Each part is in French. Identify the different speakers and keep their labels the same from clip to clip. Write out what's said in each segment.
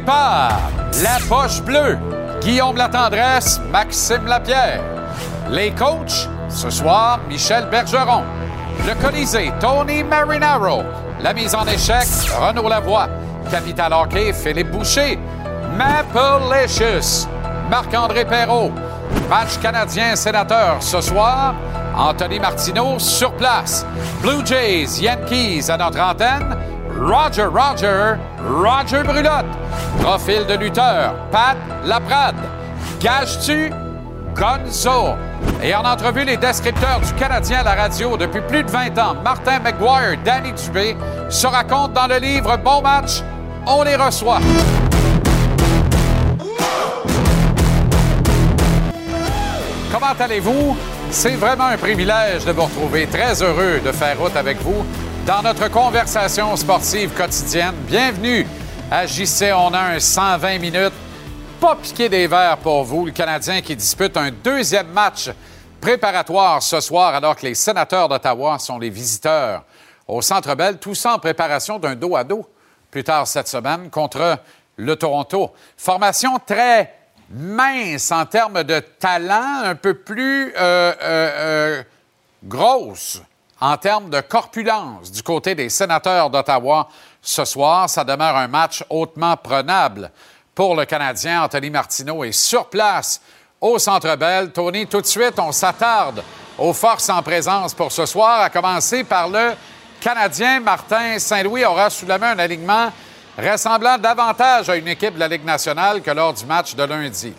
Speaker 1: départ. La poche bleue, Guillaume Latendresse, Maxime Lapierre. Les coachs, ce soir, Michel Bergeron. Le Colisée, Tony Marinaro. La mise en échec, Renaud Lavoie. Capital Hockey, Philippe Boucher. Maple Licious, Marc-André Perrault. Match canadien-sénateur ce soir, Anthony Martineau sur place. Blue Jays, Yankees à notre antenne. Roger Roger, Roger Brulotte. Profil de lutteur, Pat Laprade. Gage-tu? Gonzo. Et en entrevue, les descripteurs du Canadien à la radio depuis plus de 20 ans, Martin McGuire, Danny Dubé, se racontent dans le livre Bon match, on les reçoit. Comment allez-vous? C'est vraiment un privilège de vous retrouver. Très heureux de faire route avec vous dans notre conversation sportive quotidienne. Bienvenue à JC. On a un 120 minutes. Pas piqué des verres pour vous. Le Canadien qui dispute un deuxième match préparatoire ce soir alors que les sénateurs d'Ottawa sont les visiteurs au Centre Bell. Tout ça en préparation d'un dos à dos plus tard cette semaine contre le Toronto. Formation très mince en termes de talent, un peu plus euh, euh, euh, grosse en termes de corpulence du côté des sénateurs d'Ottawa ce soir. Ça demeure un match hautement prenable pour le Canadien. Anthony Martineau est sur place au Centre Bell. Tony, tout de suite, on s'attarde aux forces en présence pour ce soir, à commencer par le Canadien Martin Saint-Louis aura sous la main un alignement ressemblant davantage à une équipe de la Ligue nationale que lors du match de lundi.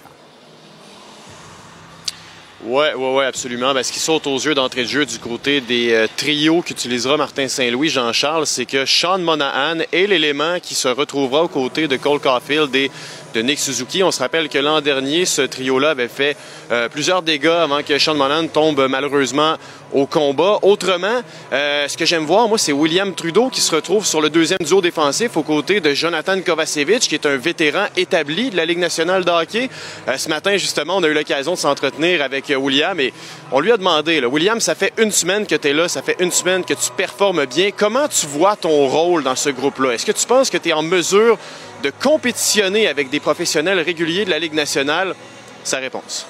Speaker 2: Oui, oui, oui, absolument. Ben, ce qui saute aux yeux d'entrée de jeu du côté des euh, trios qu'utilisera Martin Saint-Louis, Jean-Charles, c'est que Sean Monahan est l'élément qui se retrouvera aux côtés de Cole Caulfield et de Nick Suzuki. On se rappelle que l'an dernier, ce trio-là avait fait euh, plusieurs dégâts avant que Sean Monahan tombe malheureusement au combat. Autrement, euh, ce que j'aime voir, moi, c'est William Trudeau qui se retrouve sur le deuxième duo défensif aux côtés de Jonathan Kovacevic, qui est un vétéran établi de la Ligue nationale de hockey. Euh, ce matin, justement, on a eu l'occasion de s'entretenir avec William et on lui a demandé, là, William, ça fait une semaine que tu es là, ça fait une semaine que tu performes bien. Comment tu vois ton rôle dans ce groupe-là? Est-ce que tu penses que tu es en mesure de compétitionner avec des professionnels réguliers de la Ligue nationale? Sa réponse.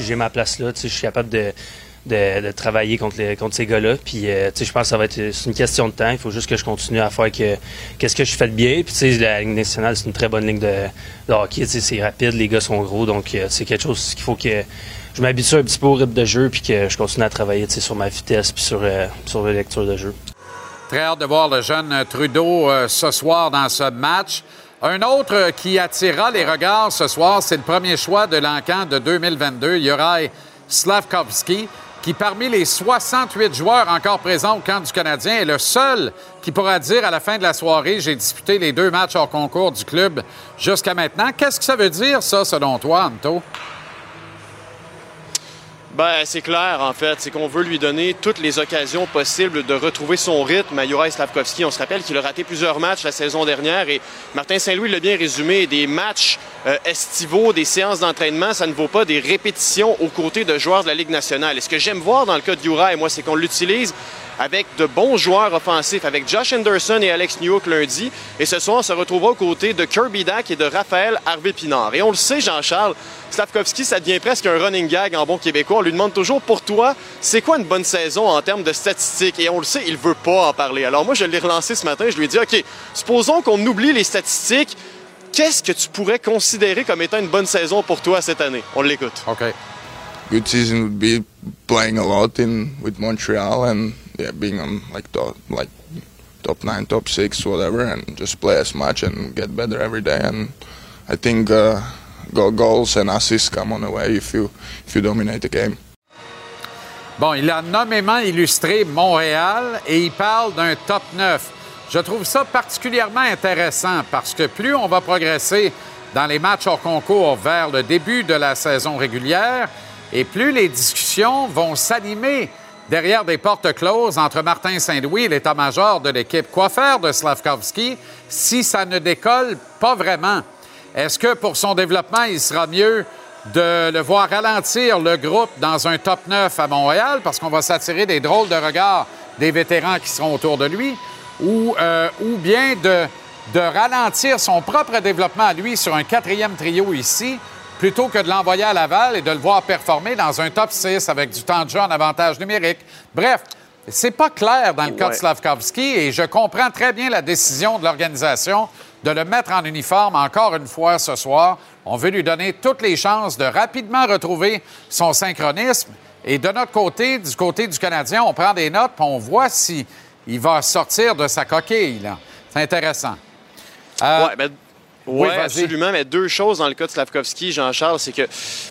Speaker 3: J'ai ma place là, je suis capable de, de, travailler contre, les, contre ces gars-là. Puis, euh, je pense que ça va être une question de temps. Il faut juste que je continue à faire que qu'est-ce que je fais de bien. Puis, la Ligue nationale, c'est une très bonne ligne de, de hockey. C'est rapide, les gars sont gros. Donc, euh, c'est quelque chose qu'il faut que je m'habitue un petit peu au rythme de jeu puis que je continue à travailler sur ma vitesse puis sur, euh, sur la lecture de jeu.
Speaker 1: Très hâte de voir le jeune Trudeau ce soir dans ce match. Un autre qui attirera les regards ce soir, c'est le premier choix de l'encan de 2022, Juraj Slavkovski qui, parmi les 68 joueurs encore présents au camp du Canadien, est le seul qui pourra dire à la fin de la soirée j'ai disputé les deux matchs hors concours du club jusqu'à maintenant. Qu'est-ce que ça veut dire, ça, selon toi, Anto?
Speaker 2: Ben, c'est clair, en fait. C'est qu'on veut lui donner toutes les occasions possibles de retrouver son rythme à Juraj Slavkovski. On se rappelle qu'il a raté plusieurs matchs la saison dernière et Martin Saint-Louis l'a bien résumé. Des matchs euh, estivaux, des séances d'entraînement, ça ne vaut pas des répétitions aux côtés de joueurs de la Ligue nationale. Et ce que j'aime voir dans le cas de Juraj, moi, c'est qu'on l'utilise avec de bons joueurs offensifs, avec Josh Anderson et Alex Newhook lundi. Et ce soir, on se retrouvera aux côtés de Kirby Dack et de Raphaël Harvey-Pinard. Et on le sait, Jean-Charles, Slavkovski, ça devient presque un running gag en bon québécois. On lui demande toujours, pour toi, c'est quoi une bonne saison en termes de statistiques? Et on le sait, il veut pas en parler. Alors moi, je l'ai relancé ce matin. Je lui ai dit, OK, supposons qu'on oublie les statistiques. Qu'est-ce que tu pourrais considérer comme étant une bonne saison pour toi cette année? On l'écoute.
Speaker 1: OK.
Speaker 4: Good season would be playing a lot in with Montreal and yeah, being on like top like top nine, top six, whatever, and just play as much and get better every day. And I think uh, goals and assists come on the way if you if you dominate the game.
Speaker 1: Bon, il a nommément illustré Montréal et il parle d'un top 9. Je trouve ça particulièrement intéressant parce que plus on va progresser dans les matchs hors concours vers le début de la saison régulière, et plus les discussions vont s'animer derrière des portes closes entre Martin Saint-Louis et l'état-major de l'équipe. Quoi faire de Slavkovski si ça ne décolle pas vraiment? Est-ce que pour son développement, il sera mieux de le voir ralentir le groupe dans un top 9 à Montréal parce qu'on va s'attirer des drôles de regards des vétérans qui seront autour de lui ou, euh, bien de ralentir son propre développement à lui sur un quatrième trio ici, plutôt que de l'envoyer à Laval et de le voir performer dans un top 6 avec du temps de jeu en avantage numérique. Bref, c'est pas clair dans le cas de Slavkovski et je comprends très bien la décision de l'organisation de le mettre en uniforme encore une fois ce soir. On veut lui donner toutes les chances de rapidement retrouver son synchronisme. Et de notre côté, du côté du Canadien, on prend des notes et on voit si il va sortir de sa coquille. C'est intéressant.
Speaker 2: Euh, ben, oui, absolument. Mais deux choses dans le cas de Slavkovski, Jean-Charles, c'est que, tu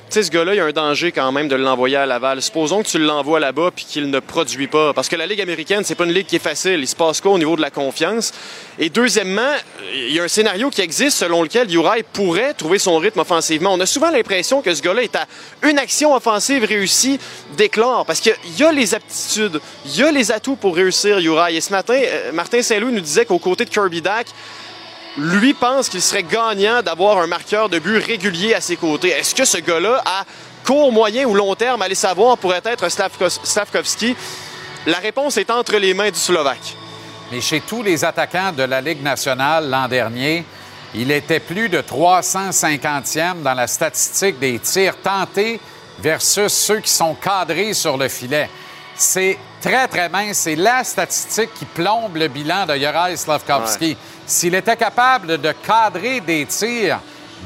Speaker 2: sais, ce gars-là, il y a un danger quand même de l'envoyer à Laval. Supposons que tu l'envoies là-bas puis qu'il ne produit pas. Parce que la Ligue américaine, c'est pas une ligue qui est facile. Il se passe quoi au niveau de la confiance? Et deuxièmement, il y a un scénario qui existe selon lequel Uri pourrait trouver son rythme offensivement. On a souvent l'impression que ce gars-là est à une action offensive réussie d'éclore. Parce qu'il y a les aptitudes, il y a les atouts pour réussir Uri. Et ce matin, euh, Martin Saint-Louis nous disait qu'aux côtés de Kirby Dack, lui pense qu'il serait gagnant d'avoir un marqueur de but régulier à ses côtés. Est-ce que ce gars-là, à court, moyen ou long terme, allez savoir, pourrait être Slavkovski? La réponse est entre les mains du Slovaque.
Speaker 1: Mais chez tous les attaquants de la Ligue nationale l'an dernier, il était plus de 350e dans la statistique des tirs tentés versus ceux qui sont cadrés sur le filet. C'est très, très mince. C'est la statistique qui plombe le bilan de Juraj Slavkovski. S'il était capable de cadrer des tirs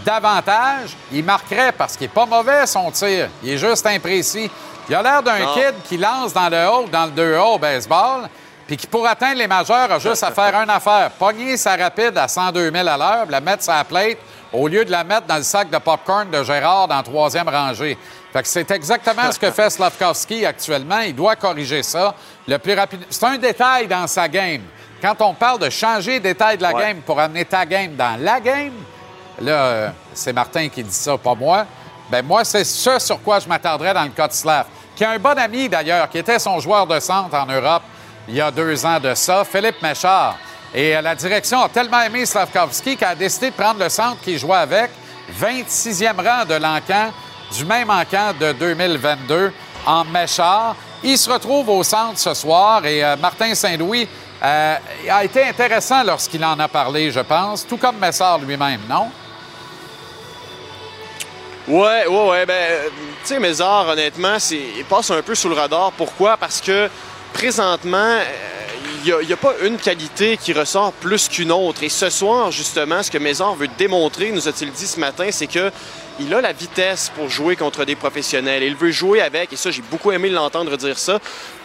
Speaker 1: davantage, il marquerait parce qu'il n'est pas mauvais son tir. Il est juste imprécis. Il a l'air d'un kid qui lance dans le haut, dans le 2A au baseball, puis qui, pour atteindre les majeurs, a juste à faire une affaire. Pogner sa rapide à 102 000 à l'heure, la mettre sur la plate, au lieu de la mettre dans le sac de popcorn de Gérard dans la troisième rangée. Fait que c'est exactement ce que fait Slavkovski actuellement. Il doit corriger ça le plus rapide. C'est un détail dans sa game. Quand on parle de changer les détails de la game pour amener ta game dans la game, là, euh, c'est Martin qui dit ça, pas moi. Ben moi, c'est ce sur quoi je m'attarderais dans le cas de Slav, qui a un bon ami d'ailleurs, qui était son joueur de centre en Europe il y a deux ans de ça, Philippe Méchard. Et euh, la direction a tellement aimé Slavkovski qu'elle a décidé de prendre le centre qu'il jouait avec, 26e rang de l'encan, du même encan de 2022 en Méchard. Il se retrouve au centre ce soir et euh, Martin Saint-Louis euh, a été intéressant lorsqu'il en a parlé, je pense, tout comme Messard lui-même, non?
Speaker 2: Ouais, ouais, ouais. Ben, tu sais, Mézard, honnêtement, il passe un peu sous le radar. Pourquoi? Parce que présentement, il euh, n'y a, pas une qualité qui ressort plus qu'une autre. Et ce soir, justement, ce que Mézard veut démontrer, nous a-t-il dit ce matin, c'est que il a la vitesse pour jouer contre des professionnels. Il veut jouer avec, et ça, j'ai beaucoup aimé l'entendre dire ça,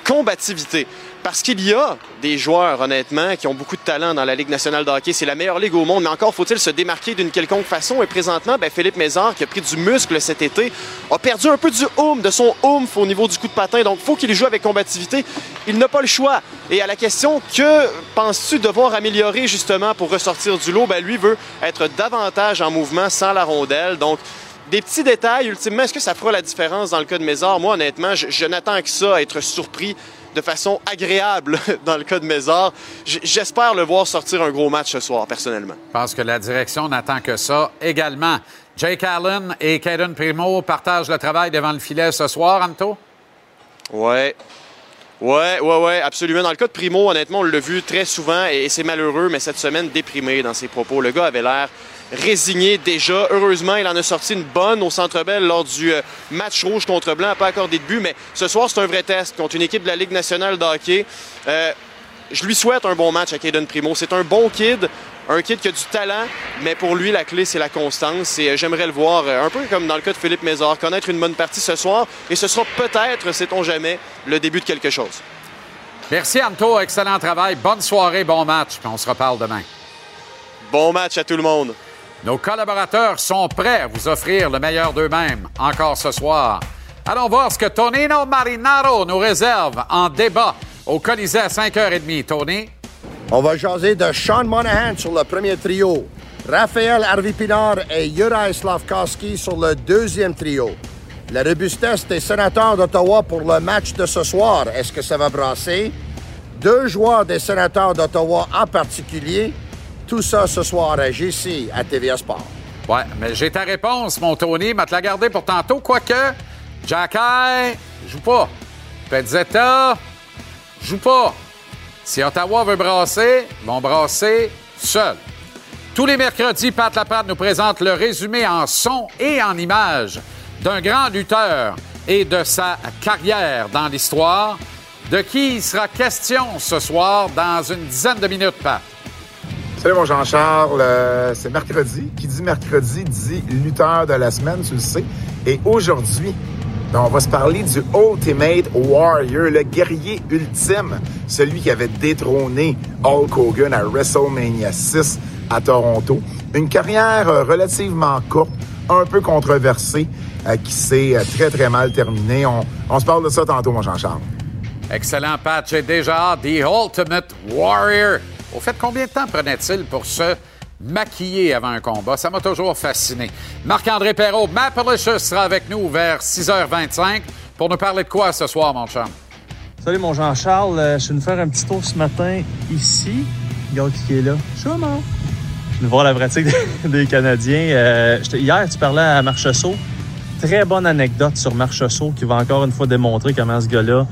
Speaker 2: combativité. Parce qu'il y a des joueurs, honnêtement, qui ont beaucoup de talent dans la Ligue nationale de hockey. C'est la meilleure ligue au monde, mais encore faut-il se démarquer d'une quelconque façon. Et présentement, ben, Philippe Mézard, qui a pris du muscle cet été, a perdu un peu du oomph, de son oomph au niveau du coup de patin. Donc, faut qu'il joue avec combativité. Il n'a pas le choix. Et à la question, que penses-tu devoir améliorer justement pour ressortir du lot? Ben, lui veut être davantage en mouvement sans la rondelle. Donc, des petits détails, ultimement, est-ce que ça fera la différence dans le cas de Mézard? Moi, honnêtement, je, n'attends que ça, être surpris de façon agréable dans le cas de Mézard. J'espère le voir sortir un gros match ce soir, personnellement.
Speaker 1: Je pense que la direction n'attend que ça également. Jake Allen et Caden Primo partagent le travail devant le filet ce soir, Anto?
Speaker 2: Ouais. Ouais, ouais, ouais, absolument. Dans le cas de Primo, honnêtement, on l'a vu très souvent et c'est malheureux, mais cette semaine déprimé dans ses propos. Le gars avait l'air résigné déjà. Heureusement, il en a sorti une bonne au Centre Bell lors du euh, match rouge contre Blanc, pas accordé de but, mais ce soir, c'est un vrai test contre une équipe de la Ligue nationale de hockey. Euh, je lui souhaite un bon match à Caden Primo. C'est un bon kid, un kid qui a du talent, mais pour lui, la clé, c'est la constance. Et euh, j'aimerais le voir, un peu comme dans le cas de Philippe Mézard, connaître une bonne partie ce soir. Et ce sera peut-être, sait-on jamais, le début de quelque chose.
Speaker 1: Merci, Anto. Excellent travail. Bonne soirée, bon match. Puis on se reparle demain.
Speaker 2: Bon match à tout le monde.
Speaker 1: Nos collaborateurs sont prêts à vous offrir le meilleur d'eux-mêmes encore ce soir. Allons voir ce que Tonino Marinaro nous réserve en débat au Colisée à 5h30. Tony?
Speaker 5: On va jaser de Sean Monahan sur le premier trio, Raphaël Harvey-Pinard et Juraj Slavkowski sur le deuxième trio. La robustesse des sénateurs d'Ottawa pour le match de ce soir, est-ce que ça va brasser? Deux joueurs des sénateurs d'Ottawa en particulier tout ça ce soir à GC à TVA Sport.
Speaker 1: Ouais, mais j'ai ta réponse, mon Tony. Mais te la garder pour tantôt. Quoique, Jacky joue pas. Pezzetta joue pas. Si Ottawa veut brasser, ils vont brasser seul. Tous les mercredis, Pat Laprade nous présente le résumé en son et en images d'un grand lutteur et de sa carrière dans l'histoire, de qui il sera question ce soir dans une dizaine de minutes, Pat?
Speaker 6: Salut mon Jean-Charles, euh, c'est mercredi. Qui dit mercredi dit lutteur de la semaine, tu le sais. Et aujourd'hui, ben, on va se parler du Ultimate Warrior, le guerrier ultime, celui qui avait détrôné Hulk Hogan à WrestleMania 6 à Toronto. Une carrière euh, relativement courte, un peu controversée, euh, qui s'est très très mal terminée. On, se parle de ça tantôt, mon Jean-Charles.
Speaker 1: Excellent, Pat. J'ai déjà. The Ultimate Warrior. Au fait, combien de temps prenait-il pour se maquiller avant un combat? Ça m'a toujours fasciné. Marc-André Perrault, Mapalicious sera avec nous vers 6h25 pour nous parler de quoi ce soir, mon chum?
Speaker 7: Salut, mon Jean-Charles. Euh, je suis venu faire un petit tour ce matin ici. Regarde qui est là. Comment? Je suis voir la pratique des Canadiens. Euh, hier, tu parlais à Marchessault. Très bonne anecdote sur Marchessault qui va encore une fois démontrer comment ce gars-là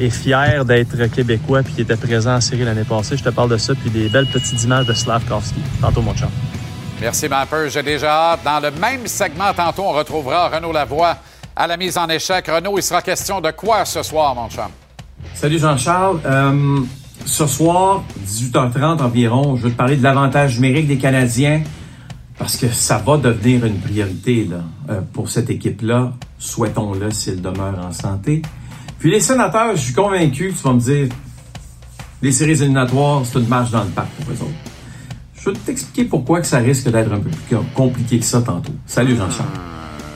Speaker 7: est fier d'être québécois puis qui était présent en série l'année passée. Je te parle de ça, puis des belles petites images de Slavkovski. Tantôt, mon chum.
Speaker 1: Merci, Mapper. J'ai déjà hâte. Dans le même segment, tantôt, on retrouvera Renaud Lavoie à la mise en échec. Renaud, il sera question de quoi ce soir, mon chum?
Speaker 8: Salut, Jean-Charles. Euh, ce soir, 18h30 environ, je vais te parler de l'avantage numérique des Canadiens parce que ça va devenir une priorité là, euh, pour cette équipe-là. Souhaitons-le s'il demeure en santé. Puis les sénateurs, je suis convaincu que tu vas me dire, les séries éliminatoires, c'est une marche dans le parc pour eux autres. Je vais t'expliquer pourquoi que ça risque d'être un peu plus compliqué que ça tantôt. Salut Jean-Charles.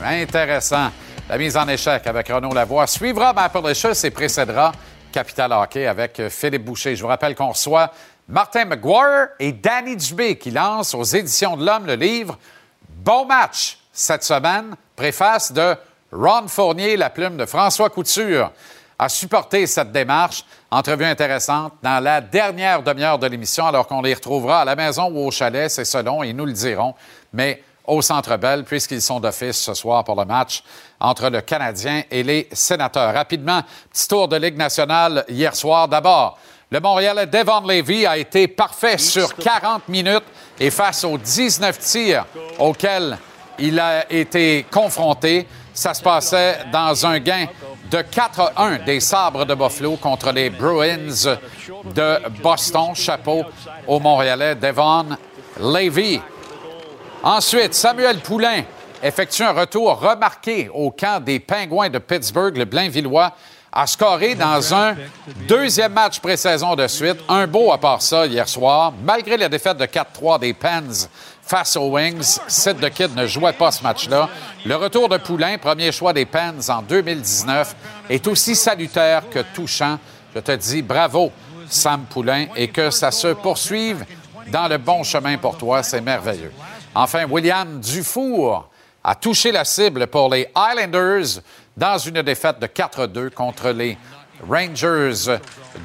Speaker 1: Hum, intéressant. La mise en échec avec Renaud Lavoie suivra Maple et précédera Capital Hockey avec euh, Philippe Boucher. Je vous rappelle qu'on reçoit Martin McGuire et Danny Dubé qui lancent aux Éditions de l'Homme le livre Bon match cette semaine, préface de Ron Fournier, la plume de François Couture, a supporté cette démarche. Entrevue intéressante dans la dernière demi-heure de l'émission, alors qu'on les retrouvera à la maison ou au chalet, c'est selon, ils nous le diront, mais au Centre Bell, puisqu'ils sont d'office ce soir pour le match entre le Canadien et les Sénateurs. Rapidement, petit tour de Ligue nationale hier soir. D'abord, le Montréalais Devon Levy a été parfait sur 40 minutes et face aux 19 tirs auxquels il a été confronté. Ça se passait dans un gain de 4-1 des Sabres de Buffalo contre les Bruins de Boston. Chapeau au Montréalais Devon Levy. Ensuite, Samuel Poulain effectue un retour remarqué au camp des Pingouins de Pittsburgh. Le Blainvillois a scoré dans un deuxième match pré-saison de suite. Un beau à part ça hier soir. Malgré la défaite de 4-3 des Pens face aux Wings. Sid de Kid ne jouait pas ce match-là. Le retour de Poulain, premier choix des Pens en 2019, est aussi salutaire que touchant. Je te dis bravo, Sam Poulain, et que ça se poursuive dans le bon chemin pour toi. C'est merveilleux. Enfin, William Dufour a touché la cible pour les Islanders dans une défaite de 4-2 contre les Rangers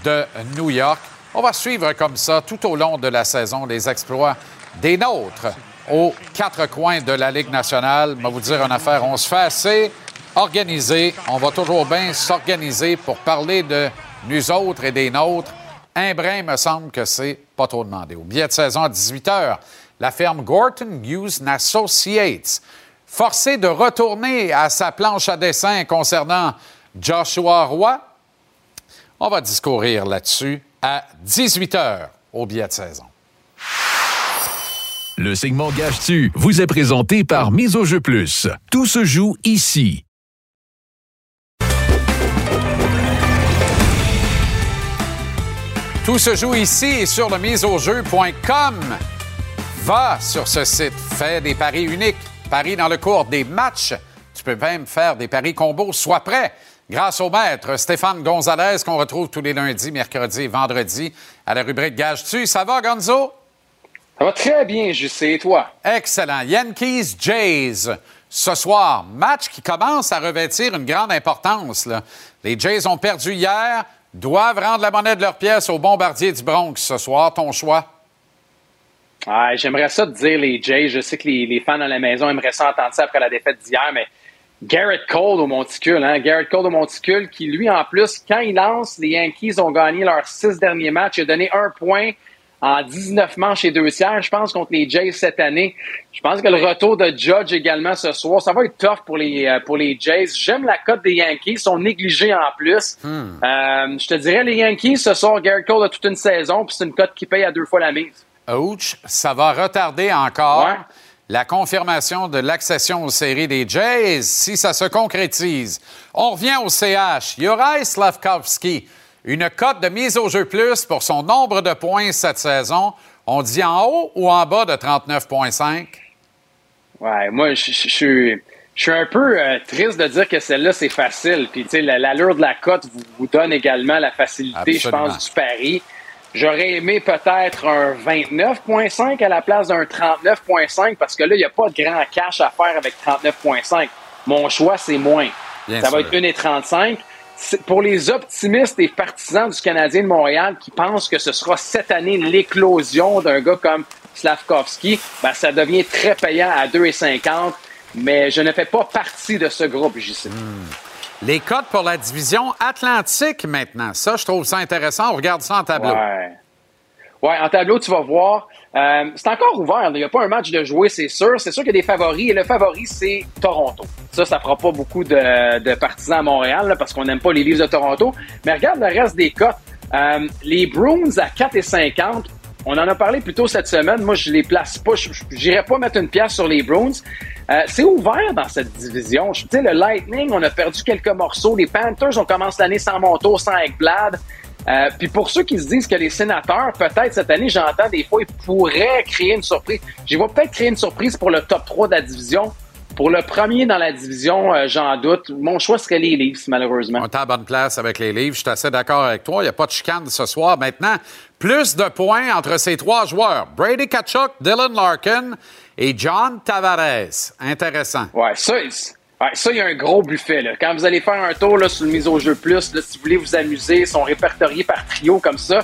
Speaker 1: de New York. On va suivre comme ça tout au long de la saison les exploits des nôtres aux quatre coins de la Ligue nationale. Je vous dire une affaire, on se fait assez organiser. On va toujours bien s'organiser pour parler de nous autres et des nôtres. Un brin, me semble que c'est pas trop demandé. Au billet de saison à 18 h, la firme Gorton Hughes Associates, forcée de retourner à sa planche à dessin concernant Joshua Roy. On va discourir là-dessus à 18 h au billet de saison.
Speaker 9: Le segment Gage-tu vous est présenté par Mise au jeu plus. Tout se joue ici.
Speaker 1: Tout se joue ici et sur le miseaujeu.com. Va sur ce site, fais des paris uniques, paris dans le cours des matchs. Tu peux même faire des paris combos. Sois prêt grâce au maître Stéphane Gonzalez qu'on retrouve tous les lundis, mercredis et vendredis à la rubrique Gage-tu. Ça va, Gonzo?
Speaker 10: Ça va très bien, JC, et toi?
Speaker 1: Excellent. Yankees Jays. Ce soir, match qui commence à revêtir une grande importance. Les Jays ont perdu hier, doivent rendre la monnaie de leur pièce aux bombardiers du Bronx ce soir. Ton choix?
Speaker 10: Ah, J'aimerais ça te dire les Jays. Je sais que les, fans à la maison aimeraient ça entendre ça après la défaite d'hier, mais Garrett Cole au monticule, hein? Garrett Cole au monticule qui, lui, en plus, quand il lance, les Yankees ont gagné leurs six derniers matchs. Il a donné un point en 19 manches et deux tiers, je pense, contre les Jays cette année. Je pense que le retour de Judge également ce soir, ça va être tough pour les, euh, pour les Jays. J'aime la cote des Yankees, ils sont négligés en plus.
Speaker 1: Hmm.
Speaker 10: Euh, je te dirais, les Yankees, ce soir, Garrett Cole a toute une saison, puis c'est une cote qui paye à deux fois la mise.
Speaker 1: Ouch, ça va retarder encore
Speaker 10: Ouais.
Speaker 1: la confirmation de l'accession aux séries des Jays si ça se concrétise. On revient au CH. Juraj Slavkovski, une cote de mise au jeu plus pour son nombre de points cette saison. On dit en haut ou en bas de 39,5?
Speaker 10: Ouais, moi, je suis. Je suis un peu euh, triste de dire que celle-là, c'est facile. Puis, tu sais, la- l'allure de la cote vous, vous donne également la facilité, je pense, du pari. J'aurais aimé peut-être un 29,5 à la place d'un 39,5 parce que là, il n'y a pas de grand cash à faire avec 39,5. Mon choix, c'est moins.
Speaker 1: Bien
Speaker 10: Ça va être 1,35. Pour les optimistes et partisans du Canadien de Montréal qui pensent que ce sera cette année l'éclosion d'un gars comme Slavkovski, ben, ça devient très payant à 2,50. Mais je ne fais pas partie de ce groupe, j'y sais.
Speaker 1: Les cotes pour la division Atlantique maintenant. Ça, je trouve ça intéressant. On regarde ça en tableau.
Speaker 10: Ouais. Ouais, en tableau, tu vas voir. Euh, c'est encore ouvert. Il n'y a pas un match de jouer, c'est sûr. C'est sûr qu'il y a des favoris. Et le favori, c'est Toronto. Ça, ça fera pas beaucoup de, partisans à Montréal parce qu'on n'aime pas les livres de Toronto. Mais regarde le reste des cotes. Euh, les Bruins à 4,50. On en a parlé plus tôt cette semaine. Moi, je les place pas. Je n'irai pas mettre une pièce sur les Bruins. Euh, c'est ouvert dans cette division. Je- Tu sais, le Lightning, on a perdu quelques morceaux. Les Panthers, on commence l'année sans Montour, sans Ekblad. Euh, puis pour ceux qui se disent que les sénateurs, peut-être cette année, j'entends des fois, ils pourraient créer une surprise. J'y vois peut-être créer une surprise pour le top 3 de la division. Pour le premier dans la division, euh, j'en doute. Mon choix serait les Leafs, malheureusement.
Speaker 1: On est à bonne place avec les livres. Je suis assez d'accord avec toi. Il n'y a pas de chicane ce soir. Maintenant, plus de points entre ces trois joueurs. Brady Kachuk, Dylan Larkin et John Tavares. Intéressant.
Speaker 10: Ouais, ça, c'est- ça, il y a un gros buffet. Là. Quand vous allez faire un tour là, sur le mise au jeu plus, là, si vous voulez vous amuser, ils sont répertoriés par trio comme ça.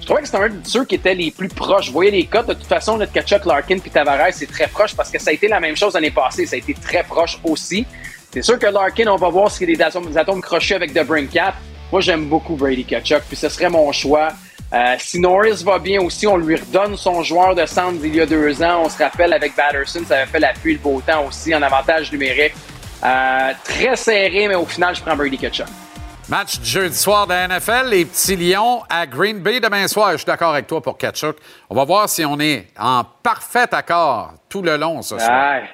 Speaker 10: Je trouvais que c'était un de ceux qui étaient les plus proches. Vous voyez les cotes, de toute façon, notre Kachuk, Larkin puis Tavares, c'est très proche parce que ça a été la même chose l'année passée. Ça a été très proche aussi. C'est sûr que Larkin, on va voir s'il y a des atomes, crochés avec The Brincat. Moi, j'aime beaucoup Brady Kachuk, puis ce serait mon choix. Euh, si Norris va bien aussi, on lui redonne son joueur de centre d'il y a deux ans. On se rappelle avec Batterson, ça avait fait la pluie et le beau temps aussi en avantage numérique. Euh, très serré, mais au final, je prends Brady Kachuk.
Speaker 1: Match du jeudi soir de la NFL, les petits Lions à Green Bay demain soir. Je suis d'accord avec toi pour Kachuk. On va voir si on est en parfait accord tout le long ce soir.
Speaker 10: Ouais.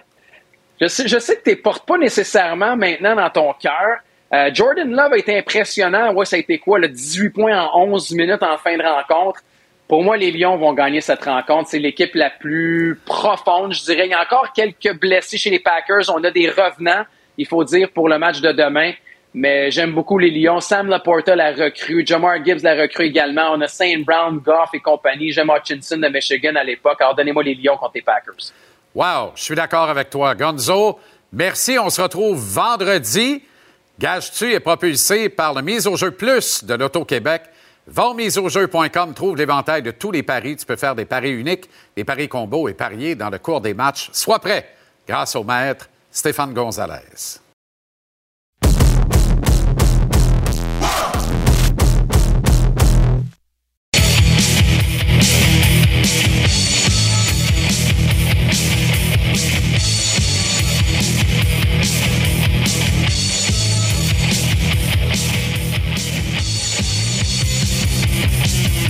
Speaker 10: Je sais, je sais que tu ne portes pas nécessairement maintenant dans ton cœur. Euh, Jordan Love a été impressionnant. Ouais, ça a été quoi? Le 18 points en 11 minutes en fin de rencontre. Pour moi, les Lions vont gagner cette rencontre. C'est l'équipe la plus profonde, je dirais. Il y a encore quelques blessés chez les Packers. On a des revenants, il faut dire, pour le match de demain. Mais j'aime beaucoup les Lions. Sam Laporta la recrue. Jamar Gibbs la recrue également. On a Saint Brown, Goff et compagnie. J'aime Hutchinson de Michigan à l'époque. Alors, donnez-moi les Lions contre les Packers.
Speaker 1: Wow, je suis d'accord avec toi. Gonzo, merci. On se retrouve vendredi. Gage-tu est propulsé par le Mise au jeu plus de l'Auto-Québec. Va trouve l'éventail de tous les paris. Tu peux faire des paris uniques, des paris combos et parier dans le cours des matchs. Sois prêt grâce au maître Stéphane Gonzalez.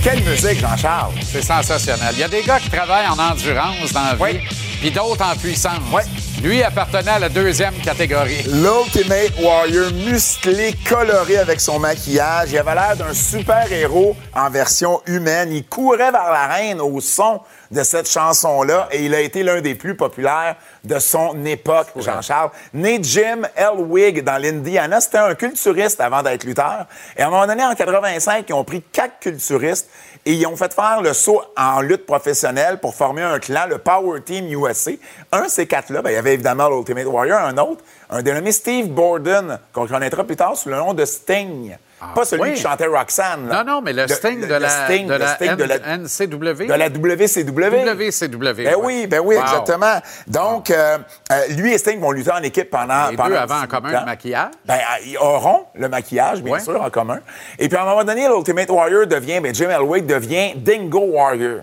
Speaker 6: Quelle musique, Jean-Charles?
Speaker 1: C'est sensationnel. Il y a des gars qui travaillent en endurance dans la vie,
Speaker 6: Oui.
Speaker 1: puis d'autres en puissance.
Speaker 6: Oui.
Speaker 1: Lui appartenait à la deuxième catégorie.
Speaker 6: L'Ultimate Warrior musclé, coloré avec son maquillage. Il avait l'air d'un super-héros en version humaine. Il courait vers la reine au son de cette chanson-là et il a été l'un des plus populaires de son époque, Jean-Charles. Né Jim Elwig dans l'Indiana, c'était un culturiste avant d'être lutteur. Et à un moment donné, en 85, ils ont pris quatre culturistes et ils ont fait faire le saut en lutte professionnelle pour former un clan, le Power Team USA. Un de ces quatre-là, ben, il y avait évidemment l'Ultimate Warrior, un autre, un dénommé Steve Borden, qu'on connaîtra plus tard sous le nom de Sting. Pas celui
Speaker 1: oui.
Speaker 6: qui chantait Roxanne. là.
Speaker 1: Non, non, mais le Sting de la-
Speaker 6: Sting,
Speaker 1: de
Speaker 6: le
Speaker 1: la
Speaker 6: Sting de la-
Speaker 1: NCW.
Speaker 6: De la WCW.
Speaker 1: WCW.
Speaker 6: Ben oui, ben oui,
Speaker 1: Wow.
Speaker 6: exactement. Donc, euh, euh, lui et Sting vont lutter en équipe pendant.
Speaker 1: Les
Speaker 6: pendant
Speaker 1: deux avaient en commun
Speaker 6: temps.
Speaker 1: le maquillage?
Speaker 6: Ben, euh, ils auront le maquillage, bien sûr, en commun. Et puis, à un moment donné, l'Ultimate Warrior devient, ben, Jim Elwick devient Dingo Warrior.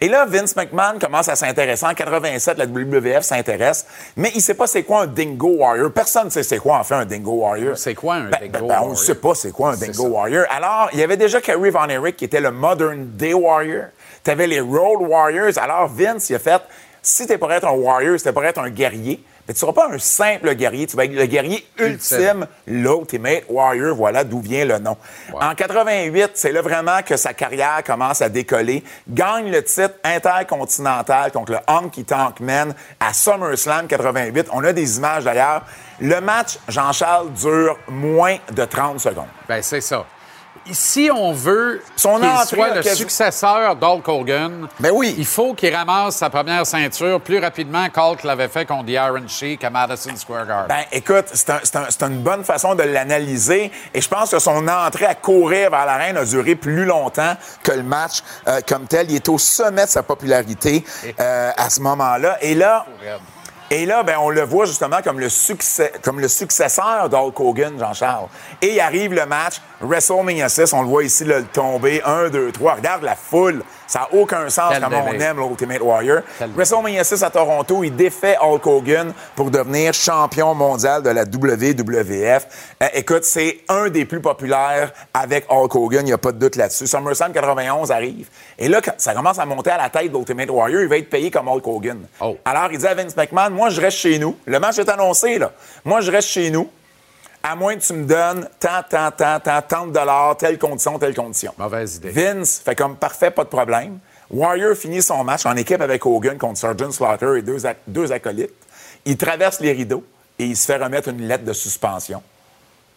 Speaker 6: Et là, Vince McMahon commence à s'intéresser. En 87, la WWF s'intéresse, mais il sait pas c'est quoi un Dingo Warrior. Personne ne sait c'est quoi, en fait, un Dingo Warrior.
Speaker 1: C'est quoi un
Speaker 6: Ben,
Speaker 1: Dingo
Speaker 6: ben, ben,
Speaker 1: Warrior?
Speaker 6: On ne sait pas c'est quoi un Dingo
Speaker 1: ça.
Speaker 6: Warrior. Alors, il y avait déjà Kerry Von Erich qui était le Modern Day Warrior. Tu avais les Road Warriors. Alors, Vince, il a fait si tu pour être un Warrior, si tu pour être un guerrier, mais tu seras pas un simple guerrier, tu vas être le guerrier ultime, l'Ultimate Warrior. Voilà d'où vient le nom. En 88, c'est là vraiment que sa carrière commence à décoller. Gagne le titre intercontinental contre le Honky Tonk Man à SummerSlam 88. On a des images d'ailleurs. Le match, Jean-Charles, dure moins de 30 secondes.
Speaker 1: Ben, c'est ça. Si on veut qu'il soit le successeur d'Hulk Hogan,
Speaker 6: Ben oui.
Speaker 1: il faut qu'il ramasse sa première ceinture plus rapidement qu'Hulk l'avait fait contre The Iron Sheik à Madison Square Garden.
Speaker 6: Ben, écoute, c'est un- c'est un- c'est une bonne façon de l'analyser et je pense que son entrée à courir vers l'arène a duré plus longtemps que le match euh, comme tel. Il est au sommet de sa popularité euh, à ce moment-là. Et là, et là, ben, on le voit justement comme le, comme le successeur d'Hulk Hogan, Jean-Charles. Et il arrive le match, WrestleMania 6, on le voit ici, le tomber, 1, 2, 3. Regarde la foule. Ça n'a aucun sens
Speaker 1: Quel
Speaker 6: comme on aime l'Ultimate Warrior. WrestleMania 6 à Toronto, il défait Hulk Hogan pour devenir champion mondial de la WWF. Euh, écoute, c'est un des plus populaires avec Hulk Hogan, il n'y a pas de doute là-dessus. SummerSlam 91 arrive. Et là, quand ça commence à monter à la tête de l'Ultimate Warrior, il va être payé comme Hulk Hogan.
Speaker 1: Oh.
Speaker 6: Alors, il dit à Vince McMahon, moi, je reste chez nous. Le match est annoncé, là. Moi, je reste chez nous. À moins que tu me donnes tant, tant, tant, tant, tant de dollars, telle condition, telle condition.
Speaker 1: Mauvaise idée.
Speaker 6: Vince fait comme parfait, pas de problème. Warrior finit son match en équipe avec Hogan contre Sergeant Slaughter et deux, deux acolytes. Il traverse les rideaux et il se fait remettre une lettre de suspension.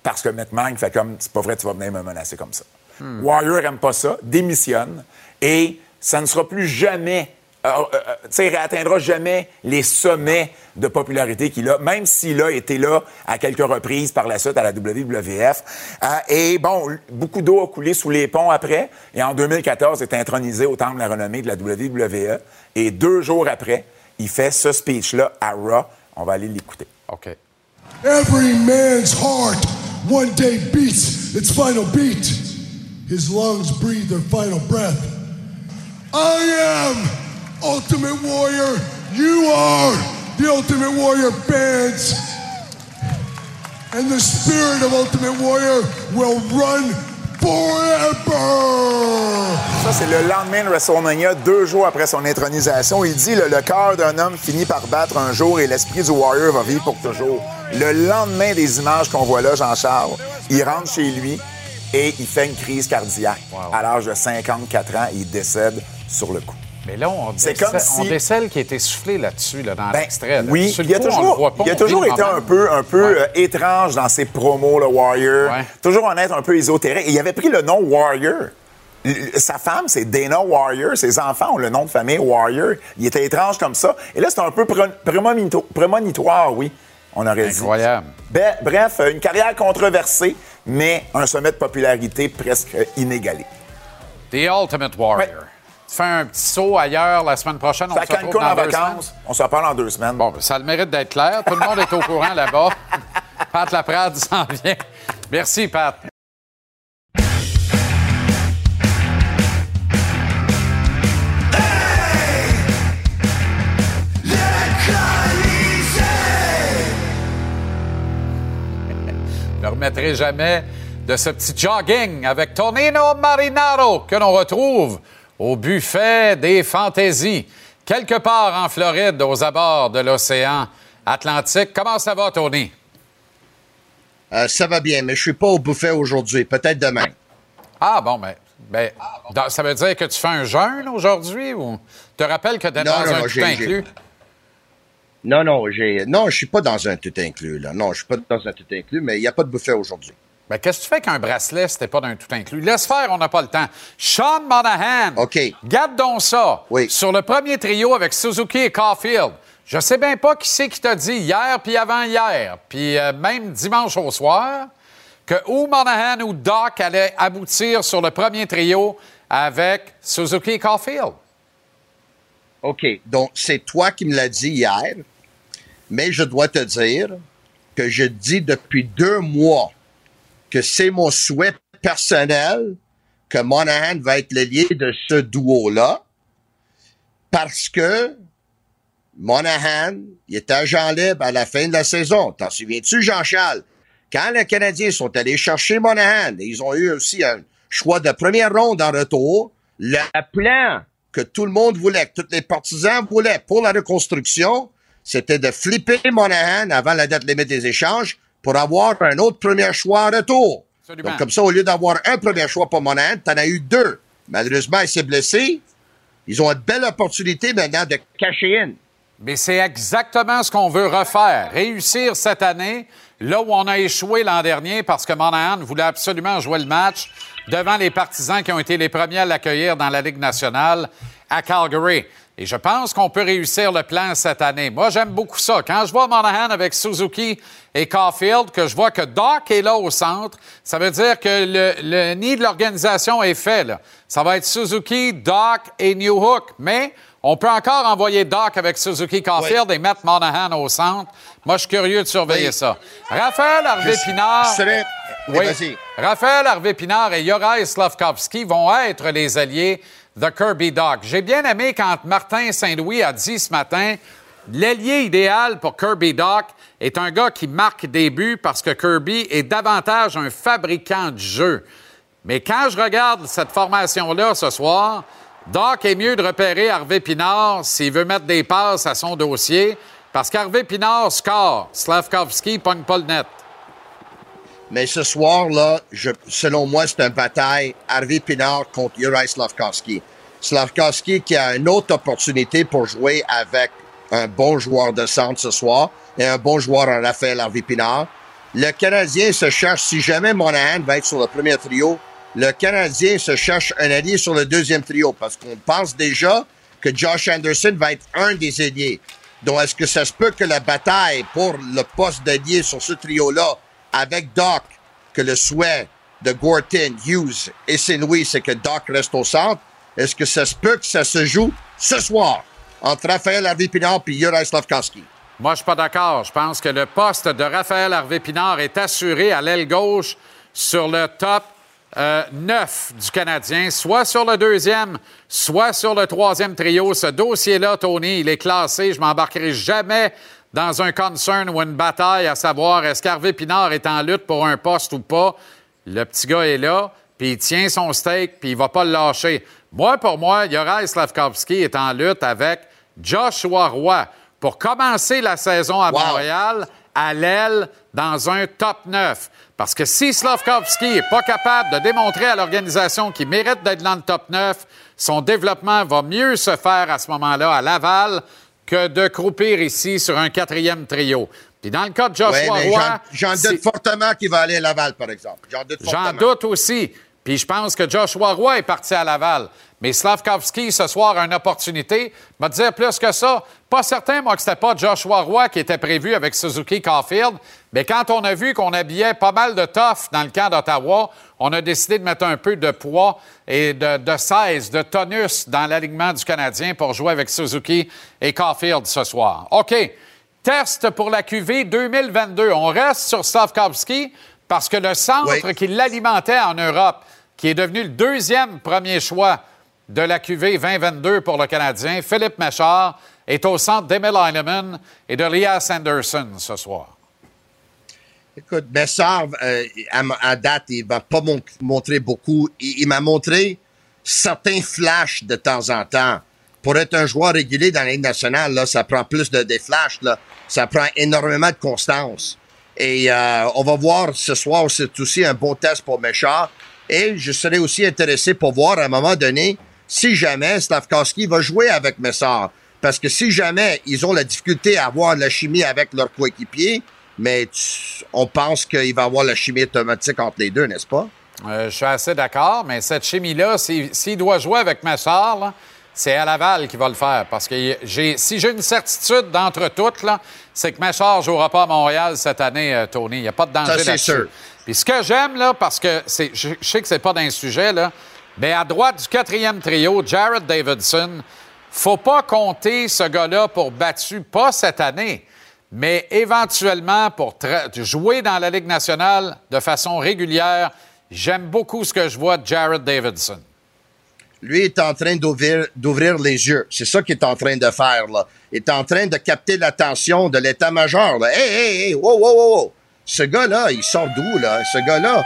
Speaker 6: Parce que McMahon fait comme, c'est pas vrai, tu vas venir me menacer comme ça. Warrior aime pas ça, démissionne et ça ne sera plus jamais, euh, euh, tu sais, il réatteindra jamais les sommets de popularité qu'il a, même s'il a été là à quelques reprises par la suite à la WWF. Euh, et bon, beaucoup d'eau a coulé sous les ponts après. Et en 2014, il est intronisé au Temple de la renommée de la WWE. Et deux jours après, il fait ce speech-là à Raw. On va aller l'écouter.
Speaker 1: OK.
Speaker 11: Every man's heart one day beats its final beat. His lungs breathe their final breath. I am Ultimate Warrior. You are the Ultimate Warrior fans. And the spirit of Ultimate Warrior will run forever.
Speaker 6: Ça, c'est le lendemain de WrestleMania, deux jours après son intronisation. Il dit le, le cœur d'un homme finit par battre un jour et l'esprit du Warrior va vivre pour toujours. Le lendemain des images qu'on voit là, Jean-Charles, il rentre chez lui et il fait une crise cardiaque. À l'âge de 54 ans, il décède sur le coup.
Speaker 1: Mais là, on décèle,
Speaker 6: comme si-
Speaker 1: on décèle qui a été soufflé là-dessus, là, dans
Speaker 6: Ben,
Speaker 1: l'extrait. là.
Speaker 6: Oui, il a
Speaker 1: coup,
Speaker 6: toujours,
Speaker 1: pas,
Speaker 6: il a été
Speaker 1: moment.
Speaker 6: un peu, un peu
Speaker 1: Ouais.
Speaker 6: euh, étrange dans ses promos, le Warrior.
Speaker 1: Ouais.
Speaker 6: Toujours en être un peu ésotérique. Et il avait pris le nom Warrior. Sa femme, c'est Dana Warrior. Ses enfants ont le nom de famille Warrior. Il était étrange comme ça. Et là, c'est un peu prémonitoire, oui, on aurait dit.
Speaker 1: Incroyable.
Speaker 6: Bref, une carrière controversée, mais un sommet de popularité presque inégalé.
Speaker 1: The Ultimate Warrior.
Speaker 6: Ouais.
Speaker 1: Fais un petit saut ailleurs la semaine prochaine. On
Speaker 6: à
Speaker 1: se retrouve dans
Speaker 6: en
Speaker 1: deux
Speaker 6: vacances. On se reparle en deux semaines.
Speaker 1: Bon, ça a le mérite d'être clair. Tout le monde est au courant là-bas. Pat Laprade s'en vient. Merci, Pat. Je ne remettrai jamais de ce petit jogging avec Tonino Marinaro que l'on retrouve au buffet des fantaisies, quelque part en Floride, aux abords de l'océan Atlantique. Comment ça va, Tony?
Speaker 5: Euh, ça va bien, mais je suis pas au buffet aujourd'hui. Peut-être demain.
Speaker 1: Ah, bon, ben, ben ça veut dire que tu fais un jeûne aujourd'hui ou te rappelles que tu es
Speaker 5: Non,
Speaker 1: dans
Speaker 5: non,
Speaker 1: un
Speaker 5: non,
Speaker 1: tout inclus?
Speaker 5: Non, non, j'ai. Non, je suis pas dans un tout inclus, là. Non, je suis pas dans un tout inclus, mais il n'y a pas de buffet aujourd'hui.
Speaker 1: Ben, qu'est-ce que tu fais qu'un bracelet si t'es pas d'un tout inclus? Laisse faire, on n'a pas le temps. Sean Monahan.
Speaker 5: OK.
Speaker 1: Garde donc ça.
Speaker 5: Oui.
Speaker 1: Sur le premier trio avec Suzuki et Caulfield. Je sais bien pas qui c'est qui t'a dit hier puis avant-hier, puis euh, même dimanche au soir, que ou Monahan ou Doc allaient aboutir sur le premier trio avec Suzuki Caulfield.
Speaker 5: OK. Donc, c'est toi qui me l'as dit hier, mais je dois te dire que je dis depuis deux mois que c'est mon souhait personnel que Monahan va être le lié de ce duo-là parce que Monahan, il était agent libre à la fin de la saison. T'en souviens-tu, Jean-Charles? Quand les Canadiens sont allés chercher Monahan, ils ont eu aussi un choix de première ronde en retour, le plan que tout le monde voulait, que tous les partisans voulaient pour la reconstruction, c'était de flipper Monahan avant la date limite des échanges pour avoir un autre premier choix en retour.
Speaker 1: Absolument.
Speaker 5: Donc, comme ça, au lieu d'avoir un premier choix pour Monahan, t'en as eu deux. Malheureusement, il s'est blessé. Ils ont une belle opportunité maintenant de cacher in.
Speaker 1: Mais c'est exactement ce qu'on veut refaire. Réussir cette année, là où on a échoué l'an dernier parce que Monahan voulait absolument jouer le match devant les partisans qui ont été les premiers à l'accueillir dans la Ligue nationale à Calgary. Et je pense qu'on peut réussir le plan cette année. Moi, j'aime beaucoup ça. Quand je vois Monahan avec Suzuki et Caulfield, que je vois que Doc est là au centre, ça veut dire que le, le nid de l'organisation est fait. Là. Ça va être Suzuki, Doc et New Hook. Mais on peut encore envoyer Doc avec Suzuki Caulfield et mettre Monahan au centre. Moi, je suis curieux de surveiller
Speaker 5: Oui.
Speaker 1: ça. Raphaël Harvey-Pinard...
Speaker 5: Oui,
Speaker 1: Oui. Raphaël Harvey-Pinard et Juraj Slavkovski vont être les alliés de Kirby Doc. J'ai bien aimé quand Martin Saint-Louis a dit ce matin l'allié idéal pour Kirby Doc est un gars qui marque des buts parce que Kirby est davantage un fabricant de jeu. Mais quand je regarde cette formation-là ce soir, Doc est mieux de repérer Harvey Pinard s'il veut mettre des passes à son dossier parce qu'Harvey Pinard score. Slavkovski pogne pas le net.
Speaker 5: Mais ce soir-là, selon moi, c'est une bataille Harvey Pinard contre Juraj Slavkovski. Slavkovski qui a une autre opportunité pour jouer avec un bon joueur de centre ce soir et un bon joueur en Raphaël Harvey Pinard. Le Canadien se cherche, si jamais Monahan va être sur le premier trio, le Canadien se cherche un allié sur le deuxième trio parce qu'on pense déjà que Josh Anderson va être un des alliés. Donc, est-ce que ça se peut que la bataille pour le poste d'allié sur ce trio-là, avec Doc, que le souhait de Gorton, Hughes et Saint-Louis, c'est que Doc reste au centre, est-ce que ça se peut que ça se joue ce soir entre Raphaël Harvey-Pinard et Juraj Slavkovski?
Speaker 1: Moi, je suis pas d'accord. Je pense que le poste de Raphaël Harvey-Pinard est assuré à l'aile gauche sur le top euh, 9 du Canadien, soit sur le deuxième, soit sur le troisième trio. Ce dossier-là, Tony, il est classé. Je m'embarquerai jamais dans un concern ou une bataille à savoir est-ce qu'Harvey Pinard est en lutte pour un poste ou pas. Le petit gars est là, puis il tient son steak, puis il va pas le lâcher. Moi, pour moi, Juraj Slavkovski est en lutte avec Joshua Roy pour commencer la saison à
Speaker 5: Wow.
Speaker 1: Montréal à l'aile dans un top 9. Parce que si Slavkovski n'est pas capable de démontrer à l'organisation qu'il mérite d'être dans le top 9, son développement va mieux se faire à ce moment-là à Laval que de croupir ici sur un quatrième trio. Puis dans le cas de Joshua Roy...
Speaker 5: j'en- doute fortement qu'il va aller à Laval, par exemple. J'en doute
Speaker 1: J'en doute aussi. Puis je pense que Joshua Roy est parti à Laval. Mais Slavkovski, ce soir, a une opportunité. Me dire plus que ça. Pas certain, moi, que c'était pas Joshua Roy qui était prévu avec Suzuki Caulfield. Mais quand on a vu qu'on habillait pas mal de tough dans le camp d'Ottawa, on a décidé de mettre un peu de poids et de, de 16, de tonus dans l'alignement du Canadien pour jouer avec Suzuki et Caulfield ce soir. OK. Test pour la QV 2022. On reste sur Slavkovski parce que le centre
Speaker 5: Oui.
Speaker 1: qui l'alimentait en Europe, qui est devenu le deuxième premier choix de la QV 2022 pour le Canadien, Philippe Méchard, est au centre d'Emil Heinemann et de Elias Anderson ce soir.
Speaker 5: Écoute, Bessard, euh, à, à date, il va pas mon- montrer beaucoup. Il, il m'a montré certains flashs de temps en temps. Pour être un joueur régulier dans la nationale, là, ça prend plus de des flashs. Là. Ça prend énormément de constance. Et euh, on va voir ce soir, c'est aussi un bon test pour Méchard. Et je serais aussi intéressé pour voir à un moment donné si jamais Slavkovski va jouer avec Messard. Parce que si jamais ils ont la difficulté à avoir la chimie avec leur coéquipier, mais tu- on pense qu'il va avoir la chimie automatique entre les deux, n'est-ce pas?
Speaker 1: Euh, je suis assez d'accord, mais cette chimie-là, s'il doit jouer avec Massard, là, c'est à Laval qui va le faire. Parce que si j'ai une certitude d'entre toutes, c'est que Massard ne jouera pas à Montréal cette année, euh, Tony. Il n'y a pas de danger
Speaker 5: Ça, c'est
Speaker 1: là-dessus.
Speaker 5: sûr.
Speaker 1: Puis ce que j'aime, là, parce que c'est, je, je sais que c'est pas d'un sujet, là, mais à droite du quatrième trio, Jared Davidson, faut pas compter ce gars-là pour battu, pas cette année, mais éventuellement pour jouer dans la Ligue nationale de façon régulière. J'aime beaucoup ce que je vois de Jared Davidson.
Speaker 5: Lui est en train d'ouvrir, les yeux. C'est ça qu'il est en train de faire, là. Il est en train de capter l'attention de l'état-major. Hey, hey, hey, wow, wow, wow, wow. Ce gars-là, il sort d'où, là? Ce gars-là,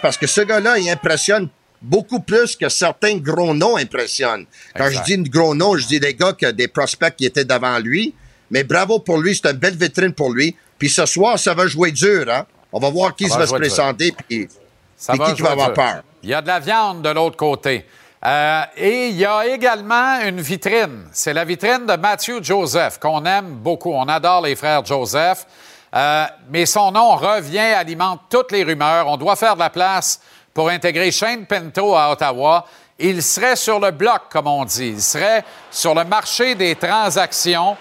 Speaker 5: parce que ce gars-là, il impressionne beaucoup plus que certains gros noms impressionnent. Quand
Speaker 1: Exact.
Speaker 5: je dis gros noms, je dis des gars que des prospects qui étaient devant lui. Mais bravo pour lui, c'est une belle vitrine pour lui. Puis ce soir, ça va jouer dur, hein? On va voir qui
Speaker 1: Ça
Speaker 5: se
Speaker 1: va
Speaker 5: va se présenter, puis,
Speaker 1: Ça
Speaker 5: puis qui, qui va avoir
Speaker 1: dur.
Speaker 5: peur.
Speaker 1: Il y a de la viande de l'autre côté. Euh, et il y a également une vitrine. C'est la vitrine de Matthew Joseph, qu'on aime beaucoup. On adore les frères Joseph. Euh, mais son nom revient, alimente toutes les rumeurs. On doit faire de la place pour intégrer Shane Pinto à Ottawa. Il serait sur le bloc, comme on dit. Il serait sur le marché des transactions.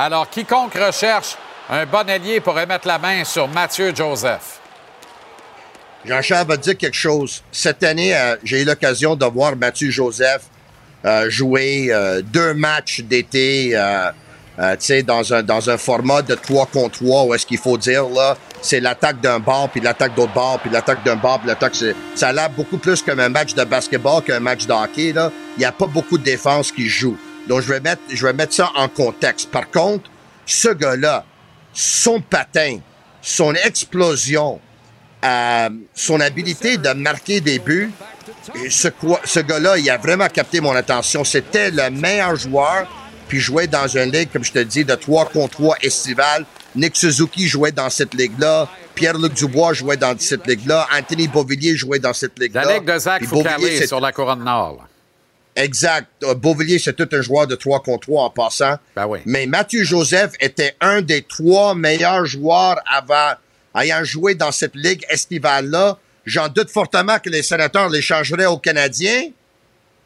Speaker 1: Alors, quiconque recherche un bon allié pourrait mettre la main sur Matthew Joseph.
Speaker 5: Jean-Charles va dire quelque chose. Cette année, euh, j'ai eu l'occasion de voir Mathieu Joseph euh, jouer euh, deux matchs d'été, dans un, dans un format de 3 contre 3, où est-ce qu'il faut dire, là, c'est l'attaque d'un bord, puis l'attaque d'autre bord, puis l'attaque d'un bord, puis l'attaque... Ça a l'air beaucoup plus comme un match de basketball qu'un match de. Il n'y a pas beaucoup de défense qui joue. Donc, je vais mettre, je vais mettre ça en contexte. Par contre, ce gars-là, son patin, son explosion, euh, son habilité de marquer des buts, ce, gars-là, il a vraiment capté mon attention. C'était le meilleur joueur, puis jouait dans une ligue, comme je te dis, de 3 contre 3 estival. Nick Suzuki jouait dans cette ligue-là. Pierre-Luc Dubois jouait dans cette ligue-là. Anthony Beauvillier jouait dans cette ligue-là.
Speaker 1: La ligue de Zach Foucalé
Speaker 5: c'est-
Speaker 1: sur la couronne nord.
Speaker 5: Exact. Euh, Beauvillier, c'est tout un joueur de 3 contre 3 en passant.
Speaker 1: Ben oui.
Speaker 5: Mais Mathieu Joseph était un des trois meilleurs joueurs avant, ayant joué dans cette ligue estivale-là. J'en doute fortement que les sénateurs l'échangeraient aux Canadiens.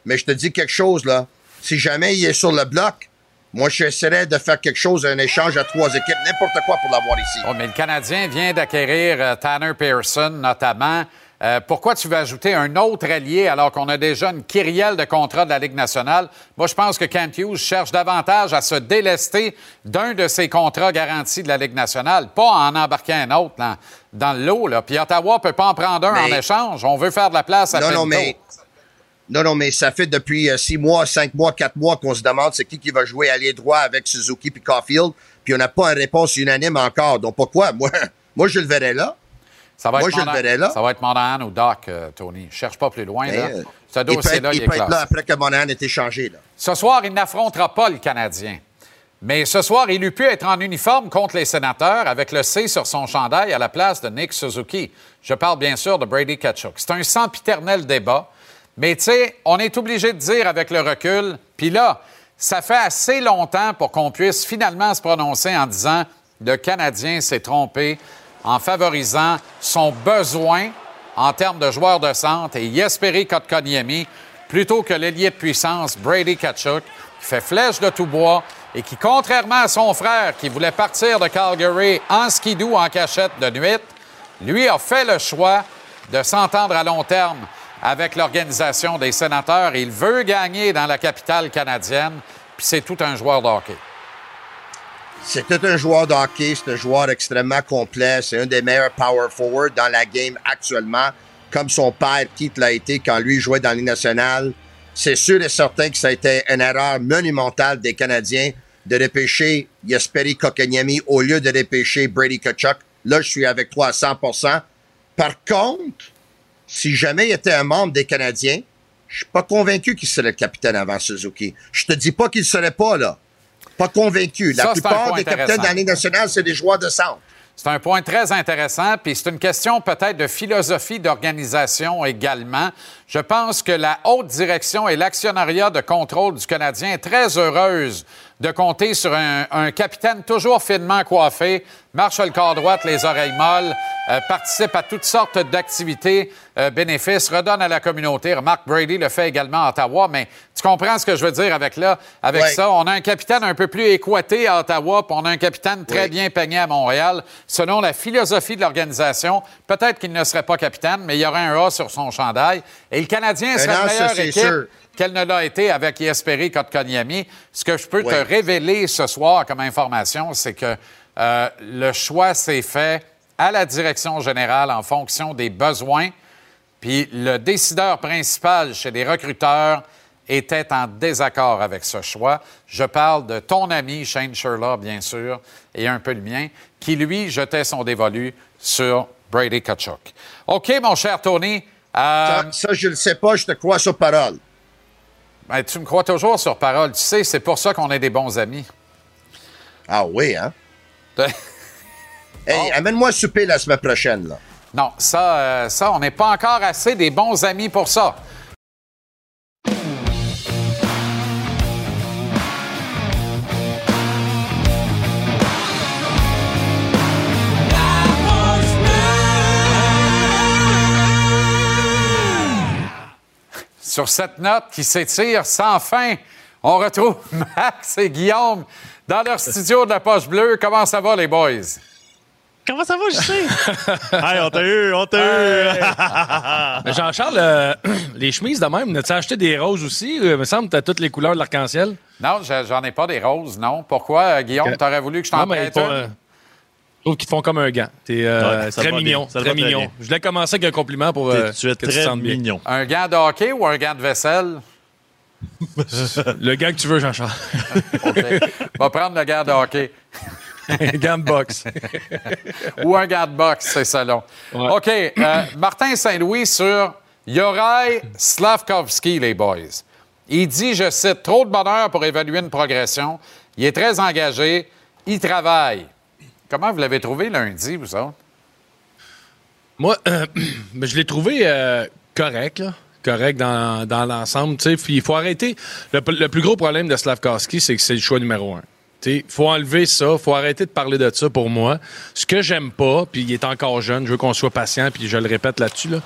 Speaker 5: Mais je te dis quelque chose, là. Si jamais il est sur le bloc, moi, j'essaierais de faire quelque chose, un échange à trois équipes, n'importe quoi pour l'avoir ici.
Speaker 1: Oh, mais le Canadien vient d'acquérir euh, Tanner Pearson, notamment. Euh, pourquoi tu veux ajouter un autre allié alors qu'on a déjà une kyrielle de contrats de la Ligue nationale? Moi, je pense que Kent Hughes cherche davantage à se délester d'un de ses contrats garantis de la Ligue nationale, pas en embarquer un autre dans, dans le lot. Là. Puis Ottawa peut pas en prendre un
Speaker 5: Mais-
Speaker 1: en échange. On veut faire de la place à
Speaker 5: Non, non, mais. Non, non, mais ça fait depuis euh, six mois, cinq mois, quatre mois qu'on se demande c'est qui qui va jouer allié droit avec Suzuki puis Caulfield, puis on n'a pas une réponse unanime encore. Donc pourquoi? Moi, moi je le verrais là.
Speaker 1: Ça va
Speaker 5: Moi,
Speaker 1: être
Speaker 5: je le
Speaker 1: Monahan-
Speaker 5: verrais là.
Speaker 1: Ça va être Monahan ou Doc, euh, Tony. Je cherche pas plus loin.
Speaker 5: Mais,
Speaker 1: Là.
Speaker 5: euh,
Speaker 1: Ce
Speaker 5: il peut
Speaker 1: dossier-là,
Speaker 5: être,
Speaker 1: il,
Speaker 5: il
Speaker 1: est
Speaker 5: peut être là
Speaker 1: classe.
Speaker 5: après que Monahan ait échangé. Là.
Speaker 1: Ce soir, il n'affrontera pas le Canadien. Mais ce soir, il eût pu être en uniforme contre les sénateurs avec le C sur son chandail à la place de Nick Suzuki. Je parle bien sûr de Brady Kachuk. C'est un sempiternel débat. Mais tu sais, on est obligé de dire avec le recul, puis là, ça fait assez longtemps pour qu'on puisse finalement se prononcer en disant le Canadien s'est trompé en favorisant son besoin en termes de joueurs de centre et Jesperi Kotkaniemi plutôt que l'ailier de puissance Brady Kachuk, qui fait flèche de tout bois et qui, contrairement à son frère qui voulait partir de Calgary en skidoo en cachette de nuit, lui a fait le choix de s'entendre à long terme avec l'organisation des sénateurs. Il veut gagner dans la capitale canadienne, puis c'est tout un joueur de hockey.
Speaker 5: Tout un joueur de hockey, c'est un joueur extrêmement complet, c'est un des meilleurs power forward dans la game actuellement, comme son père Keith l'a été quand lui jouait dans Ligue nationale. C'est sûr et certain que ça a été une erreur monumentale des Canadiens de repêcher Jesperi Kokanyemi au lieu de repêcher Brady Kachuk. Là, je suis avec toi à 100% Par contre, si jamais il était un membre des Canadiens, je suis pas convaincu qu'il serait le capitaine avant Suzuki. Je te dis pas qu'il serait pas là. Pas convaincu. La
Speaker 1: Ça,
Speaker 5: plupart
Speaker 1: point
Speaker 5: des capitaines de la Ligue nationale, c'est des joueurs de centre.
Speaker 1: C'est un point très intéressant, puis c'est une question peut-être de philosophie d'organisation également. Je pense que la haute direction et l'actionnariat de contrôle du Canadien est très heureuse de compter sur un, un capitaine toujours finement coiffé, marche le corps droite, les oreilles molles, euh, participe à toutes sortes d'activités euh, bénéfices, redonne à la communauté. Mark Brady le fait également à Ottawa, mais tu comprends ce que je veux dire avec là, avec ça. On a un capitaine un peu plus équaté à Ottawa, puis on a un capitaine très
Speaker 5: Oui.
Speaker 1: bien peigné à Montréal. Selon la philosophie de l'organisation, peut-être qu'il ne serait pas capitaine, mais il y aurait un A sur son chandail. Et le Canadien serait la
Speaker 5: ça,
Speaker 1: meilleure équipe
Speaker 5: sûr.
Speaker 1: Qu'elle ne l'a été avec Yesperi Kotkaniemi. Ce que je peux te révéler ce soir comme information, c'est que euh, le choix s'est fait à la direction générale en fonction des besoins. Puis le décideur principal chez les recruteurs était en désaccord avec ce choix. Je parle de ton ami Shane Sherlock, bien sûr, et un peu le mien, qui, lui, jetait son dévolu sur Brady Kachuk. OK, mon cher Tony. euh,
Speaker 5: Ça, ça, je le sais pas, je te crois sur parole.
Speaker 1: Ben, tu me crois toujours sur parole. Tu sais, c'est pour ça qu'on est des bons amis.
Speaker 5: Ah oui, hein? Hey, amène-moi souper la semaine prochaine, là.
Speaker 1: Non, ça, euh, ça on n'est pas encore assez des bons amis pour ça. Sur cette note qui s'étire sans fin, on retrouve Max et Guillaume dans leur studio de la Poche Bleue. Comment ça va, les boys?
Speaker 12: Comment ça va, je sais?
Speaker 13: Hey, on t'a eu, on t'a eu.
Speaker 12: Jean-Charles, euh, les chemises de même, as-tu acheté des roses aussi? Euh, Il me semble que tu as toutes les couleurs de l'arc-en-ciel.
Speaker 1: Non, je- j'en ai pas des roses, non. Pourquoi, euh, Guillaume? T'aurais voulu que je t'en prête une?
Speaker 12: Je trouve qu'ils te font comme un gant. T'es euh,
Speaker 13: Ouais,
Speaker 12: très mignon, très mignon.
Speaker 13: bien.
Speaker 12: Je voulais commencer avec un compliment pour euh,
Speaker 13: tu es
Speaker 12: que te
Speaker 13: très
Speaker 12: bien.
Speaker 13: mignon.
Speaker 1: Un gant de hockey ou un gant de vaisselle?
Speaker 12: Le gant que tu veux, Jean-Charles.
Speaker 1: OK. Va prendre le gant de hockey.
Speaker 12: un gant de boxe.
Speaker 1: ou un gant de boxe, c'est selon. OK. euh, Martin Saint-Louis sur Yorai Slavkovski, les boys. Il dit, je cite, trop de bonheur pour évaluer une progression. Il est très engagé. Il travaille. Comment vous l'avez trouvé lundi, vous autres?
Speaker 12: Moi, je l'ai trouvé euh, correct, là. correct dans, dans l'ensemble. il faut arrêter. Le, plus gros problème de Slavkowski, c'est que c'est le choix numéro un. Il faut enlever ça, faut arrêter de parler de ça pour moi. Ce que j'aime pas, puis il est encore jeune, je veux qu'on soit patient, puis je le répète là-dessus, là,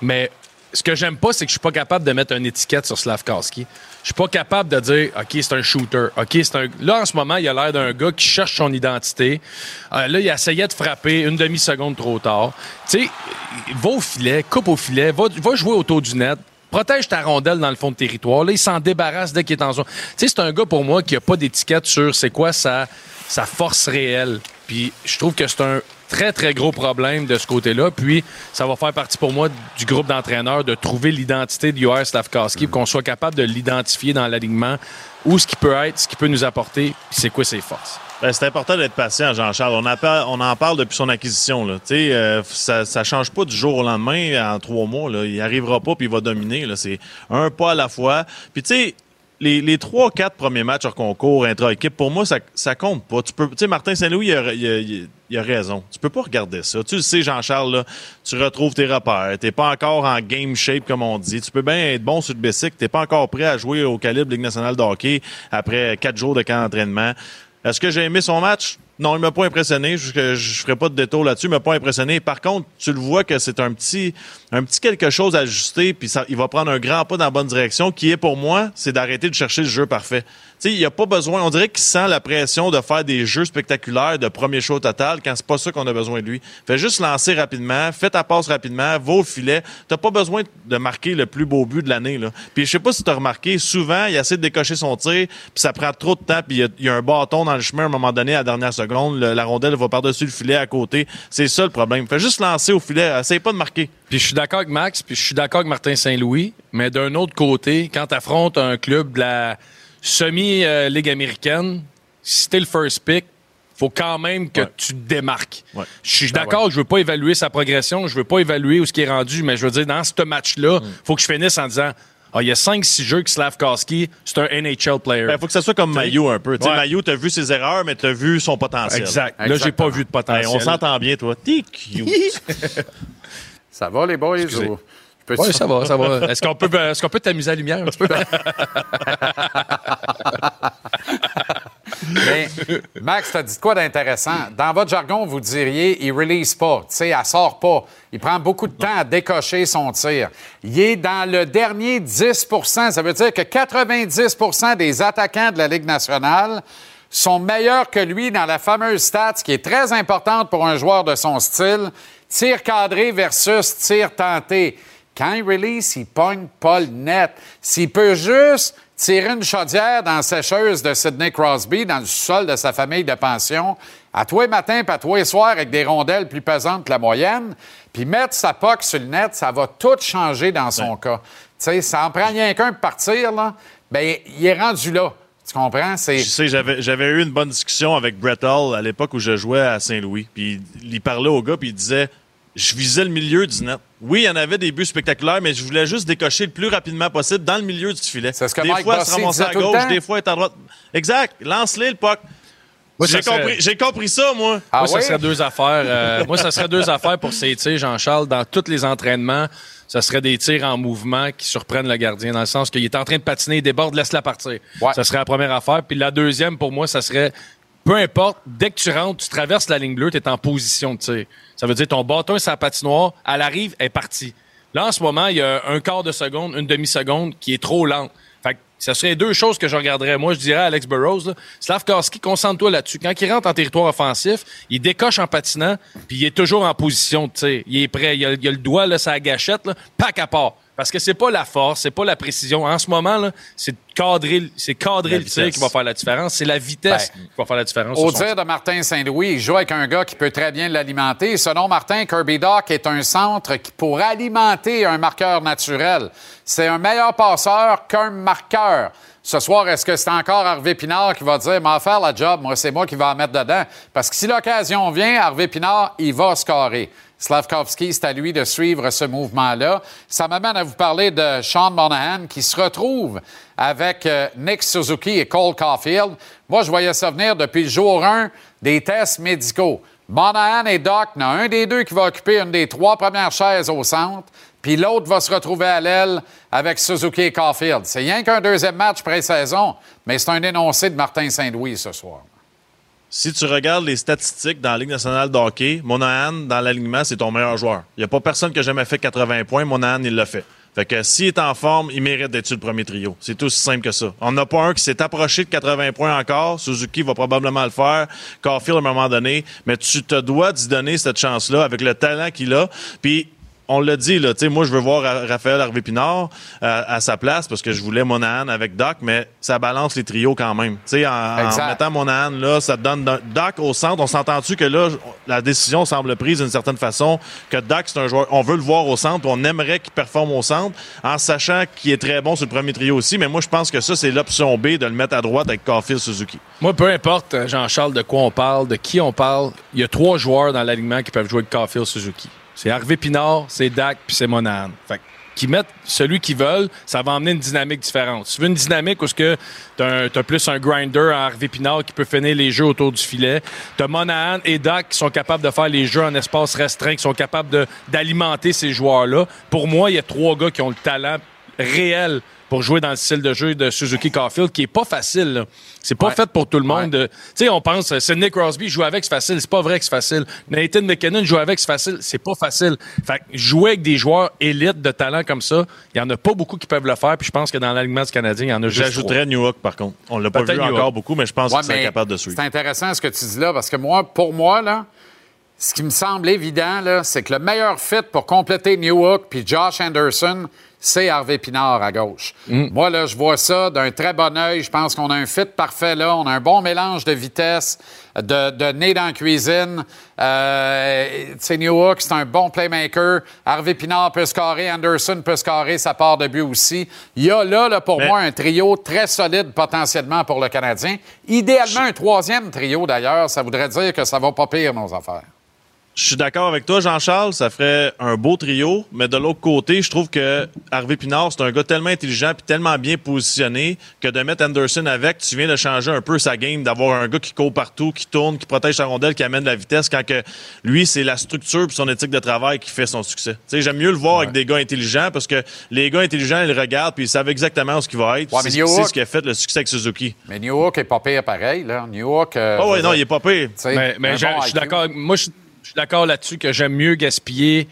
Speaker 12: mais ce que j'aime pas, c'est que je suis pas capable de mettre une étiquette sur Slavkowski. Je suis pas capable de dire, OK, c'est un shooter. OK, c'est un. Là, en ce moment, il a l'air d'un gars qui cherche son identité. Euh, là, il essayait de frapper une demi-seconde trop tard. Tu sais, va au filet, coupe au filet, va, va jouer autour du net. Protège ta rondelle dans le fond de territoire. Là, il s'en débarrasse dès qu'il est en zone. Tu sais, c'est un gars pour moi qui a pas d'étiquette sur c'est quoi sa, sa force réelle. Puis je trouve que c'est un très, très gros problème de ce côté-là. Puis ça va faire partie pour moi du groupe d'entraîneurs de trouver l'identité de Yoer Slavkowski pour qu'on soit capable de l'identifier dans l'alignement, où ce qui peut être, ce qui peut nous apporter, puis c'est quoi ses forces.
Speaker 13: Ben, c'est important d'être patient, Jean-Charles. On, on en parle depuis son acquisition. Là. Tu sais, euh, ça ne change pas du jour au lendemain en trois mois. Là. Il arrivera pas puis il va dominer. C'est un pas à la fois. Puis tu sais, les, les trois, quatre premiers matchs hors concours, intra-équipe, pour moi, ça, compte pas. Tu peux, tu sais, Martin Saint-Louis, il a, raison. Tu peux pas regarder ça. Tu le sais, Jean-Charles, là, tu retrouves tes repères. T'es pas encore en game shape, comme on dit. Tu peux bien être bon sur le bicycle. T'es pas encore prêt à jouer au calibre Ligue nationale de hockey après quatre jours de camp d'entraînement. Est-ce que j'ai aimé son match? Non, il m'a pas impressionné. Je, je, je ferai pas de détour là-dessus. Il m'a pas impressionné. Par contre, tu le vois que c'est un petit, un petit quelque chose à ajuster, puis ça, il va prendre un grand pas dans la bonne direction, qui est pour moi, c'est d'arrêter de chercher le jeu parfait. Tu sais, il n'y a pas besoin. On dirait qu'il sent la pression de faire des jeux spectaculaires de premier show total quand c'est pas ça qu'on a besoin de lui. Fais juste lancer rapidement, fais ta passe rapidement, va au filet. T'as pas besoin de marquer le plus beau but de l'année, là. Puis je sais pas si t'as remarqué, souvent, il essaie de décocher son tir, puis ça prend trop de temps, puis il y a- un bâton dans le chemin à un moment donné, à la dernière seconde. La rondelle va par-dessus le filet à côté. C'est ça le problème. Fais juste lancer au filet. Essaye pas de marquer.
Speaker 12: Puis d'accord avec Max, puis je suis d'accord avec Martin Saint-Louis, mais d'un autre côté, quand tu affrontes un club de la semi-ligue américaine, si t'es le first pick, faut quand même que tu te démarques. Je suis d'accord, je veux pas évaluer sa progression, je veux pas évaluer où ce qui est rendu, mais je veux dire, dans ce match-là, faut que je finisse en disant ah, il y a 5-6 jeux que Slavkowski, c'est un NHL player.
Speaker 13: Il faut que ça soit comme Maillot un peu.
Speaker 12: Ouais.
Speaker 13: Maillot, t'as vu ses erreurs, mais t'as vu son potentiel.
Speaker 12: Exact. Là, j'ai pas vu de potentiel.
Speaker 13: Hey, on s'entend bien, toi. T'es cute.
Speaker 1: Ça va, les boys? Ou-
Speaker 12: Oui, ça va, ça va. Est-ce qu'on peut, est-ce qu'on peut t'amuser à la lumière un petit peu?
Speaker 1: Mais Max, t'as dit quoi d'intéressant? Dans votre jargon, vous diriez, il release pas, tu sais, elle sort pas. Il prend beaucoup de temps à décocher son tir. Il est dans le dernier 10% Ça veut dire que 90% des attaquants de la Ligue nationale sont meilleurs que lui dans la fameuse stat qui est très importante pour un joueur de son style, tir cadré versus tir tenté. Quand il release, il pogne pas le net. S'il peut juste tirer une chaudière dans la sécheuse de Sidney Crosby, dans le sol de sa famille de pension, à toi et matin, puis à toi et soir, avec des rondelles plus pesantes que la moyenne, puis mettre sa poque sur le net, ça va tout changer dans son cas. Tu sais, ça en prend rien qu'un pour partir, là. Bien, il est rendu là. Tu comprends?
Speaker 13: Je sais, j'avais, j'avais eu une bonne discussion avec Brett Hall à l'époque où je jouais à Saint-Louis. Puis il parlait au gars, puis il disait je visais le milieu du net. Oui, il y en avait des buts spectaculaires, mais je voulais juste décocher le plus rapidement possible dans le milieu du filet.
Speaker 1: C'est ce que
Speaker 13: des
Speaker 1: Mike
Speaker 13: fois,
Speaker 1: Bossy
Speaker 13: se ramasser à gauche, des fois, être à droite. Exact. Lance-les, le puck. J'ai
Speaker 12: serait-
Speaker 13: compris, ça, moi.
Speaker 1: Ah
Speaker 12: moi, ça serait deux affaires. euh, moi, ça serait deux affaires pour ces tirs, Jean-Charles. Dans tous les entraînements, ça serait des tirs en mouvement qui surprennent le gardien, dans le sens qu'il est en train de patiner, il déborde, laisse-la partir.
Speaker 1: Ouais.
Speaker 12: Ça serait la première affaire. Puis la deuxième, pour moi, ça serait peu importe, dès que tu rentres, tu traverses la ligne bleue, tu es en position de tir. Ça veut dire ton bâton sa patinoire, elle arrive, elle est partie. Là, en ce moment, il y a un quart de seconde, une demi-seconde qui est trop lente. Fait que ce serait deux choses que je regarderais. Moi, je dirais à Alex Burrows, là, Slavkowski, concentre-toi là-dessus. Quand il rentre en territoire offensif, il décoche en patinant, puis il est toujours en position de tir. Il est prêt. Il a, le doigt, là, sa gâchette, là, pack à part. Parce que c'est pas la force, c'est pas la précision. En ce moment, c'est cadrer, c'est cadrer le tir qui va faire la différence. C'est la vitesse qui va faire la différence.
Speaker 1: Au dire de Martin Saint-Louis, il joue avec un gars qui peut très bien l'alimenter. Selon Martin, Kirby Doc est un centre qui pourrait alimenter un marqueur naturel. C'est un meilleur passeur qu'un marqueur. Ce soir, est-ce que c'est encore Harvey Pinard qui va dire m'en faire la job, moi c'est moi qui vais en mettre dedans? Parce que si l'occasion vient, Harvey Pinard, il va scorer. Slavkovski, c'est à lui de suivre ce mouvement-là. Ça m'amène à vous parler de Sean Monahan qui se retrouve avec euh, Nick Suzuki et Cole Caulfield. Moi, je voyais ça venir depuis le jour 1 des tests médicaux. Monahan et Doc, il y a un des deux qui va occuper une des trois premières chaises au centre, puis l'autre va se retrouver à l'aile avec Suzuki et Caulfield. C'est rien qu'un deuxième match pré-saison, mais c'est un énoncé de Martin Saint-Louis ce soir.
Speaker 13: Si tu regardes les statistiques dans la Ligue nationale de hockey, Monahan, dans l'alignement, c'est ton meilleur joueur. Il n'y a pas personne qui a jamais fait 80 points. Monahan, il l'a fait. Fait que s'il est en forme, il mérite d'être sur le premier trio. C'est aussi simple que ça. On n'a pas un qui s'est approché de 80 points encore. Suzuki va probablement le faire. Caulfield à un moment donné. Mais tu te dois d'y donner cette chance-là avec le talent qu'il a. Puis on l'a dit, là, tu sais, moi, je veux voir Ra- Raphaël Harvey-Pinard euh, à sa place parce que je voulais Monahan avec Doc, mais ça balance les trios quand même. Tu sais, en, en mettant Monahan là, ça te donne Doc au centre. On s'entend-tu que là, la décision semble prise d'une certaine façon que Doc, c'est un joueur, on veut le voir au centre, on aimerait qu'il performe au centre, en sachant qu'il est très bon sur le premier trio aussi, mais moi, je pense que ça, c'est l'option B de le mettre à droite avec Caulfield Suzuki.
Speaker 12: Moi, peu importe, euh, Jean-Charles, de quoi on parle, de qui on parle, il y a trois joueurs dans l'alignement qui peuvent jouer avec Caulfield Suzuki. C'est Harvey Pinard, c'est Dak, puis c'est Monahan. Fait que qui mettent celui qu'ils veulent, ça va emmener une dynamique différente. Tu veux une dynamique où tu as, plus un grinder à Harvey Pinard qui peut finir les jeux autour du filet, tu as Monahan et Dak qui sont capables de faire les jeux en espace restreint, qui sont capables d'alimenter ces joueurs-là. Pour moi, il y a trois gars qui ont le talent réel pour jouer dans le style de jeu de Suzuki Caulfield, qui est pas facile. C'est pas
Speaker 1: Ouais.
Speaker 12: fait pour tout le monde. de- Tu sais, on pense, euh, Sidney Crosby joue avec, c'est facile. C'est pas vrai que c'est facile. Nathan McKinnon joue avec, c'est facile. C'est pas facile. Fait que jouer avec des joueurs élites de talent comme ça, il y en a pas beaucoup qui peuvent le faire. Puis je pense que dans l'alignement du Canadien, il y en a juste
Speaker 13: J'ajouterais New York, par contre. On l'a pas
Speaker 12: Peut-être
Speaker 13: vu
Speaker 12: New
Speaker 13: encore
Speaker 12: York.
Speaker 13: beaucoup, mais je pense
Speaker 1: Ouais,
Speaker 13: qu'il serait
Speaker 1: mais
Speaker 13: capable de suivre.
Speaker 1: C'est intéressant ce que tu dis là, parce que moi, pour moi, là, ce qui me semble évident, c'est que le meilleur fit pour compléter Newhook puis Josh Anderson, c'est Harvey Pinard à gauche. Moi, là, je vois ça d'un très bon œil. Je pense qu'on a un fit parfait là. On a un bon mélange de vitesse, de, de nez dans la cuisine. Euh, sais, Newhook, c'est un bon playmaker. Harvey Pinard peut scorer. Anderson peut scorer. Ça part de but aussi. Il y a là, là pour
Speaker 13: Mais-
Speaker 1: moi, un trio très solide potentiellement pour le Canadien. Idéalement, un troisième trio, d'ailleurs. Ça voudrait dire que ça va pas pire, nos affaires.
Speaker 13: Je suis d'accord avec toi, Jean-Charles. Ça ferait un beau trio. Mais de l'autre côté, je trouve que Harvey Pinard, c'est un gars tellement intelligent puis tellement bien positionné que de mettre Anderson avec, tu viens de changer un peu sa game, d'avoir un gars qui court partout, qui tourne, qui protège sa rondelle, qui amène la vitesse, quand que lui, c'est la structure puis son éthique de travail qui fait son succès. Tu sais, j'aime mieux le voir avec des gars intelligents parce que les gars intelligents, ils regardent puis ils savent exactement ce qu'il va être.
Speaker 1: Ouais, mais
Speaker 13: c'est ce qui a fait le succès avec Suzuki.
Speaker 1: Mais New York est pas pire pareil, là. New York. euh,
Speaker 13: Ah
Speaker 1: veux
Speaker 13: non, il est pas pire.
Speaker 1: tu sais,
Speaker 12: Mais, mais je
Speaker 1: bon
Speaker 12: je suis d'accord. Moi, je je suis d'accord là-dessus que j'aime mieux gaspiller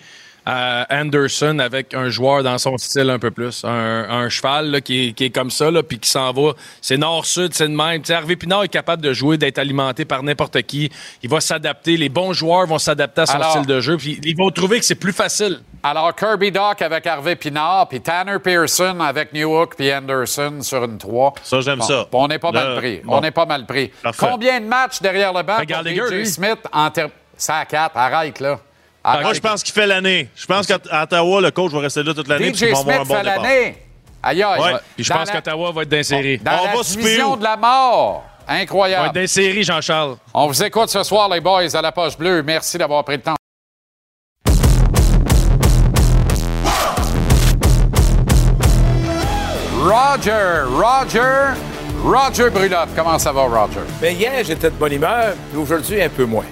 Speaker 12: euh, Anderson avec un joueur dans son style un peu plus. Un, cheval qui, est, comme ça, puis qui s'en va. C'est nord-sud, c'est le même. Harvey Pinard est capable de jouer, d'être alimenté par n'importe qui. Il va s'adapter. Les bons joueurs vont s'adapter à son style de jeu. Ils vont trouver que c'est plus facile.
Speaker 1: Alors, Kirby Doc avec Harvey Pinard, puis Tanner Pearson avec Newhook, puis Anderson sur une 3.
Speaker 13: Ça, j'aime ça.
Speaker 1: On est pas mal pris. On est pas mal pris. Combien de matchs derrière le banc
Speaker 12: Regardez
Speaker 1: pour Smith en termes... 104, arrête, là.
Speaker 13: Moi, je pense qu'il fait l'année. Je pense qu'à Ottawa, le coach va rester là toute l'année.
Speaker 1: DJ Smith
Speaker 13: un bon
Speaker 1: fait l'année. Aïe, aïe.
Speaker 12: Puis je pense qu'Ottawa va être d'insérie.
Speaker 1: Dans la
Speaker 13: va
Speaker 1: de la mort. Incroyable.
Speaker 12: On va être d'insérie, Jean-Charles.
Speaker 1: On vous écoute ce soir, les boys, à la poche bleue. Merci d'avoir pris le temps. Roger, Roger, Roger Bruloff. Comment ça va, Roger?
Speaker 14: Bien, hier, j'étais de bonne humeur, mais aujourd'hui, un peu moins.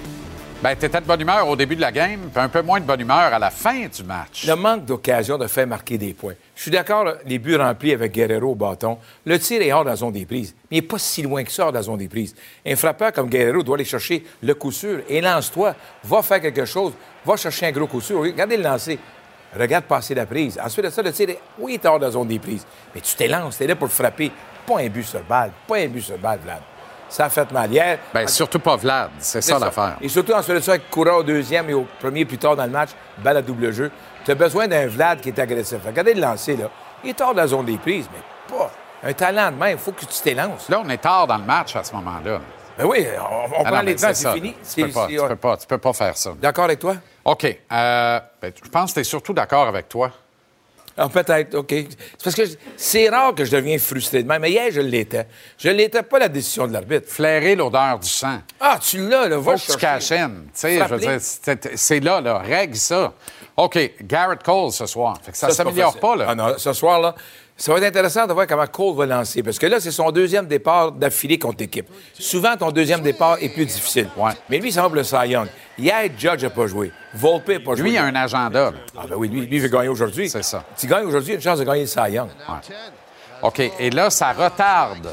Speaker 1: Ben, t'étais de bonne humeur au début de la game, puis un peu moins de bonne humeur à la fin du match.
Speaker 14: Le manque d'occasion de faire marquer des points. Je suis d'accord, les buts remplis avec Guerrero au bâton. Le tir est hors de la zone des prises. Mais il n'est pas si loin que ça hors de la zone des prises. Un frappeur comme Guerrero doit aller chercher le coup sûr. Et lance-toi. Va faire quelque chose. Va chercher un gros coup sûr. Regardez le lancer. Regarde passer la prise. Ensuite de ça, le tir est, oui, il est hors de la zone des prises. Mais tu t'élances. Tu es là pour frapper. Pas un but sur balle. Pas un but sur balle, Vlad. Ça a fait mal hier.
Speaker 1: Ben, surtout pas Vlad. C'est ça, l'affaire.
Speaker 14: Et surtout de ça, avec Koura au deuxième et au premier plus tard dans le match, balle à double jeu. Tu as besoin d'un Vlad qui est agressif. Regardez le lancer, là. Il est hors de la zone des prises, mais pas. Un talent de même, il faut que tu t'élances.
Speaker 1: Là, on est tard dans le match à ce moment-là.
Speaker 14: Ben oui, on, on
Speaker 1: Ah
Speaker 14: prend
Speaker 1: non,
Speaker 14: les devants,
Speaker 1: c'est
Speaker 14: fini.
Speaker 1: Tu
Speaker 14: C'est-
Speaker 1: peux, pas, tu peux pas, tu peux pas faire ça.
Speaker 14: D'accord avec toi?
Speaker 1: OK. Euh, ben, je pense que tu es surtout d'accord avec toi.
Speaker 14: Ah, peut-être, OK. C'est parce que c'est rare que je deviens frustré de même, mais hier, je l'étais. Je l'étais pas la décision de l'arbitre.
Speaker 1: Flairer l'odeur du sang.
Speaker 14: Ah, tu l'as, là, va
Speaker 1: Faut que tu. Tu sais, je veux dire, c'est là, là. Règle ça. OK. Garrett Cole ce soir. Fait que ça ne
Speaker 14: c'est
Speaker 1: s'améliore
Speaker 14: facile.
Speaker 1: pas, là.
Speaker 14: Ah non, ce soir, là, ça va être intéressant de voir comment Cole va lancer. Parce que là, c'est son deuxième départ d'affilée contre l'équipe. Souvent, ton deuxième départ est plus difficile.
Speaker 1: Ouais.
Speaker 14: Mais lui, va pour le Cy Young. Hier, Judge n'a pas joué. Volpe n'a pas joué.
Speaker 1: Lui, il a un agenda.
Speaker 14: Ah ben oui, lui, lui il veut gagner aujourd'hui.
Speaker 1: C'est ça.
Speaker 14: Tu gagnes aujourd'hui, il y a une chance de gagner le Cy Young.
Speaker 1: OK. Et là, ça retarde.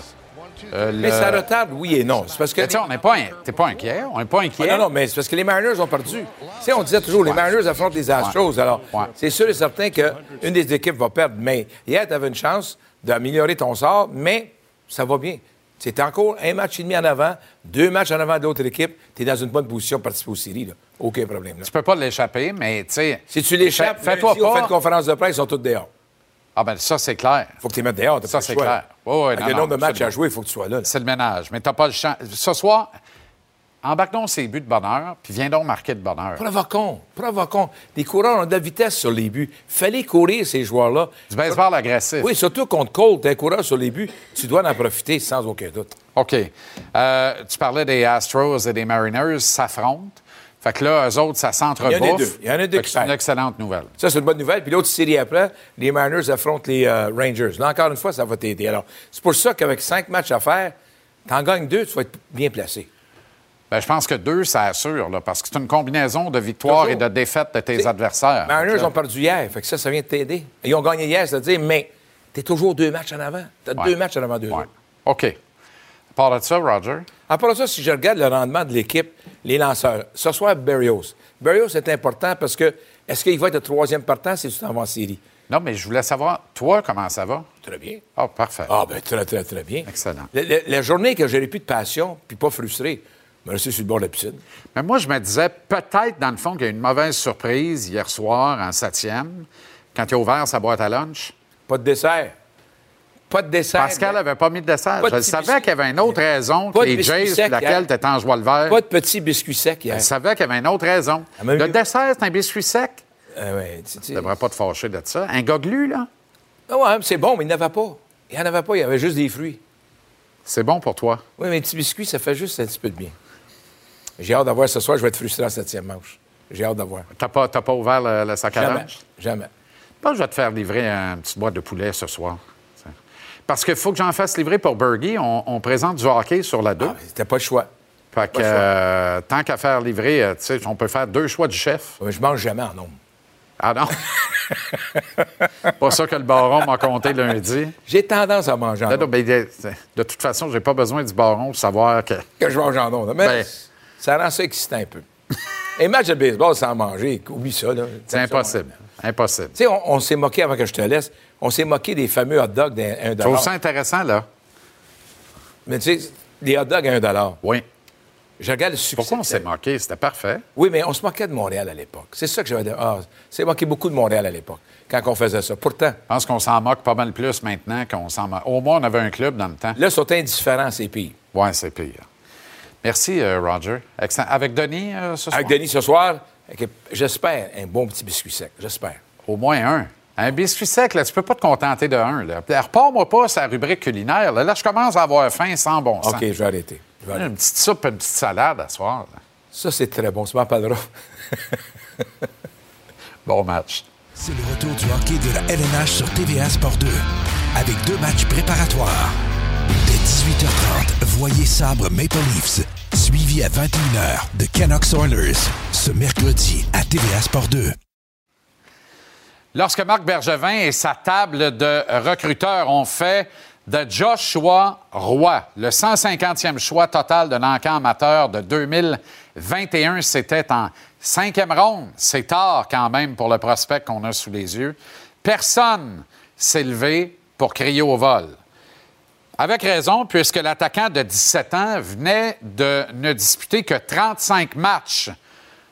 Speaker 1: Euh,
Speaker 14: Mais
Speaker 1: le-
Speaker 14: ça retarde, oui et non. C'est parce que...
Speaker 1: Sais, on n'est pas, in- pas inquiet. On n'est pas inquiet.
Speaker 14: Ah non, non, mais c'est parce que les Mariners ont perdu. Tu sais, on disait toujours, les Mariners affrontent les Astros. Alors,
Speaker 1: Ouais.
Speaker 14: c'est sûr et certain qu'une des équipes va perdre. Mais hier, tu avais une chance d'améliorer ton sort, mais ça va bien. C'est encore un match et demi en avant, deux matchs en avant de l'autre équipe. Tu es dans une bonne position pour participer aux séries. Là. Aucun problème. là.
Speaker 1: Tu peux pas l'échapper, mais tu sais.
Speaker 14: Si tu l'échappes,
Speaker 1: fais- fais-toi
Speaker 14: lundi, on fait
Speaker 1: pas.
Speaker 14: une conférence de presse, ils sont tous dehors.
Speaker 1: Ah, ben ça, c'est clair.
Speaker 14: faut que tu les mettes dehors.
Speaker 1: Ça,
Speaker 14: pas
Speaker 1: c'est clair. Oui, oui,
Speaker 14: Avec
Speaker 1: non,
Speaker 14: le
Speaker 1: non,
Speaker 14: nombre de matchs à jouer, il faut que tu sois là. là.
Speaker 1: C'est le ménage. Mais t'as pas le champ. Ce soir, embarque donc ces buts de bonheur, puis viens donc marquer de bonheur.
Speaker 14: Provoquons, provoquons. Les coureurs ont de la vitesse sur les buts. Fallait courir, ces joueurs-là.
Speaker 1: Du baseball agressif.
Speaker 14: Oui, surtout contre Cole, t'es un coureur sur les buts, tu dois en profiter sans aucun doute.
Speaker 1: OK. Euh, tu parlais des Astros et des Mariners s'affrontent. Fait que là, eux autres, ça s'entrebouffe.
Speaker 14: Il y en a deux. Il y en a deux
Speaker 1: Fait que
Speaker 14: qui
Speaker 1: C'est une excellente nouvelle.
Speaker 14: Ça, c'est une bonne nouvelle. Puis l'autre série après, les Mariners affrontent les euh, Rangers. Là, encore une fois, ça va t'aider. Alors, c'est pour ça qu'avec cinq matchs à faire, t'en gagnes deux, tu vas être bien placé.
Speaker 1: Ben, je pense que deux, ça assure, là, parce que c'est une combinaison de victoires et de défaites de tes adversaires.
Speaker 14: Les Mariners ont perdu hier, fait que ça, ça vient de t'aider. Ils ont gagné hier, c'est-à-dire, mais t'es toujours deux matchs en avant. T'as
Speaker 1: Ouais.
Speaker 14: deux matchs en avant d'eux.
Speaker 1: Ouais. OK. À part de ça, Roger,
Speaker 14: À part ça, si je regarde le rendement de l'équipe, les lanceurs, ce soir, Berrios. Berrios est important parce que est-ce qu'il va être le troisième partant si tu t'en vas en série?
Speaker 1: non, mais je voulais savoir, toi, comment ça va?
Speaker 14: Très bien.
Speaker 1: Ah, parfait.
Speaker 14: Ah, ben très, très, très bien.
Speaker 1: Excellent.
Speaker 14: La, journée que j'aurais plus de passion, puis pas frustré, me rester sur le bord de la piscine.
Speaker 1: Mais moi, je me disais, peut-être, dans le fond, qu'il y a eu une mauvaise surprise hier soir, en septième, quand il a ouvert sa boîte à lunch.
Speaker 14: Pas de dessert. Pas de dessert.
Speaker 1: Pascal n'avait pas mis de dessert.
Speaker 14: Pas
Speaker 1: Je
Speaker 14: petit
Speaker 1: savais
Speaker 14: biscuit.
Speaker 1: qu'il y avait une autre raison que
Speaker 14: Pas de
Speaker 1: les
Speaker 14: biscuit
Speaker 1: Jays,
Speaker 14: sec,
Speaker 1: pour laquelle tu étais en joie le vert.
Speaker 14: Pas de petits biscuits secs hier.
Speaker 1: Je savais qu'il y avait une autre raison.
Speaker 14: Ah,
Speaker 1: Le dessert, c'est un biscuit sec.
Speaker 14: Ah ouais, tu- Tu
Speaker 1: devrais pas te fâcher de ça. Un goglu, là,
Speaker 14: Ah ouais, c'est bon, mais il n'y en avait pas. Il n'y en avait pas, il y avait juste des fruits.
Speaker 1: c'est bon pour toi.
Speaker 14: Oui, mais un petit biscuit, ça fait juste un petit peu de bien. J'ai hâte d'avoir ce soir, je vais être frustré en septième manche. J'ai hâte de voir.
Speaker 1: T'as pas, t'as pas ouvert le, le sac à
Speaker 14: Jamais. Jamais.
Speaker 1: Je pense que je vais te faire livrer un petite boîte de poulet ce soir. Parce qu'il faut que j'en fasse livrer pour Bergie. On, on présente du hockey sur la 2.
Speaker 14: C'était pas le choix.
Speaker 1: Fait que,
Speaker 14: Pas le choix.
Speaker 1: euh, tant qu'à faire livrer, euh, tu sais, on peut faire deux choix du chef.
Speaker 14: Mais je mange jamais en nombre.
Speaker 1: Ah non? pas ça que le baron m'a compté lundi.
Speaker 14: J'ai tendance à manger en nombre.
Speaker 1: mais de, de toute façon, j'ai pas besoin du baron pour savoir que.
Speaker 14: Que je mange en nombre. Mais
Speaker 1: Ben.
Speaker 14: ça rend ça excitant un peu. Et match de baseball sans manger, oublie ça.
Speaker 1: C'est impossible. Impossible.
Speaker 14: Tu sais, on, on s'est moqué, avant que je te laisse, on s'est moqué des fameux hot dogs d'un
Speaker 1: Je
Speaker 14: 1
Speaker 1: trouve ça intéressant, là.
Speaker 14: Mais tu sais, des hot dogs à 1
Speaker 1: Oui.
Speaker 14: Je regarde le succès.
Speaker 1: Pourquoi on s'est moqué? C'était parfait.
Speaker 14: Oui, mais on se moquait de Montréal à l'époque. C'est ça que j'avais dit. Ah, c'est moqué beaucoup de Montréal à l'époque, quand on faisait ça. Pourtant,
Speaker 1: Je pense qu'on s'en moque pas mal plus maintenant qu'on s'en moque. Au moins, on avait un club dans le temps.
Speaker 14: là, ils sont indifférents, c'est pire.
Speaker 1: Oui, c'est pire. Merci, euh, Roger. Excellent. Avec Denis euh, ce soir?
Speaker 14: Avec Denis ce soir, j'espère un bon petit biscuit sec. J'espère.
Speaker 1: Au moins un. Un biscuit sec, là, tu peux pas te contenter de un. Là. Repars-moi pas sa rubrique culinaire. Là. Là, je commence à avoir faim sans bon sens.
Speaker 14: OK, je vais arrêter. Je vais arrêter.
Speaker 1: Une petite soupe, une petite salade à soir. là.
Speaker 14: Ça, c'est très bon. Tu m'en parleras.
Speaker 1: Bon match.
Speaker 15: C'est le retour du hockey de la LNH sur TVA Sport 2. Avec deux matchs préparatoires. Dès 18h30, voyez Sabre Maple Leafs, suivi à 21h de Canucks Oilers, ce mercredi à TVA Sport 2.
Speaker 1: Lorsque Marc Bergevin et sa table de recruteurs ont fait de Joshua Roy, le 150e choix total de l'encan amateur de 2021, c'était en cinquième ronde. C'est tard quand même pour le prospect qu'on a sous les yeux. Personne s'est levé pour crier au vol. Avec raison, puisque l'attaquant de 17 ans venait de ne disputer que 35 matchs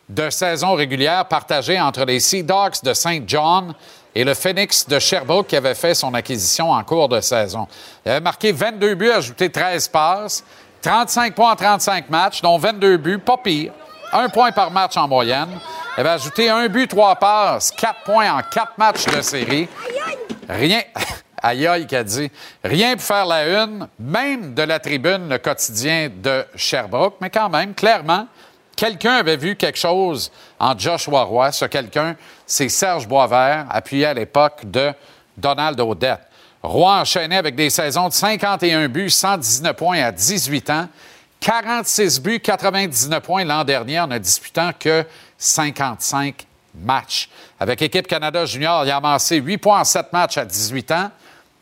Speaker 1: de saison régulière partagés entre les Sea Dogs de Saint John et le Phoenix de Sherbrooke qui avait fait son acquisition en cours de saison. Il avait marqué 22 buts, ajouté 13 passes, 35 points en 35 matchs, dont 22 buts, pas pire. Un point par match en moyenne. Il avait ajouté un but, trois passes, quatre points en quatre matchs de série. Rien. Aïe aïe qui a dit. Rien pour faire la une, même de la tribune, le quotidien de Sherbrooke, mais quand même, clairement, quelqu'un avait vu quelque chose en Joshua Roy. Ce quelqu'un, c'est Serge Boisvert, appuyé à l'époque de Donald Odette. Roy enchaînait avec des saisons de 51 buts, 119 points à 18 ans, 46 buts, 99 points l'an dernier en ne disputant que 55 matchs. Avec Équipe Canada Junior, il a amassé 8 points en 7 matchs à 18 ans,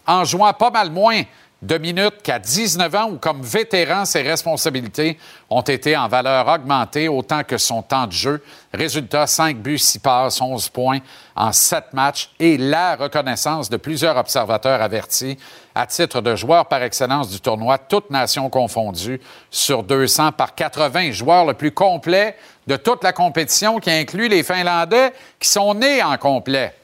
Speaker 1: en jouant pas mal moins de minutes qu'à 19 ans où, comme vétéran, ses responsabilités ont été en valeur augmentée autant que son temps de jeu. Résultat, 5 buts, 6 passes, 11 points en 7 matchs et la reconnaissance de plusieurs observateurs avertis à titre de joueur par excellence du tournoi, toutes nations confondues, sur 200 par 80 joueurs le plus complet de toute la compétition qui inclut les Finlandais qui sont nés en complet.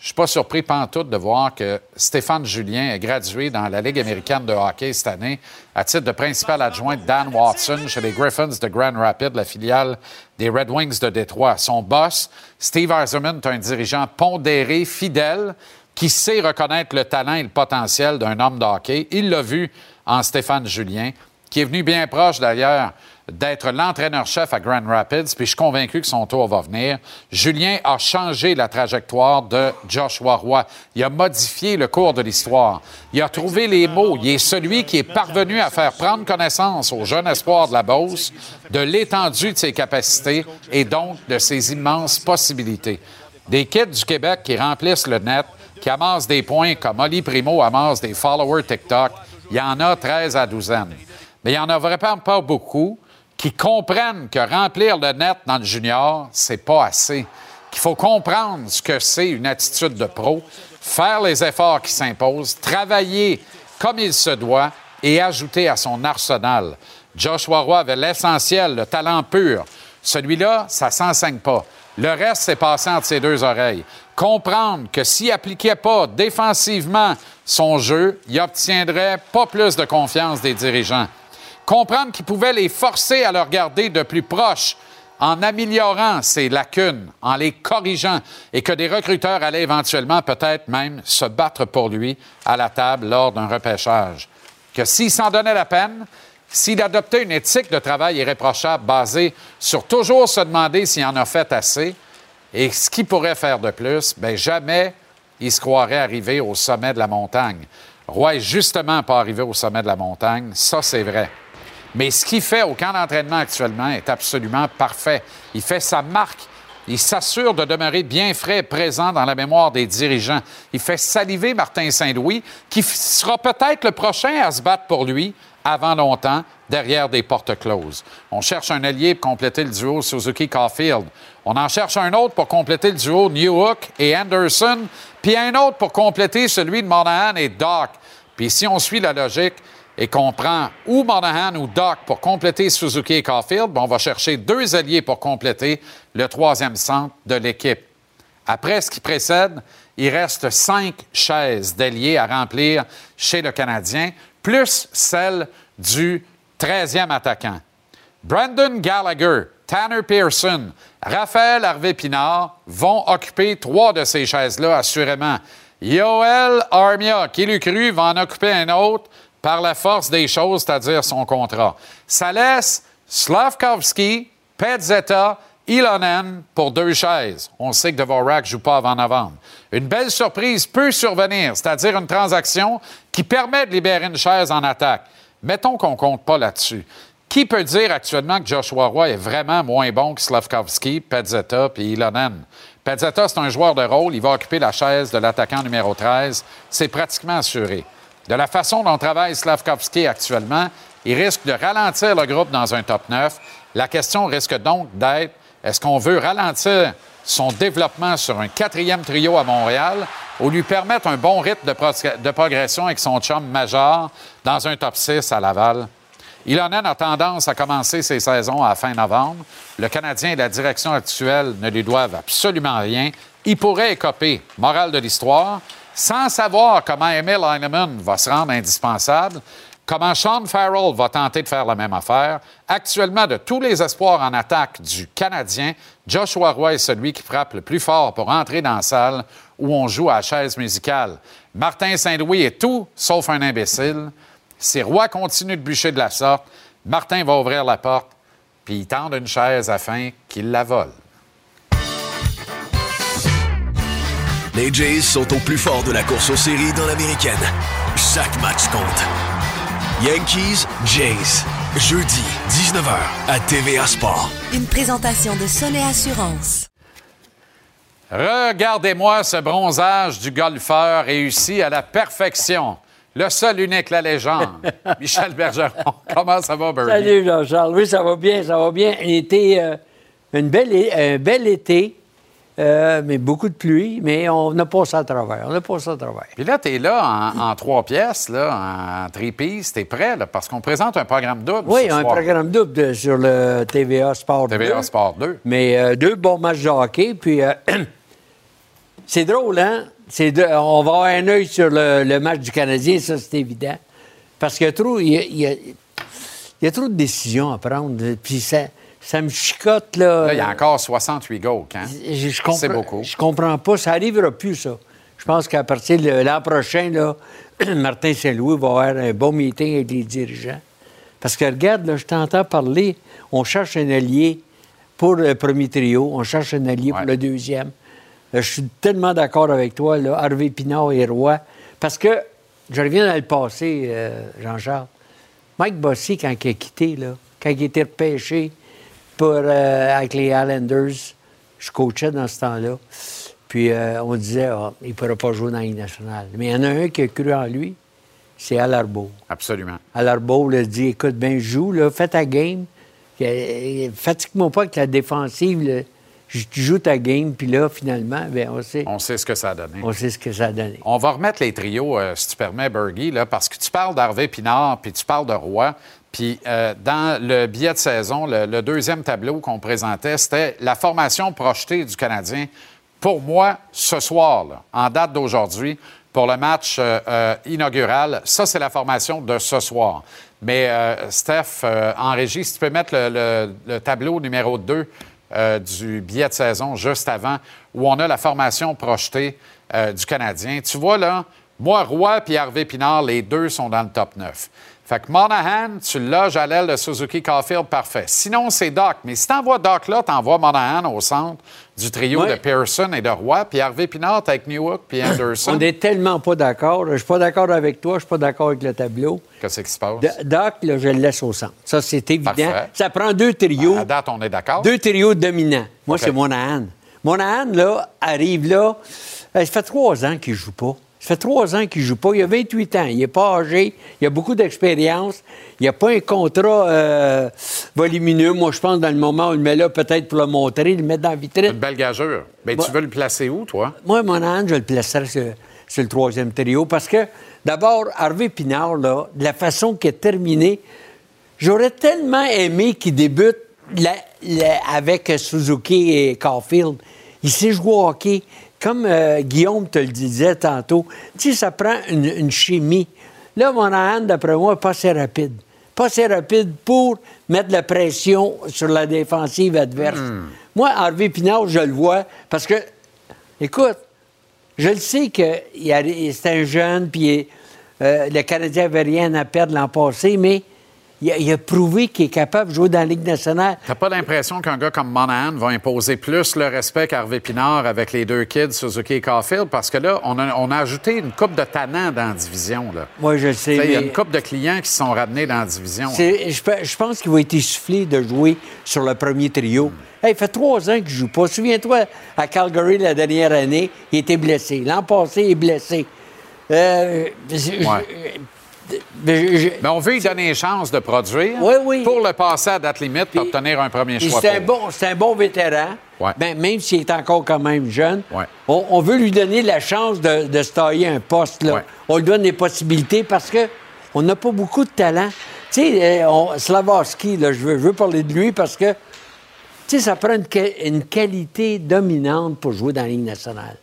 Speaker 1: Je suis pas surpris pantoute de voir que Stéphane Julien est gradué dans la Ligue américaine de hockey cette année à titre de principal adjoint de Dan Watson chez les Griffins de Grand Rapids, la filiale des Red Wings de Détroit. Son boss, Steve Eiserman, est un dirigeant pondéré, fidèle, qui sait reconnaître le talent et le potentiel d'un homme de hockey. Il l'a vu en Stéphane Julien, qui est venu bien proche d'ailleurs d'être l'entraîneur-chef à Grand Rapids, puis je suis convaincu que son tour va venir. Julien a changé la trajectoire de Joshua Roy. Il a modifié le cours de l'histoire. Il a trouvé les mots. Il est celui qui est parvenu à faire prendre connaissance aux jeunes espoirs de la Beauce de l'étendue de ses capacités et donc de ses immenses possibilités. Des kids du Québec qui remplissent le net, qui amassent des points comme Oli Primo amasse des followers TikTok, il y en a 13 à douzaine. Mais il n'y en a vraiment pas beaucoup qui comprennent que remplir le net dans le junior, c'est pas assez. Qu'il faut comprendre ce que c'est une attitude de pro, faire les efforts qui s'imposent, travailler comme il se doit et ajouter à son arsenal. Joshua Roy avait l'essentiel, le talent pur. Celui-là, ça s'enseigne pas. Le reste, c'est passé entre ses deux oreilles. Comprendre que s'il appliquait pas défensivement son jeu, il obtiendrait pas plus de confiance des dirigeants comprendre qu'il pouvait les forcer à le regarder de plus proche en améliorant ses lacunes, en les corrigeant, et que des recruteurs allaient éventuellement peut-être même se battre pour lui à la table lors d'un repêchage. Que s'il s'en donnait la peine, s'il adoptait une éthique de travail irréprochable basée sur toujours se demander s'il en a fait assez et ce qu'il pourrait faire de plus, bien jamais il se croirait arrivé au sommet de la montagne. Roy est justement pas arrivé au sommet de la montagne, ça c'est vrai. Mais ce qu'il fait au camp d'entraînement actuellement est absolument parfait. Il fait sa marque. Il s'assure de demeurer bien frais et présent dans la mémoire des dirigeants. Il fait saliver Martin Saint-Louis, qui sera peut-être le prochain à se battre pour lui avant longtemps derrière des portes closes. On cherche un allié pour compléter le duo Suzuki-Caulfield. On en cherche un autre pour compléter le duo Newhook et Anderson, puis un autre pour compléter celui de Monahan et Doc. Puis si on suit la logique et qu'on prend ou Monahan ou Doc pour compléter Suzuki et Caulfield, ben, on va chercher deux alliés pour compléter le troisième centre de l'équipe. Après ce qui précède, il reste cinq chaises d'alliés à remplir chez le Canadien, plus celle du 13e attaquant. Brandon Gallagher, Tanner Pearson, Raphaël Harvey-Pinard vont occuper trois de ces chaises-là, assurément. Yoel Armia, qui l'eût cru, va en occuper un autre par la force des choses, c'est-à-dire son contrat. Ça laisse Slavkovski, Petzetta, Ilonen pour deux chaises. On sait que Dvorak ne joue pas avant novembre. Une belle surprise peut survenir, c'est-à-dire une transaction qui permet de libérer une chaise en attaque. Mettons qu'on ne compte pas là-dessus. Qui peut dire actuellement que Joshua Roy est vraiment moins bon que Slavkovski, Petzetta et Ilonen? Petzetta, c'est un joueur de rôle. Il va occuper la chaise de l'attaquant numéro 13. C'est pratiquement assuré. De la façon dont travaille Slavkovski actuellement, il risque de ralentir le groupe dans un top 9. La question risque donc d'être est-ce qu'on veut ralentir son développement sur un quatrième trio à Montréal ou lui permettre un bon rythme de, progression avec son chum majeur dans un top 6 à Laval? Ilonen a tendance à commencer ses saisons à fin novembre. Le Canadien et la direction actuelle ne lui doivent absolument rien. Il pourrait écoper, morale de l'histoire, sans savoir comment Emil Heinemann va se rendre indispensable, comment Sean Farrell va tenter de faire la même affaire. Actuellement, de tous les espoirs en attaque du Canadien, Joshua Roy est celui qui frappe le plus fort pour entrer dans la salle où on joue à la chaise musicale. Martin Saint-Louis est tout sauf un imbécile. Si Roy continue de bûcher de la sorte, Martin va ouvrir la porte, puis il tend une chaise afin qu'il la vole.
Speaker 15: Les Jays sont au plus fort de la course aux séries dans l'américaine. Chaque match compte. Yankees, Jays. Jeudi, 19h, à TVA Sport.
Speaker 16: Une présentation de Sonnet Assurance.
Speaker 1: Regardez-moi ce bronzage du golfeur réussi à la perfection. Le seul, unique, la légende. Michel Bergeron. Comment ça va, Bernie?
Speaker 17: Salut, Jean-Charles. Oui, ça va bien, ça va bien. Été, euh, une belle, un bel été. Euh, mais beaucoup de pluie, mais on a passé à travers. On a passé à travers.
Speaker 1: Puis là, tu es là en, trois pièces, là, en three-piece. Tu es prêt, là, parce qu'on présente un programme double.
Speaker 17: Oui, un programme double sur le TVA Sport 2.
Speaker 1: TVA Sport 2.
Speaker 17: Mais euh, deux bons matchs de hockey. Puis c'est drôle, hein? on va avoir un œil sur le, match du Canadien, ça, c'est évident. Parce qu'il y a trop, il y a, trop de décisions à prendre. Puis ça, ça me chicote, là.
Speaker 1: Là, il y a encore 68 goals, hein? C'est beaucoup.
Speaker 17: Je comprends pas. Ça n'arrivera plus, ça. Je pense qu'à partir de l'an prochain, là, Martin Saint-Louis va avoir un bon meeting avec les dirigeants. Parce que regarde, là, je t'entends parler, on cherche un allié pour le premier trio, on cherche un allié pour le deuxième. Euh, je suis tellement d'accord avec toi, là, Harvey Pinard et Roy. Parce que, je reviens dans le passé, euh, Jean-Charles. Mike Bossy, quand il a quitté, là, quand il était repêché pour, euh, avec les Islanders, je coachais dans ce temps-là. Puis on disait, ah, il ne pourra pas jouer dans la nationale. Mais il y en a un qui a cru en lui, c'est Alarbeau.
Speaker 1: Absolument.
Speaker 17: Alarbeau a dit, écoute, ben joue, là, fais ta game. Fatigue-moi pas avec la défensive tu joues ta game, puis là, finalement, bien, on sait.
Speaker 1: On sait ce que ça a donné.
Speaker 17: On sait ce que ça a donné.
Speaker 1: On va remettre les trios, euh, si tu permets, Bergie, là, parce que tu parles d'Harvey Pinard, puis tu parles de Roy. Puis euh, dans le billet de saison, le, deuxième tableau qu'on présentait, c'était la formation projetée du Canadien. Pour moi, ce soir, en date d'aujourd'hui, pour le match euh, inaugural, ça, c'est la formation de ce soir. Mais Steph, en régie, si tu peux mettre le, le tableau numéro 2 euh, du billet de saison juste avant, où on a la formation projetée euh, du Canadien. Tu vois là, Moi, Roy puis Harvey Pinard, les deux sont dans le top 9. Fait que Monahan, tu le loges à l'aile de Suzuki Caulfield, parfait. Sinon, c'est Doc. Mais si t'envoies Doc là, t'envoies Monahan au centre du trio de Pearson et de Roy, puis Harvey Pinard avec Newhook puis Anderson.
Speaker 17: On n'est tellement pas d'accord. Je suis pas d'accord avec toi, je suis pas d'accord avec le tableau.
Speaker 1: Qu'est-ce qui se passe?
Speaker 17: D- Doc, là, je le laisse au centre. Ça, c'est évident.
Speaker 1: Parfait.
Speaker 17: Ça prend deux trios.
Speaker 1: À date, on est d'accord?
Speaker 17: Deux trios dominants. Moi, c'est Monahan. Monahan, là, arrive là. Ça fait trois ans qu'il joue pas. Ça fait trois ans qu'il joue pas. Il a 28 ans. Il n'est pas âgé. Il a beaucoup d'expérience. Il n'a pas un contrat euh, volumineux. Moi, je pense, dans le moment où il le met là, peut-être pour le montrer, le mettre dans la vitrine.
Speaker 1: Une belle gageure. Ben, tu veux le placer où, toi?
Speaker 17: Moi, Monahan, je le placerais sur, sur le troisième trio parce que, d'abord, Harvey Pinard, là, de la façon qu'il a terminé, j'aurais tellement aimé qu'il débute la- la- avec Suzuki et Caulfield. Il sait jouer au hockey. Comme euh, Guillaume te le disait tantôt, tu sais, ça prend une, une chimie. Là, Monahan, d'après moi, pas assez rapide. Pas assez rapide pour mettre la pression sur la défensive adverse. Moi, Harvey Pinard, je le vois parce que Écoute, je le sais que c'est un jeune, puis euh, le Canadien n'avait rien à perdre l'an passé, mais il a, il a prouvé qu'il est capable de jouer dans la Ligue nationale.
Speaker 1: T'as pas l'impression qu'un gars comme Monahan va imposer plus le respect qu'Harvey Pinard avec les deux kids, Suzuki et Caulfield? Parce que là, on a, on a ajouté une coupe de tannants dans la division. Là.
Speaker 17: Moi, je le sais.
Speaker 1: Il y a une coupe de clients qui se sont ramenés dans la division.
Speaker 17: je, pe- je pense qu'il va être essoufflé de jouer sur le premier trio. Hey, il fait trois ans qu'il ne joue pas. Souviens-toi, à Calgary, la dernière année, il était blessé. L'an passé, il est blessé. Euh, je-
Speaker 1: Mais on veut lui donner une chance de produire
Speaker 17: Oui, oui.
Speaker 1: pour le passer à date limite pour obtenir un premier choix.
Speaker 17: C'est un, bon, un bon vétéran.
Speaker 1: Ouais.
Speaker 17: Ben, même s'il est encore quand même jeune.
Speaker 1: Ouais.
Speaker 17: On, on veut lui donner la chance de, de se tailler un poste. Là.
Speaker 1: Ouais.
Speaker 17: On lui donne des possibilités parce que on n'a pas beaucoup de talent. Tu sais, euh, Slavoski, là, je veux, je veux parler de lui parce que tu sais, ça prend une qualité dominante pour jouer dans la Ligue nationale.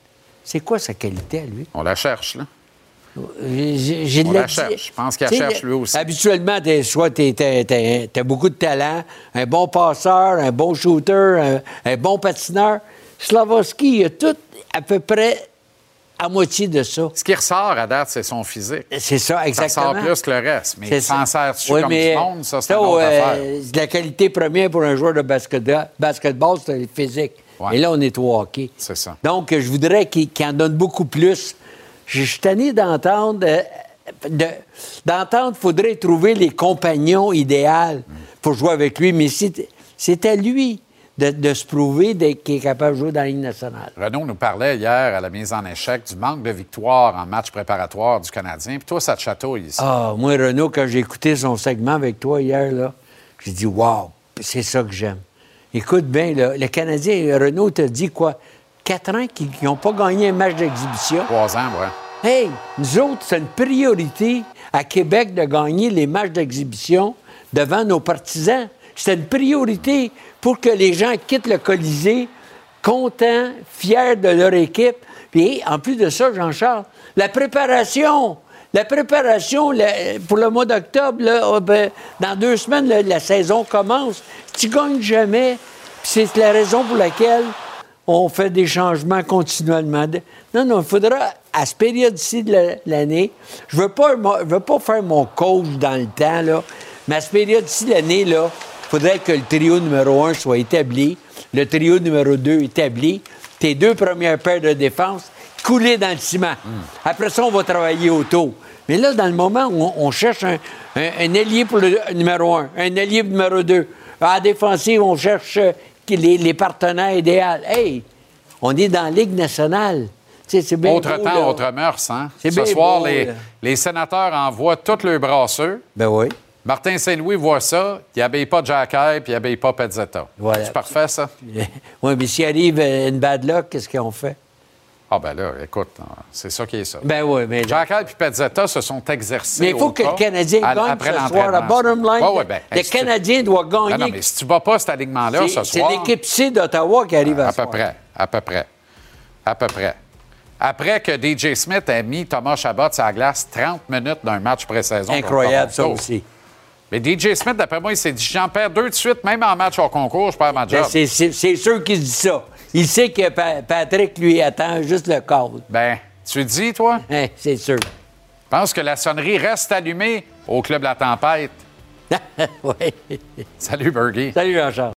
Speaker 17: C'est quoi sa qualité à lui?
Speaker 1: On la cherche, là.
Speaker 17: J'ai
Speaker 1: On
Speaker 17: la
Speaker 1: cherche. Je pense
Speaker 17: sais,
Speaker 1: cherche, lui aussi.
Speaker 17: Habituellement, t'es- soit tu as, beaucoup de talent, un bon passeur, un bon shooter, un, un bon patineur. Slavoski, il a tout à peu près à moitié de ça.
Speaker 1: Ce qui ressort à date, c'est son physique.
Speaker 17: C'est ça,
Speaker 1: Ça
Speaker 17: exactement.
Speaker 1: ressort plus que le reste. Mais
Speaker 17: C'est
Speaker 1: s'en
Speaker 17: ça.
Speaker 1: sert-tu
Speaker 17: Oui,
Speaker 1: comme du monde? Ça, c'est
Speaker 17: ça,
Speaker 1: une autre
Speaker 17: euh,
Speaker 1: affaire.
Speaker 17: la qualité première pour un joueur de basket- basketball, c'est le physique.
Speaker 1: Ouais.
Speaker 17: Et là, on est au hockey.
Speaker 1: C'est ça.
Speaker 17: Donc, je voudrais qu'il qu'il en donne beaucoup plus. Je suis tanné d'entendre. euh, de- D'entendre, faudrait trouver les compagnons idéaux pour jouer avec lui. Mais c'est à lui de, de se prouver qu'il est capable de jouer dans la Ligue nationale.
Speaker 1: Renaud nous parlait hier à la mise en échec du manque de victoire en match préparatoire du Canadien. Puis toi, ça te chatouille ici.
Speaker 17: Ah, moi, Renaud, quand j'ai écouté son segment avec toi hier, là, j'ai dit Wow, c'est ça que j'aime. Écoute bien, là, le Canadien, Renaud t'a dit quoi? Quatre ans qu'ils n'ont pas gagné un match d'exhibition.
Speaker 1: Trois ans, ouais.
Speaker 17: Hey, nous autres, c'est une priorité à Québec de gagner les matchs d'exhibition devant nos partisans. C'est une priorité pour que les gens quittent le Colisée contents, fiers de leur équipe. Puis, en plus de ça, Jean-Charles, la préparation. La préparation la- pour le mois d'octobre, oh, ben, dans deux semaines, là, la saison commence. Tu gagnes jamais. C'est la raison pour laquelle on fait des changements continuellement. Non, non, il faudra, à cette période-ci de la- l'année, je ne veux, pas mo- je veux pas faire mon coach dans le temps, là, mais à cette période-ci de l'année, là, il faudrait que le trio numéro un soit établi, le trio numéro 2 établi, tes deux premières paires de défense coulées dans le ciment. Après ça, on va travailler autour. Mais là, dans le moment où on, on cherche un, un- un ailier pour le numéro un, un ailier pour le numéro 2, à la défensive, on cherche euh, les, les partenaires idéaux. Hey, on est dans la Ligue nationale. C'est bien
Speaker 1: Autre
Speaker 17: beau,
Speaker 1: temps,
Speaker 17: là.
Speaker 1: autre mœurs, hein? Ce
Speaker 17: bien
Speaker 1: soir,
Speaker 17: beau,
Speaker 1: les, les sénateurs envoient tous leurs brasseurs.
Speaker 17: Ben oui.
Speaker 1: Martin Saint-Louis voit ça, il n'habille pas Jacky, puis il n'habille pas Pezzetta.
Speaker 17: Voilà.
Speaker 1: C'est parfait, ça?
Speaker 17: Oui, mais s'il arrive euh, une bad luck, qu'est-ce qu'on fait?
Speaker 1: Ah, ben là, écoute, c'est ça qui est ça.
Speaker 17: Ben oui, mais.
Speaker 1: Jacky et Pezzetta se sont exercés.
Speaker 17: Mais il faut
Speaker 1: au
Speaker 17: que le Canadien
Speaker 1: à-
Speaker 17: gagne
Speaker 1: après
Speaker 17: ce soir. La bottom line,
Speaker 1: Ouais, ouais, ben,
Speaker 17: le
Speaker 1: tu-
Speaker 17: Canadien doit gagner.
Speaker 1: Ben non, mais si tu ne bats pas cet alignement-là
Speaker 17: C'est-
Speaker 1: ce
Speaker 17: c'est
Speaker 1: soir.
Speaker 17: l'équipe C d'Ottawa qui arrive à
Speaker 1: À
Speaker 17: ce
Speaker 1: peu
Speaker 17: soir.
Speaker 1: près. À peu près. À peu près. Après que DJ Smith a mis Thomas Chabot sur la glace 30 minutes d'un match pré-saison.
Speaker 17: Incroyable, ça aussi.
Speaker 1: Mais DJ Smith, d'après moi, il s'est dit j'en perds deux de suite, même en match au concours, je perds ma
Speaker 17: Ben,
Speaker 1: job.
Speaker 17: c'est- c'est c'est sûr qu'il se dit ça. Il sait que Pa- Patrick lui attend juste le call.
Speaker 1: Ben, Tu dis, toi?
Speaker 17: Hein, c'est sûr.
Speaker 1: Je pense que la sonnerie reste allumée au Club La Tempête.
Speaker 17: oui.
Speaker 1: Salut, Bergie.
Speaker 17: Salut, Jean-Charles.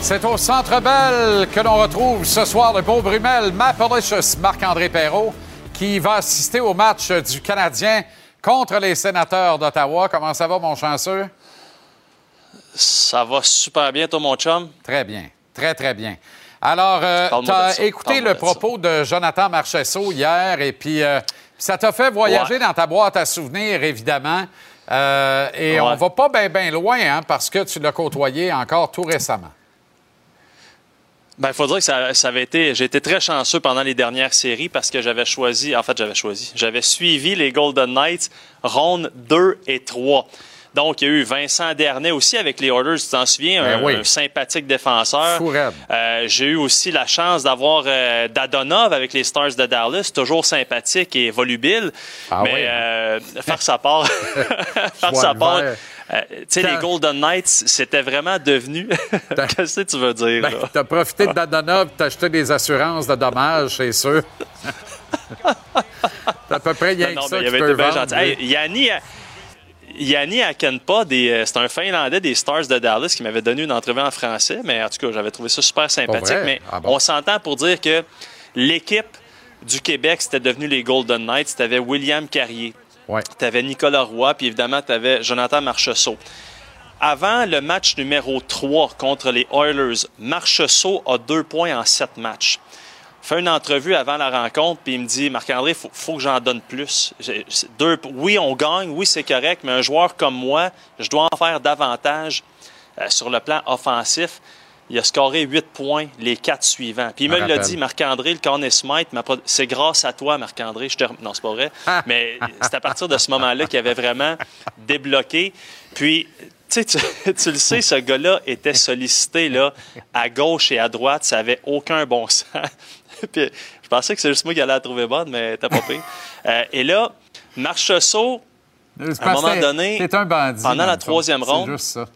Speaker 1: C'est au Centre Bell que l'on retrouve ce soir le beau Brumel, Mapalicious, Marc-André Perrault, qui va assister au match du Canadien contre les sénateurs d'Ottawa. Comment ça va, mon chanceux?
Speaker 18: Ça va super bien, toi, mon chum?
Speaker 1: Très bien. Très, très bien. Alors, euh, tu as écouté le propos de Jonathan Marchesso hier et puis euh, ça t'a fait voyager
Speaker 18: Ouais.
Speaker 1: dans ta boîte à souvenirs, évidemment. Euh, et
Speaker 18: Ouais.
Speaker 1: on va pas bien ben loin hein, parce que tu l'as côtoyé encore tout récemment.
Speaker 18: Ben, il faut dire que ça, ça avait été. J'ai été très chanceux pendant les dernières séries parce que j'avais choisi. En fait, j'avais choisi. J'avais suivi les Golden Knights, ronde 2 et 3. Donc, il y a eu Vincent Dernay aussi avec les Orders, tu t'en souviens,
Speaker 1: Ben
Speaker 18: un,
Speaker 1: oui.
Speaker 18: un sympathique défenseur. Euh, J'ai eu aussi la chance d'avoir euh, Dadonov avec les Stars de Dallas, toujours sympathique et volubile.
Speaker 1: Ah
Speaker 18: mais
Speaker 1: oui, hein?
Speaker 18: euh, faire sa part, faire sa part. Euh, tu sais, les Golden Knights, c'était vraiment devenu. Qu'est-ce que tu veux dire?
Speaker 1: Ben, tu as profité de Dadonov, tu as acheté des assurances de dommages, c'est sûr. à peu près rien
Speaker 18: Non,
Speaker 1: que ça
Speaker 18: il
Speaker 1: que
Speaker 18: avait
Speaker 1: vendre,
Speaker 18: gentil. Hey,
Speaker 1: lui.
Speaker 18: Yanni, Yanni Akenpa, euh, c'est un Finlandais des Stars de Dallas qui m'avait donné une entrevue en français, mais en tout cas, j'avais trouvé ça super sympathique. Mais
Speaker 1: Ah bon?
Speaker 18: on s'entend pour dire que l'équipe du Québec, c'était devenu les Golden Knights. Tu avais William Carrier, Tu avais Nicolas Roy, puis évidemment, tu avais Jonathan Marchessault. Avant le match numéro 3 contre les Oilers, Marchessault a deux points en sept matchs. Fait une entrevue avant la rencontre, puis il me dit Marc-André, il faut, faut que j'en donne plus. Deux, oui, on gagne, oui, c'est correct, mais un joueur comme moi, je dois en faire davantage euh, sur le plan offensif. Il a scoré 8 points les quatre suivants. Puis il me l'a dit, Marc-André, le m'a pas- c'est grâce à toi, Marc-André. Te... Non, c'est pas vrai. Mais c'est à partir de ce moment-là qu'il avait vraiment débloqué. Puis, tu sais, tu, le sais, ce gars-là était sollicité là, à gauche et à droite. Ça avait aucun bon sens. Puis, je pensais que c'est juste moi qui allais la trouver bonne, mais t'as pas pris. et là, Marcheseau, à un moment donné,
Speaker 1: un bandit,
Speaker 18: pendant la troisième ronde,
Speaker 1: C'est juste ça.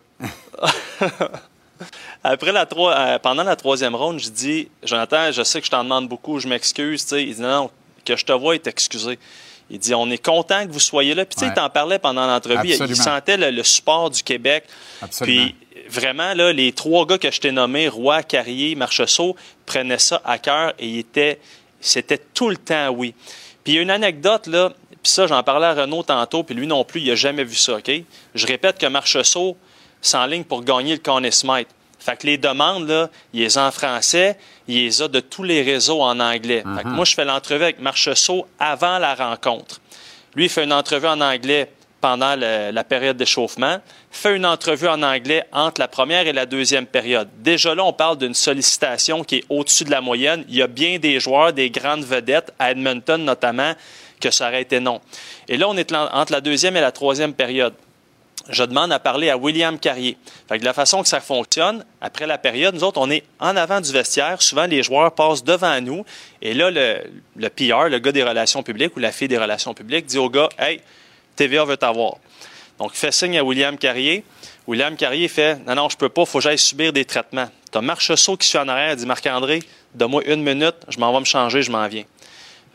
Speaker 18: Après la troi- euh, pendant la troisième ronde, je dis Jonathan, je sais que je t'en demande beaucoup, je m'excuse. Il dit non, non, que je te vois est excusé. Il dit on est content que vous soyez là. Puis tu sais,
Speaker 1: Ouais.
Speaker 18: il t'en parlait pendant l'entrevue. Il- sentait le, le support du Québec.
Speaker 1: Absolument.
Speaker 18: Puis vraiment, là, les trois gars que je t'ai nommés, Roy, Carrier, Marcheseau, prenaient ça à cœur et ils étaient- c'était tout le temps oui. Puis il y a une anecdote, là, puis ça, j'en parlais à Renaud tantôt, puis lui non plus, il n'a jamais vu ça, OK? Je répète que Marcheseau s'enligne pour gagner le Conn Smythe. Fait que les demandes, là, il les a en français, il les a de tous les réseaux en anglais. Fait que
Speaker 1: Mhm.
Speaker 18: moi, je fais l'entrevue avec Marcheseau avant la rencontre. Lui, il fait une entrevue en anglais pendant le- la période d'échauffement, fait une entrevue en anglais entre la première et la deuxième période. Déjà là, on parle d'une sollicitation qui est au-dessus de la moyenne. Il y a bien des joueurs, des grandes vedettes, à Edmonton notamment, que ça aurait été non. Et là, on est en- entre la deuxième et la troisième période je demande à parler à William Carrier. Fait que de la façon que ça fonctionne, après la période, nous autres, on est en avant du vestiaire. Souvent, les joueurs passent devant nous. Et là, le, le PR, le gars des relations publiques ou la fille des relations publiques, dit au gars Hey, TVA veut t'avoir. Donc, il fait signe à William Carrier. William Carrier fait Non, non, je peux pas, faut que j'aille subir des traitements. T'as Marcheseau qui suit en arrière, dit Marc-André, donne-moi une minute, je m'en vais me changer, je m'en viens.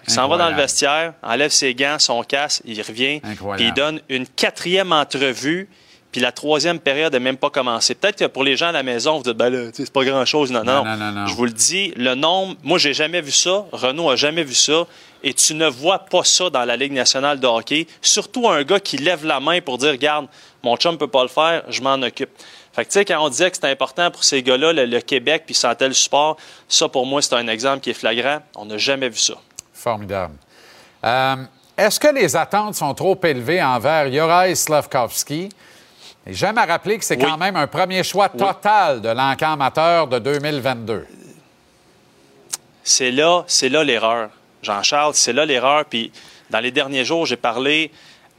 Speaker 18: Il s'en va dans le vestiaire, enlève ses gants, son casque, il revient, puis il donne une quatrième entrevue, puis la troisième période n'a même pas commencé. Peut-être que pour les gens à la maison, vous dites, ben là, c'est pas grand-chose. Non, non,
Speaker 1: Non, non, non.
Speaker 18: Je vous le dis, le nombre, moi, j'ai jamais vu ça, Renaud a jamais vu ça, et tu ne vois pas ça dans la Ligue nationale de hockey. Surtout un gars qui lève la main pour dire, regarde, mon chum peut pas le faire, je m'en occupe. Fait que, tu sais, quand on disait que c'était important pour ces gars-là, le, le Québec, puis sentait le support, ça, pour moi, c'est un exemple qui est flagrant. On n'a jamais vu ça.
Speaker 1: Formidable. Euh, Est-ce que les attentes sont trop élevées envers Juraj Slavkovski? J'aime à rappeler que c'est quand même un premier choix total de l'encan amateur de 2022.
Speaker 18: C'est là, c'est là l'erreur. Jean-Charles, c'est là l'erreur. Puis dans les derniers jours, j'ai parlé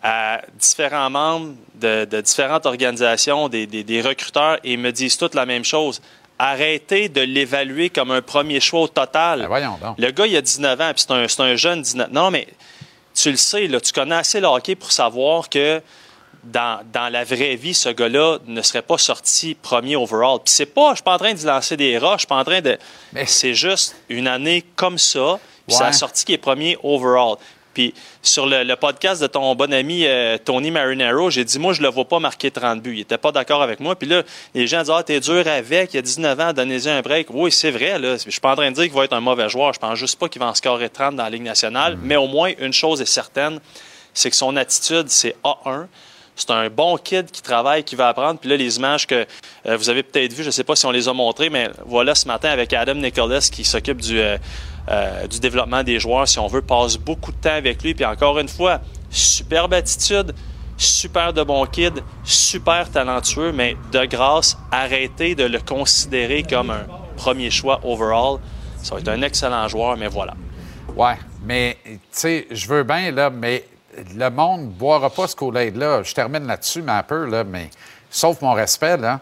Speaker 18: à différents membres de, de différentes organisations, des, des- des recruteurs, et ils me disent toutes la même chose. Arrêtez de l'évaluer comme un premier choix au total.
Speaker 1: Ben, voyons donc.
Speaker 18: Le gars, il a 19 ans, puis c'est un, un jeune 19 Non, mais tu le sais, là, tu connais assez le hockey pour savoir que dans, dans la vraie vie, ce gars-là ne serait pas sorti premier overall. Puis c'est pas, je suis pas en train de lancer des rats, je suis pas en train de. Mais c'est juste une année comme ça, puis
Speaker 1: Ouais.
Speaker 18: ça a sorti qui est premier overall. Puis sur le, le podcast de ton bon ami euh, Tony Marinero, j'ai dit, moi, je le vois pas marquer 30 buts. Il était pas d'accord avec moi. Puis là, les gens disent, ah, t'es dur avec, il a 19 ans, donnez-y un break. Oui, c'est vrai, là. Je suis pas en train de dire qu'il va être un mauvais joueur. Je pense juste pas qu'il va en scorer 30 dans la Ligue nationale. Mais au moins, une chose est certaine, c'est que son attitude, c'est A1. C'est un bon kid qui travaille, qui va apprendre. Puis là, les images que euh, vous avez peut-être vues, je ne sais pas si on les a montrées, mais voilà ce matin avec Adam Nicholas qui s'occupe du, euh, euh, du développement des joueurs, si on veut, passe beaucoup de temps avec lui. Puis encore une fois, superbe attitude, super de bon kid, super talentueux, mais de grâce, arrêtez de le considérer comme un premier choix overall. Ça va être un excellent joueur, mais voilà.
Speaker 1: Ouais, mais tu sais, je veux bien, là, mais le monde ne boira pas ce Kool-Aid-là. Je termine là-dessus, mais un peu, là, mais sauf mon respect, là.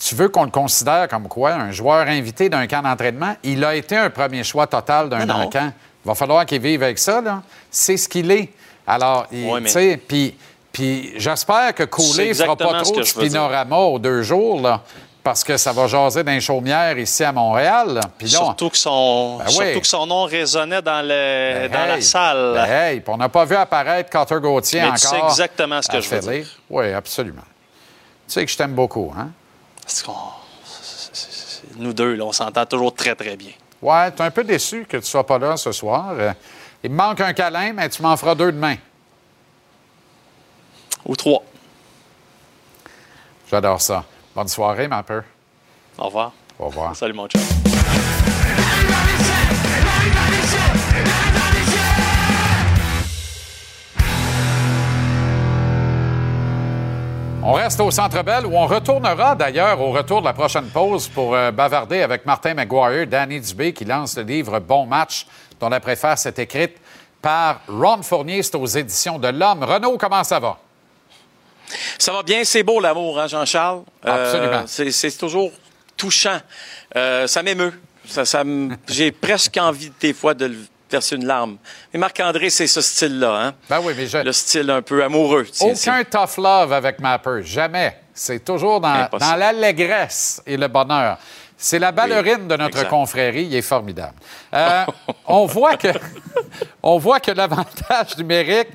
Speaker 1: Tu veux qu'on le considère comme quoi? Un joueur invité d'un camp d'entraînement, il a été un premier choix total d'un camp. Il va falloir qu'il vive avec ça, là. C'est ce qu'il est. Alors, tu sais, puis, puis j'espère que
Speaker 18: C'est
Speaker 1: Koulé ne fera pas trop de spinorama aux deux jours, là, parce que ça va jaser d'un chaumière ici à Montréal. Puis
Speaker 18: Surtout que, son,
Speaker 1: Ben
Speaker 18: surtout
Speaker 1: oui.
Speaker 18: que son nom résonnait dans, le, dans la salle.
Speaker 1: ben hey, puis on n'a pas vu apparaître Carter Gauthier
Speaker 18: Mais
Speaker 1: encore.
Speaker 18: sais exactement ce que je veux dire.
Speaker 1: Oui, absolument. Tu sais que je t'aime beaucoup, hein?
Speaker 18: Parce qu'on- Nous deux, là, on s'entend toujours très, très bien.
Speaker 1: Ouais, tu es un peu déçu que tu sois pas là ce soir. Il me manque un câlin, mais tu m'en feras deux demain.
Speaker 18: Ou trois.
Speaker 1: J'adore ça. Bonne soirée, ma peur.
Speaker 18: Au revoir.
Speaker 1: Au revoir.
Speaker 18: Salut, mon chum.
Speaker 1: On reste au Centre Bell où on retournera d'ailleurs au retour de la prochaine pause pour euh, bavarder avec Martin McGuire, Danny Dubé qui lance le livre Bon match dont la préface est écrite par Ron Fournier. C'est aux éditions de l'Homme. Renaud, comment ça va?
Speaker 19: Ça va bien, c'est beau l'amour, hein, Jean-Charles? Euh,
Speaker 1: Absolument.
Speaker 19: c'est, c'est toujours touchant. Euh, ça m'émeut. Ça, j'ai presque envie des fois de le verser une larme. Mais Marc-André, c'est ce style-là. Hein?
Speaker 1: Ben oui, mais je...
Speaker 19: Le style un peu amoureux.
Speaker 1: Aucun tough love avec Mapper. Jamais. C'est toujours dans, l'allégresse et le bonheur. C'est la ballerine de notre
Speaker 19: exact.
Speaker 1: confrérie. Il est formidable. Euh, on voit que, on voit que l'avantage numérique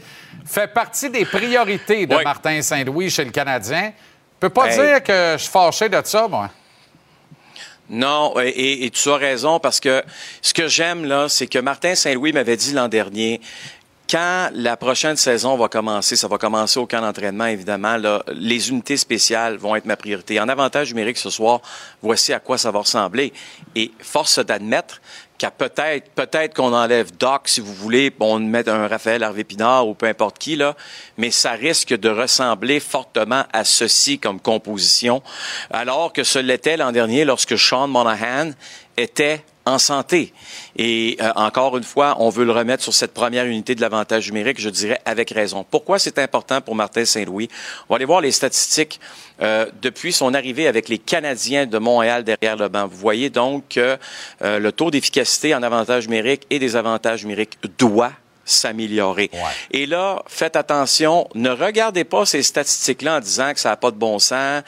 Speaker 1: fait partie des priorités de
Speaker 19: Oui.
Speaker 1: Martin Saint-Louis chez le Canadien. Je peux pas
Speaker 19: Hey.
Speaker 1: dire que je suis fâché de ça, moi.
Speaker 19: Non, et, et- et tu as raison parce que ce que j'aime là, c'est que Martin Saint-Louis m'avait dit l'an dernier. Quand la prochaine saison va commencer, ça va commencer au camp d'entraînement, évidemment, là, les unités spéciales vont être ma priorité. En avantage numérique ce soir, voici à quoi ça va ressembler. Et force d'admettre qu'à peut-être, peut-être qu'on enlève Doc, si vous voulez, on met un Raphaël Harvey Pinard ou peu importe qui, là, mais ça risque de ressembler fortement à ceci comme composition, alors que ce l'était l'an dernier lorsque Sean Monahan était en santé. Et euh, encore une fois, on veut le remettre sur cette première unité de l'avantage numérique, je dirais avec raison. Pourquoi c'est important pour Martin Saint-Louis? On va aller voir les statistiques euh, depuis son arrivée avec les Canadiens de Montréal derrière le banc. Vous voyez donc que euh, le taux d'efficacité en avantage numérique et des avantages numériques doit s'améliorer. Et là, faites attention, ne regardez pas ces statistiques-là en disant que ça n'a pas de bon sens,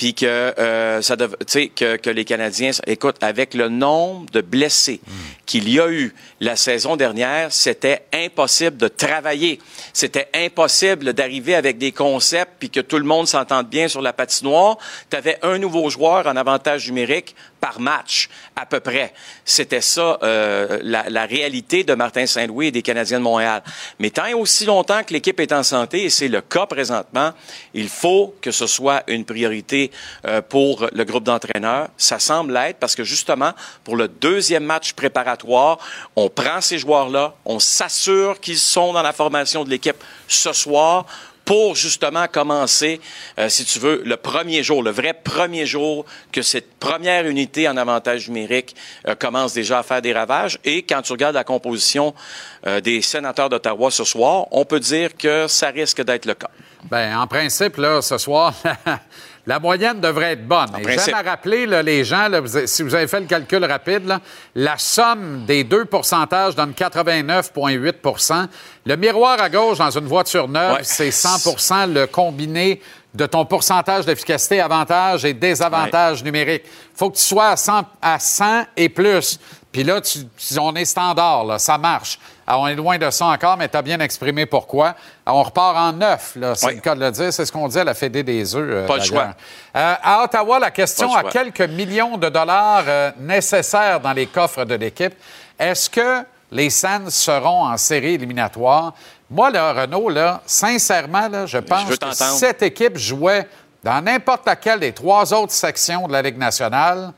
Speaker 19: puis que euh, ça dev- que, que les Canadiens, écoute, avec le nombre de blessés qu'il y a eu la saison dernière, c'était impossible de travailler. C'était impossible d'arriver avec des concepts puis que tout le monde s'entende bien sur la patinoire. Tu avais un nouveau joueur en avantage numérique par match, à peu près. C'était ça, euh, la, la réalité de Martin Saint-Louis et des Canadiens de Montréal. Mais tant et aussi longtemps que l'équipe est en santé, et c'est le cas présentement, il faut que ce soit une priorité euh, pour le groupe d'entraîneurs. Ça semble l'être parce que justement, pour le deuxième match préparatoire, on prend ces joueurs-là, on s'assure qu'ils sont dans la formation de l'équipe ce soir pour justement commencer, euh, si tu veux, le premier jour, le vrai premier jour que cette première unité en avantage numérique euh, commence déjà à faire des ravages. Et quand tu regardes la composition euh, des sénateurs d'Ottawa ce soir, on peut dire que ça risque d'être le cas.
Speaker 1: Ben, en principe, là, ce soir, la moyenne devrait être bonne. Et. J'aime à rappeler, là, les gens, là, vous avez- si vous avez fait le calcul rapide, là, la somme des deux pourcentages donne 89,8% Le miroir à gauche dans une voiture neuve,
Speaker 19: Ouais.
Speaker 1: c'est 100% le combiné de ton pourcentage d'efficacité, avantages et désavantages numériques. faut que tu sois à 100, à 100 et plus. Puis là, tu- on est standard, là, ça marche. Alors, on est loin de ça encore, mais tu as bien exprimé pourquoi. Alors, on repart en neuf, là, c'est le cas de le dire. C'est ce qu'on dit à la Fédé des œufs. euh,
Speaker 19: Pas le choix.
Speaker 1: Euh, à Ottawa, la question à quelques millions de dollars euh, nécessaires dans les coffres de l'équipe. Est-ce que les Sands seront en série éliminatoire? Moi, là, Renaud, là, sincèrement, là, je pense
Speaker 19: veux
Speaker 1: que cette équipe jouait dans n'importe laquelle des trois autres sections de la Ligue nationale,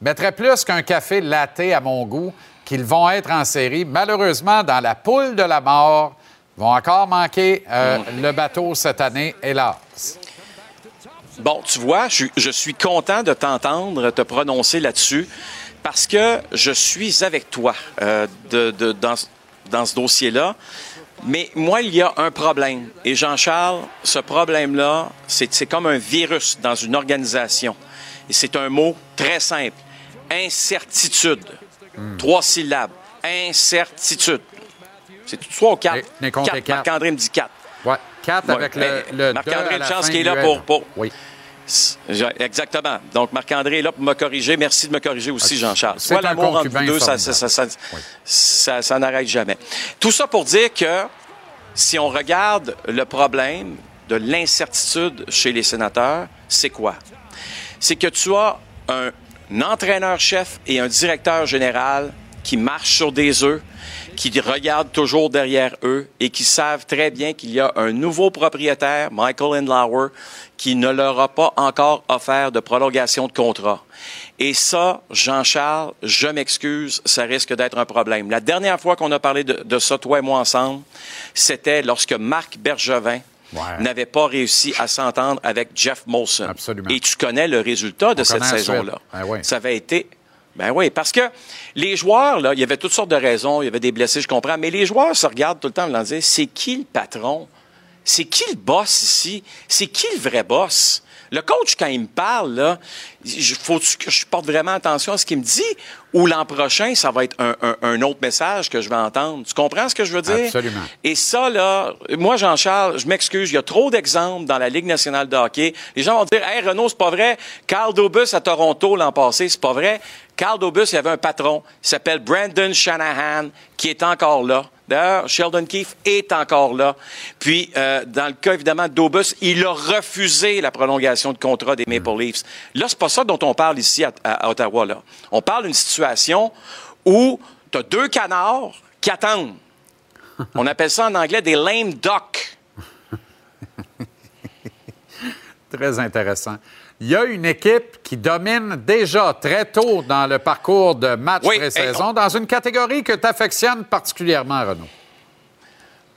Speaker 1: mettrait plus qu'un café latte à mon goût qu'ils vont être en série. Malheureusement, dans la poule de la mort, ils vont encore manquer euh,
Speaker 19: Mm.
Speaker 1: le bateau cette année, hélas.
Speaker 19: Bon, tu vois, je, je suis content de t'entendre te prononcer là-dessus parce que je suis avec toi euh, de, de- dans, dans ce dossier-là. Mais moi, il y a un problème. Et Jean-Charles, ce problème-là, c'est comme un virus dans une organisation. Et c'est un mot très simple. Incertitude. Trois syllabes. Incertitude. C'est trois ou quatre? Quatre.
Speaker 1: quatre.
Speaker 19: Marc-André me dit quatre.
Speaker 1: Ouais, 4
Speaker 19: Ouais,
Speaker 1: avec le, le
Speaker 19: Marc-André, chance qu'il est là pour- pour-
Speaker 1: Oui.
Speaker 19: Exactement. Donc, Marc-André est là pour me corriger. Merci de me corriger aussi, Jean-Charles.
Speaker 1: c'est
Speaker 19: Soit l'amour entre vous deux, ça,
Speaker 1: formidable.
Speaker 19: ça, ça, ça- ça- ça n'arrête jamais. Tout ça pour dire que si on regarde le problème de l'incertitude chez les sénateurs, c'est quoi? C'est que tu as un entraîneur-chef et un directeur général qui marchent sur des œufs, qui regardent toujours derrière eux et qui savent très bien qu'il y a un nouveau propriétaire, Michael Endlauer, qui ne leur a pas encore offert de prolongation de contrat. Et ça, Jean-Charles, je m'excuse, ça risque d'être un problème. La dernière fois qu'on a parlé de, de ça, toi et moi ensemble, c'était lorsque Marc Bergevin n'avait pas réussi à s'entendre avec Jeff Molson. Et tu connais le résultat de
Speaker 1: On
Speaker 19: cette saison-là.
Speaker 1: Ben oui.
Speaker 19: Ça avait été ben oui, parce que les joueurs, là, il y avait toutes sortes de raisons, il y avait des blessés, je comprends, mais les joueurs se regardent tout le temps en disant c'est qui le patron? C'est qui le boss ici? C'est qui le vrai boss? Le coach, quand il me parle, là, faut-tu que je porte vraiment attention à ce qu'il me dit? Ou l'an prochain, ça va être un, un- un autre message que je vais entendre? Tu comprends ce que je veux dire?
Speaker 1: Absolument.
Speaker 19: Et ça, là, moi, Jean-Charles, je m'excuse, il y a trop d'exemples dans la Ligue nationale de hockey. Les gens vont dire, hey, Renaud, c'est pas vrai. Carl Dobus à Toronto l'an passé, c'est pas vrai. Carl Dobus, il y avait un patron, il s'appelle Brandon Shanahan, qui est encore là. D'ailleurs, Sheldon Keefe est encore là. Puis, euh, dans le cas, évidemment, de Dobus, il a refusé la prolongation de contrat des Maple Leafs. Là, c'est pas ça dont on parle ici à, Ottawa, là. On parle d'une situation où tu as deux canards qui attendent. On appelle ça en anglais des lame duck.
Speaker 1: Très intéressant. Il y a une équipe qui domine déjà très tôt dans le parcours de match
Speaker 19: Oui,
Speaker 1: pré-saison dans une catégorie que tu affectionnes particulièrement, Renaud.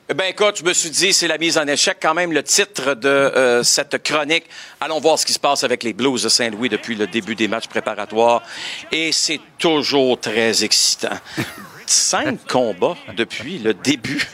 Speaker 19: Eh Ben écoute, je me suis dit, c'est la mise en échec quand même le titre de euh, cette chronique. Allons voir ce qui se passe avec les Blues de Saint-Louis depuis le début des matchs préparatoires. Et c'est toujours très excitant. Cinq combats depuis le début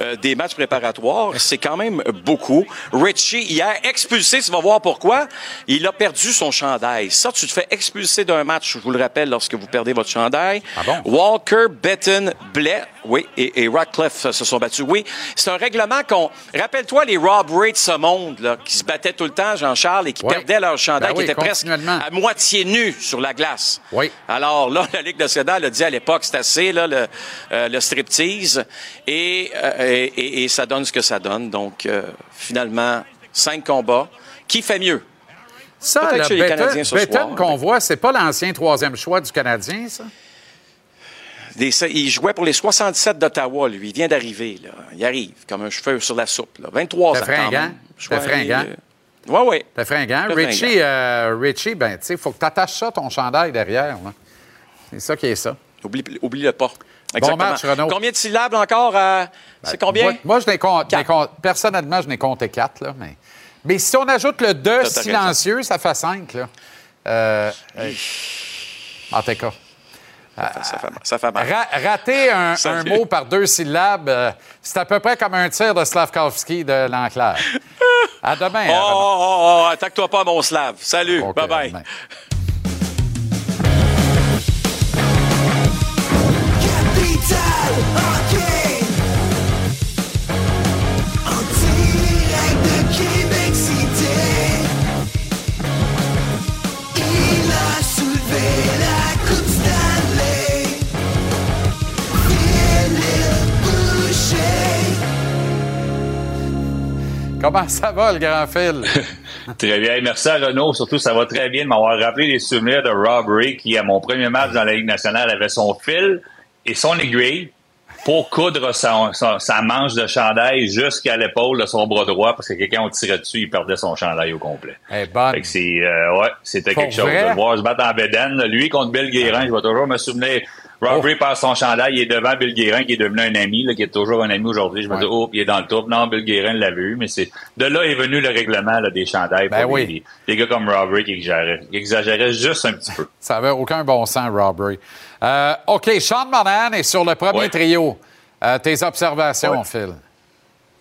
Speaker 19: euh, des matchs préparatoires, c'est quand même beaucoup. Richie, hier, expulsé, tu vas voir pourquoi. Il a perdu son chandail. Ça, tu te fais expulser d'un match, je vous le rappelle, lorsque vous perdez votre chandail. Walker, Betton, Blais, oui, et, et Ratcliffe se sont battus. Oui, c'est un règlement qu'on... Rappelle-toi les Rob Ray de ce monde, là, qui se battaient tout le temps, Jean-Charles, et qui
Speaker 1: Oui.
Speaker 19: perdaient leur chandail,
Speaker 1: Ben oui,
Speaker 19: qui étaient presque
Speaker 1: continuellement.
Speaker 19: à moitié nus sur la glace.
Speaker 1: Oui.
Speaker 19: Alors là, la Ligue nationale a dit à l'époque, c'est assez, là, le, euh, le striptease, et, euh, et, et- ça donne ce que ça donne. Donc, euh, finalement, cinq combats. Qui fait mieux?
Speaker 1: Ça, le
Speaker 19: Canadiens ce soir.
Speaker 1: qu'on voit, c'est pas l'ancien troisième choix du Canadien, ça?
Speaker 19: Des- il jouait pour les 67 d'Ottawa, lui. Il vient d'arriver, là. Il arrive comme un cheveu sur la soupe, là. 23 ans,
Speaker 1: T'es fringant?
Speaker 19: même.
Speaker 1: T'es fringant?
Speaker 19: Oui, oui.
Speaker 1: T'es fringant.
Speaker 19: Très
Speaker 1: Richie, euh, Richie, ben, tu sais, il faut que tu attaches ça, ton chandail derrière. là. C'est ça qui est ça.
Speaker 19: Oublie, oublie-le pas. Exactement.
Speaker 1: match, Renaud.
Speaker 19: Combien de syllabes encore? à- C'est combien?
Speaker 1: Moi, moi, je n'ai con- personnellement, je n'ai compté quatre, là, mais... mais si on ajoute le 2
Speaker 19: T'as- t'as
Speaker 1: silencieux, ça fait 5, là. Euh, euh, en tout cas.
Speaker 19: Ça fait, ça fait mal.
Speaker 1: Ra- rater un, mot par deux syllabes, euh, c'est à peu près comme un tir de Slavkovski de l'Enclair. À demain.
Speaker 19: Oh, oh, oh, oh, attaque-toi pas, mon slave. Salut.
Speaker 1: Ok,
Speaker 19: Bye-bye.
Speaker 1: à Comment ça va, le grand Phil?
Speaker 20: Très bien. Merci à Renaud. Surtout, ça va très bien de m'avoir rappelé les souvenirs de Rob Ray qui, à mon premier match dans la Ligue nationale, avait son fil et son aiguille pour coudre sa, manche de chandail jusqu'à l'épaule de son bras droit parce que quelqu'un on tirait dessus, il perdait son chandail au complet.
Speaker 1: Eh, bonne.
Speaker 20: Fait que c'est, euh, ouais, c'était quelque chose.
Speaker 1: vrai?
Speaker 20: De le voir se battre en bédaine. Lui contre Bill Guérin, je vais toujours me souvenir. Rob Ray passe son chandail, il est devant Bill Guérin, qui est devenu un ami, là, qui est toujours un ami aujourd'hui. Je me dis, oh, il est dans le top. Non, Bill Guérin l'avait vu, mais c'est, de là est venu le règlement, là, des chandails
Speaker 1: Ben
Speaker 20: pour
Speaker 1: oui.
Speaker 20: les, les gars comme Rob Ray qui exagéraient, qui exagéraient juste un petit peu.
Speaker 1: Ça avait aucun bon sens, Robbery. Euh, OK, Sean Monahan est sur le premier
Speaker 20: Ouais.
Speaker 1: trio. Euh, tes observations,
Speaker 20: Ouais.
Speaker 1: Phil?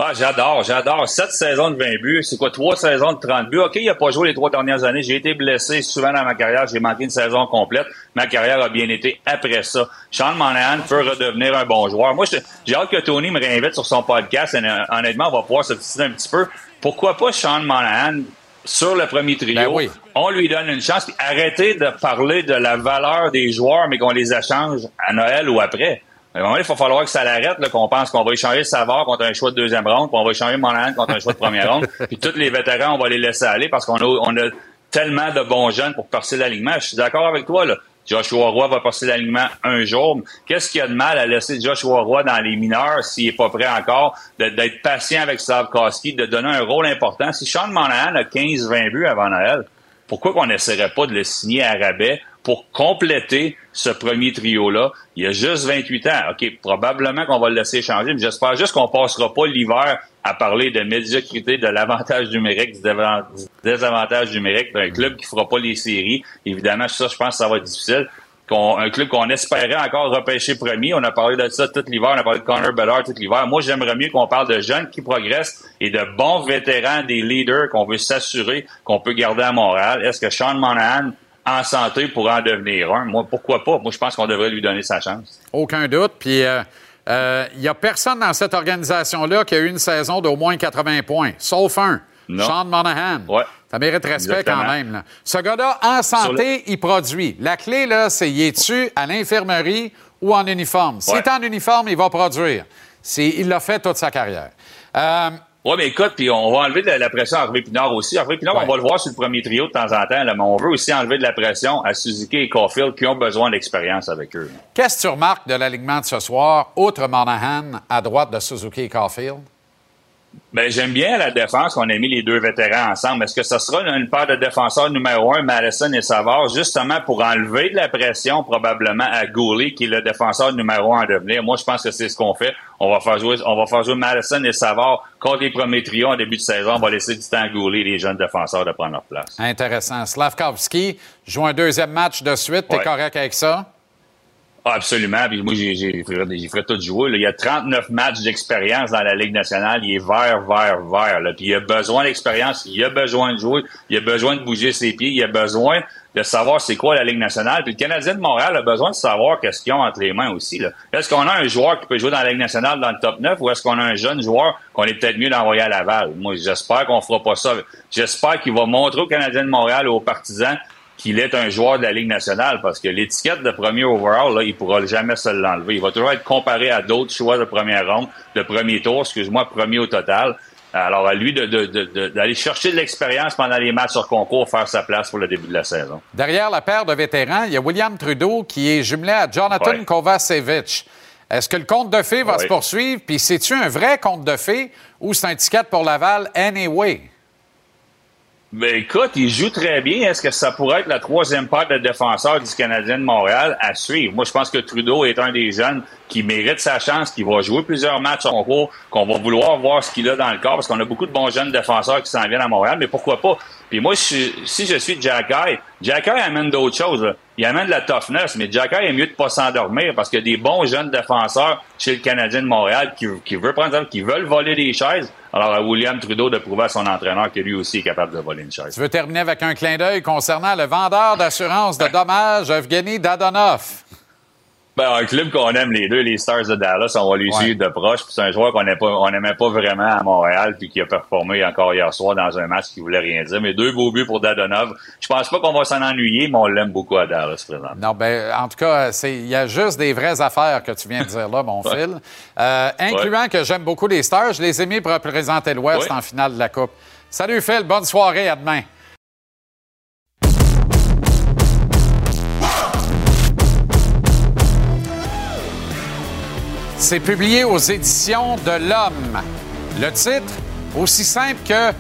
Speaker 20: Ah, j'adore, j'adore. Sept saisons de 20 buts. C'est quoi, trois saisons de 30 buts? OK, il n'a pas joué les trois dernières années. J'ai été blessé souvent dans ma carrière. J'ai manqué une saison complète. Ma carrière a bien été après ça. Sean Monahan peut redevenir un bon joueur. Moi, j'ai hâte que Tony me réinvite sur son podcast. Et, honnêtement, on va pouvoir se discuter un petit peu. Pourquoi pas Sean Monahan sur le premier trio?
Speaker 1: Ben oui.
Speaker 20: On lui donne une chance. Puis arrêtez de parler de la valeur des joueurs, mais qu'on les échange à Noël ou après. À un moment donné, il va falloir que ça l'arrête, qu'on pense qu'on va échanger Savard contre un choix de deuxième ronde, puis on va échanger Monahan contre un choix de première ronde, puis tous les vétérans, on va les laisser aller parce qu'on a, on a tellement de bons jeunes pour passer l'alignement. Je suis d'accord avec toi, là. Joshua Roy va passer l'alignement un jour. Qu'est-ce qu'il y a de mal à laisser Joshua Roy dans les mineurs s'il est pas prêt encore, d'être patient avec Slavkowski, de donner un rôle important? Si Sean Monahan a 15-20 buts avant Noël, pourquoi qu'on n'essaierait pas de le signer à rabais pour compléter ce premier trio-là? Il a juste 28 ans. OK, probablement qu'on va le laisser changer, mais j'espère juste qu'on passera pas l'hiver à parler de médiocrité, de l'avantage numérique, du désavantage numérique d'un club qui fera pas les séries. Évidemment, ça, je pense que ça va être difficile. Un club qu'on espérait encore repêcher premier. On a parlé de ça tout l'hiver. On a parlé de Connor Bedard tout l'hiver. Moi, j'aimerais mieux qu'on parle de jeunes qui progressent et de bons vétérans, des leaders qu'on veut s'assurer qu'on peut garder à Montréal. Est-ce que Sean Monahan, en santé, pourrait en devenir un? Moi, pourquoi pas? Moi, je pense qu'on devrait lui donner sa chance.
Speaker 1: Aucun doute. Puis, il n'y a personne dans cette organisation-là qui a eu une saison d'au moins 80 points, sauf un.
Speaker 20: Non.
Speaker 1: Sean Monahan.
Speaker 20: Ouais.
Speaker 1: Ça mérite respect
Speaker 20: Exactement.
Speaker 1: quand même. là. Ce gars-là, en santé, il produit. La clé, là, c'est y est-tu à l'infirmerie ou en uniforme? S'il
Speaker 20: Ouais.
Speaker 1: est en uniforme, il va produire. Il l'a fait toute sa carrière. Euh,
Speaker 20: Oui, mais écoute, puis on va enlever de la, pression à Harvey Pinard aussi. Harvey Pinard,
Speaker 1: Ouais.
Speaker 20: on va le voir sur le premier trio de temps en temps, là, mais on veut aussi enlever de la pression à Suzuki et Caulfield qui ont besoin d'expérience avec eux.
Speaker 1: Qu'est-ce que tu remarques de l'alignement de ce soir, outre Monahan à droite de Suzuki et Caulfield?
Speaker 20: Ben, j'aime bien la défense qu'on a mis les deux vétérans ensemble. Est-ce que ce sera une paire de défenseurs numéro un, Madison et Savard, justement pour enlever de la pression probablement à Goulet, qui est le défenseur numéro un à devenir? Moi, je pense que c'est ce qu'on fait. On va faire jouer, on va faire jouer Madison et Savard contre les premiers trios en début de saison. On va laisser du temps à Goulet, les jeunes défenseurs, de prendre leur place.
Speaker 1: Intéressant. Slavkovski joue un deuxième match de suite. T'es
Speaker 20: Ouais.
Speaker 1: correct avec ça?
Speaker 20: Ah, absolument. Puis moi, j'ai, j'ai, tout jouer. là. Il y a 39 matchs d'expérience dans la Ligue nationale. Il est vert, vert, vert. Là. Puis il a besoin d'expérience. Il a besoin de jouer. Il a besoin de bouger ses pieds. Il a besoin de savoir c'est quoi la Ligue nationale. Puis le Canadien de Montréal a besoin de savoir qu'est-ce qu'ils ont entre les mains aussi. Est-ce qu'on a un joueur qui peut jouer dans la Ligue nationale dans le top 9 ou est-ce qu'on a un jeune joueur qu'on est peut-être mieux d'envoyer à Laval? Moi, j'espère qu'on fera pas ça. J'espère qu'il va montrer aux Canadiens de Montréal et aux partisans qu'il est un joueur de la Ligue nationale parce que l'étiquette de premier overall, là, il pourra jamais se l'enlever. Il va toujours être comparé à d'autres choix de première ronde, de premier tour, excuse-moi, premier au total. Alors, à lui de- de- de- de- d'aller chercher de l'expérience pendant les matchs sur concours, faire sa place pour le début de la saison.
Speaker 1: Derrière la paire de vétérans, il y a William Trudeau qui est jumelé à Jonathan
Speaker 20: Ouais.
Speaker 1: Kovacevic. Est-ce que le compte de fées va
Speaker 20: Ouais.
Speaker 1: se poursuivre? Puis c'est-tu un vrai compte de fées ou c'est un ticket pour Laval anyway?
Speaker 20: Ben écoute, il joue très bien. Est-ce que ça pourrait être la troisième paire de défenseurs du Canadien de Montréal à suivre? Moi, je pense que Trudeau est un des jeunes qui mérite sa chance, qui va jouer plusieurs matchs en concours, qu'on va vouloir voir ce qu'il a dans le corps, parce qu'on a beaucoup de bons jeunes défenseurs qui s'en viennent à Montréal, mais pourquoi pas? Puis moi, si, si je suis Jack Eye, Jack Eye amène d'autres choses. là. il amène de la toughness, mais Jacker est mieux de pas s'endormir parce qu'il y a des bons jeunes défenseurs chez le Canadien de Montréal qui, qui veut prendre, qui veulent voler des chaises. Alors, à William Trudeau de prouver à son entraîneur que lui aussi est capable de voler une chaise.
Speaker 1: Tu veux terminer avec un clin d'œil concernant le vendeur d'assurance de dommages, Evgeny Dadonov.
Speaker 20: Ben, un club qu'on aime les deux, les Stars de Dallas, on va lui suivre de proche. C'est un joueur qu'on n'aimait pas, pas vraiment à Montréal, puis qui a performé encore hier soir dans un match qui voulait rien dire. Mais deux beaux buts pour Dadonov. Je pense pas qu'on va s'en ennuyer, mais on l'aime beaucoup à Dallas présent.
Speaker 1: Non, ben, en tout cas, il y a juste des vraies affaires que tu viens de dire là, mon Phil. Euh, incluant que j'aime beaucoup les Stars, je les ai mis pour représenter l'Ouest en finale de la Coupe. Salut Phil, bonne soirée, à demain. C'est publié aux éditions de l'Homme. Le titre, aussi simple que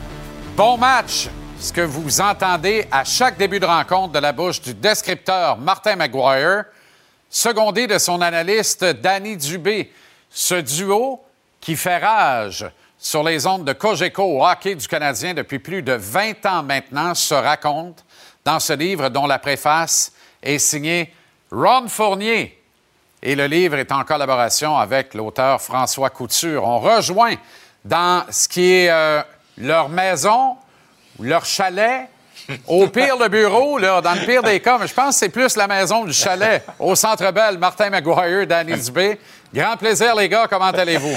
Speaker 1: Bon match, ce que vous entendez à chaque début de rencontre de la bouche du descripteur Martin Maguire, secondé de son analyste Danny Dubé. Ce duo qui fait rage sur les ondes de Cogeco au hockey du Canadien depuis plus de 20 ans maintenant se raconte dans ce livre dont la préface est signée Ron Fournier, et le livre est en collaboration avec l'auteur François Couture. On rejoint dans ce qui est euh, leur maison, leur chalet, au pire le bureau, là, dans le pire des cas, mais je pense que c'est plus la maison du chalet au Centre Bell, Martin Maguire, Danny Dubé. Grand plaisir, les gars. Comment allez-vous?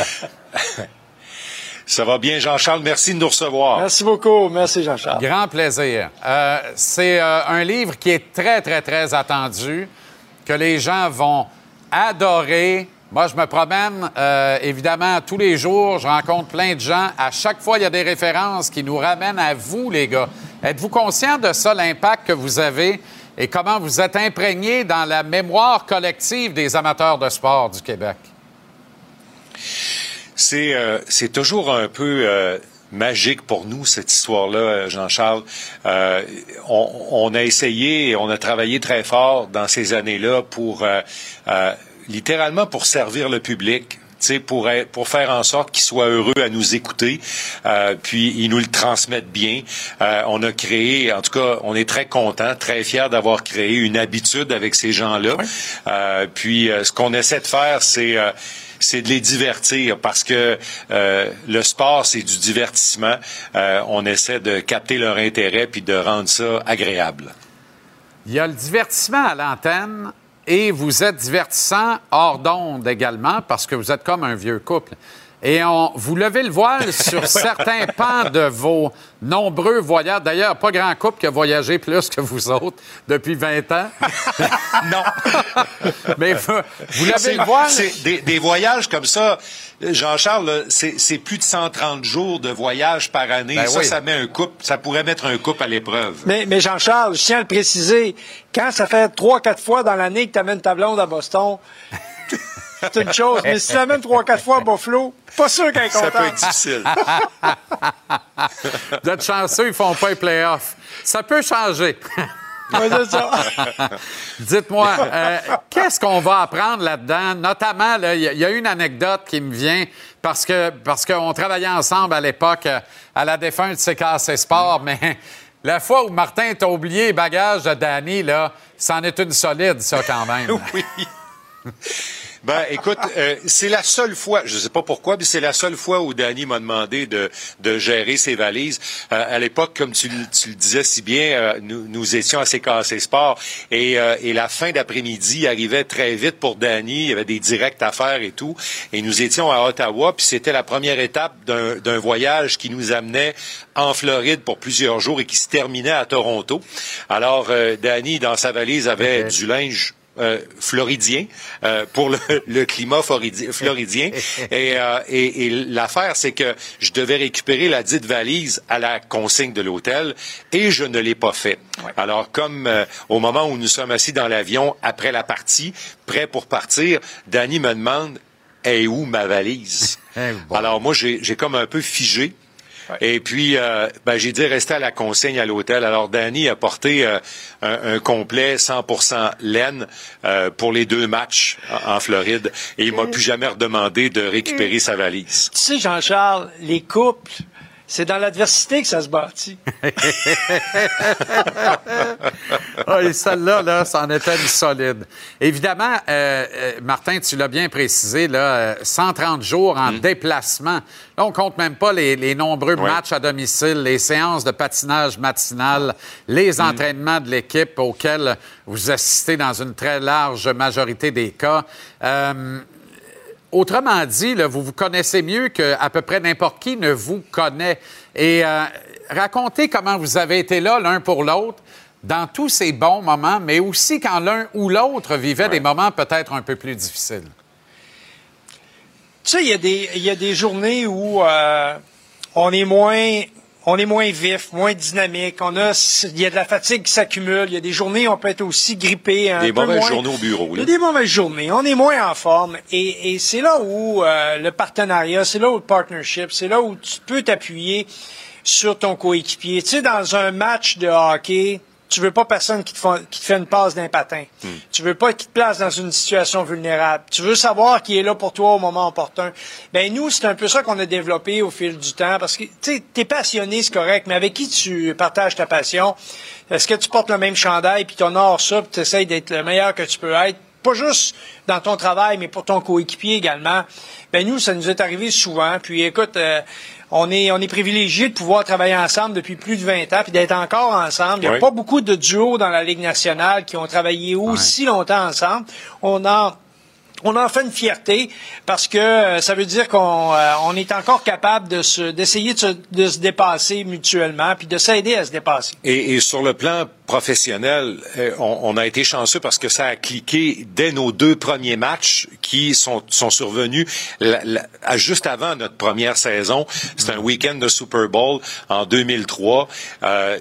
Speaker 21: Ça va bien, Jean-Charles. Merci de nous recevoir.
Speaker 22: Merci beaucoup. Merci, Jean-Charles.
Speaker 1: Grand plaisir. Euh, c'est euh, un livre qui est très, très, très attendu, que les gens vont adoré. Moi, je me promène euh, évidemment tous les jours. Je rencontre plein de gens. À chaque fois, il y a des références qui nous ramènent à vous, les gars. Êtes-vous conscient de ça, l'impact que vous avez et comment vous êtes imprégné dans la mémoire collective des amateurs de sport du Québec?
Speaker 21: C'est euh, toujours un peu euh, magique pour nous, cette histoire-là, Jean-Charles. Euh, on, on, a essayé et on a travaillé très fort dans ces années-là pour, euh, euh, littéralement, pour servir le public. Pour, pour faire en sorte qu'ils soient heureux à nous écouter, euh, puis ils nous le transmettent bien. Euh, on a créé, en tout cas, on est très content, très fiers d'avoir créé une habitude avec ces gens-là. Euh, puis ce qu'on essaie de faire, c'est c'est de les divertir parce que euh, le sport, c'est du divertissement. Euh, on essaie de capter leur intérêt puis de rendre ça agréable.
Speaker 1: Il y a le divertissement à l'antenne et vous êtes divertissant hors d'onde également parce que vous êtes comme un vieux couple. Et on, vous levez le voile sur certains pans de vos nombreux voyages. D'ailleurs, pas grand couple qui a voyagé plus que vous autres depuis 20 ans.
Speaker 21: non.
Speaker 1: Mais vous, vous levez le voile.
Speaker 21: Des, des, voyages comme ça, Jean-Charles, c'est plus de 130 jours de voyage par année.
Speaker 1: Ben
Speaker 21: ça,
Speaker 1: oui.
Speaker 21: ça met un couple, ça pourrait mettre un couple à l'épreuve.
Speaker 22: Mais, mais Jean-Charles, je tiens à le préciser, quand ça fait trois, quatre fois dans l'année que tu amènes ta blonde à Boston, c'est une chose. Mais si tu l'amènes trois, quatre fois à Buffalo, pas sûr qu'elle est contente.
Speaker 21: Ça peut être difficile.
Speaker 1: Vous êtes chanceux, ils font pas les playoffs. Ça peut changer.
Speaker 22: Ouais, c'est ça.
Speaker 1: Dites-moi, euh, qu'est-ce qu'on va apprendre là-dedans? Notamment, il y, y, a une anecdote qui me vient parce que parce qu'on travaillait ensemble à l'époque euh, à la défunte CKC Sport, mais la fois où Martin t'a oublié les bagages de Danny, là, c'en est une solide, ça, quand même.
Speaker 21: oui. Ben, écoute, euh, c'est la seule fois, je ne sais pas pourquoi, mais c'est la seule fois où Danny m'a demandé de, de gérer ses valises. Euh, à l'époque, comme tu, tu, le disais si bien, euh, nous, nous, étions à CKC Sport et, euh, et la fin d'après-midi arrivait très vite pour Danny. Il y avait des directs à faire et tout. Et nous étions à Ottawa, puis c'était la première étape d'un voyage qui nous amenait en Floride pour plusieurs jours et qui se terminait à Toronto. Alors, euh, Danny, dans sa valise, avait okay. du linge euh, floridien euh, pour le, le climat floridien, et, euh, et, et l'affaire, c'est que je devais récupérer la dite valise à la consigne de l'hôtel et je ne l'ai pas fait. Ouais. Alors, comme euh, au moment où nous sommes assis dans l'avion après la partie, prêt pour partir, Danny me demande est où ma valise? bon. Alors moi, j'ai comme un peu figé. Ouais. Et puis, euh, ben, j'ai dit rester à la consigne à l'hôtel. Alors, Danny a porté euh, un, un, complet 100% laine euh, pour les deux matchs en, en Floride. Et il m'a plus jamais redemandé de récupérer sa valise.
Speaker 22: Tu sais, Jean-Charles, les couples, C'est dans l'adversité que ça se bâtit.
Speaker 1: ah, et celle-là, là, c'en était une solide. Évidemment, euh, euh, Martin, tu l'as bien précisé, là, euh, 130 jours en déplacement. Là, on compte même pas les, les nombreux matchs à domicile, les séances de patinage matinal, les entraînements de l'équipe auxquels vous assistez dans une très large majorité des cas. Autrement dit, là, vous vous connaissez mieux qu'à peu près n'importe qui ne vous connaît. Et euh, racontez comment vous avez été là l'un pour l'autre dans tous ces bons moments, mais aussi quand l'un ou l'autre vivait des moments peut-être un peu plus difficiles.
Speaker 22: Tu sais, il y, a des- il y a des journées où euh, on est moins on est moins vif, moins dynamique. On a, il y a de la fatigue qui s'accumule. Il y a des journées où on peut être aussi grippé. Un
Speaker 21: Des
Speaker 22: peu
Speaker 21: mauvaises
Speaker 22: moins-
Speaker 21: journées au bureau.
Speaker 22: Il y
Speaker 21: là.
Speaker 22: a des mauvaises journées. On est moins en forme. Et, et c'est là où euh, le partenariat, c'est là où le partnership, c'est là où tu peux t'appuyer sur ton coéquipier. Tu sais, dans un match de hockey, tu veux pas personne qui te, fa- qui te fait une passe d'un patin. Tu veux pas qu'il te place dans une situation vulnérable. Tu veux savoir qui est là pour toi au moment opportun. Ben nous, c'est un peu ça qu'on a développé au fil du temps parce que tu t'es passionné, c'est correct, mais avec qui tu partages ta passion? Est-ce que tu portes le même chandail puis t'honores ça, puis t'essayes d'être le meilleur que tu peux être? Pas juste dans ton travail, mais pour ton coéquipier également. Ben nous, ça nous est arrivé souvent. Puis écoute, euh, on est on est privilégié de pouvoir travailler ensemble depuis plus de 20 ans, puis d'être encore ensemble. Il n'y a
Speaker 21: Oui.
Speaker 22: pas beaucoup de duos dans la Ligue nationale qui ont travaillé aussi longtemps ensemble. On en on en fait une fierté parce que euh, ça veut dire qu'on euh, on est encore capable de d'essayer de se, de se dépasser mutuellement puis de s'aider à se dépasser.
Speaker 21: Et, et sur le plan professionnel, euh, on, on a été chanceux parce que ça a cliqué dès nos deux premiers matchs qui sont, sont survenus la- la- juste avant notre première saison. C'est un week-end de Super Bowl en 2003. Euh,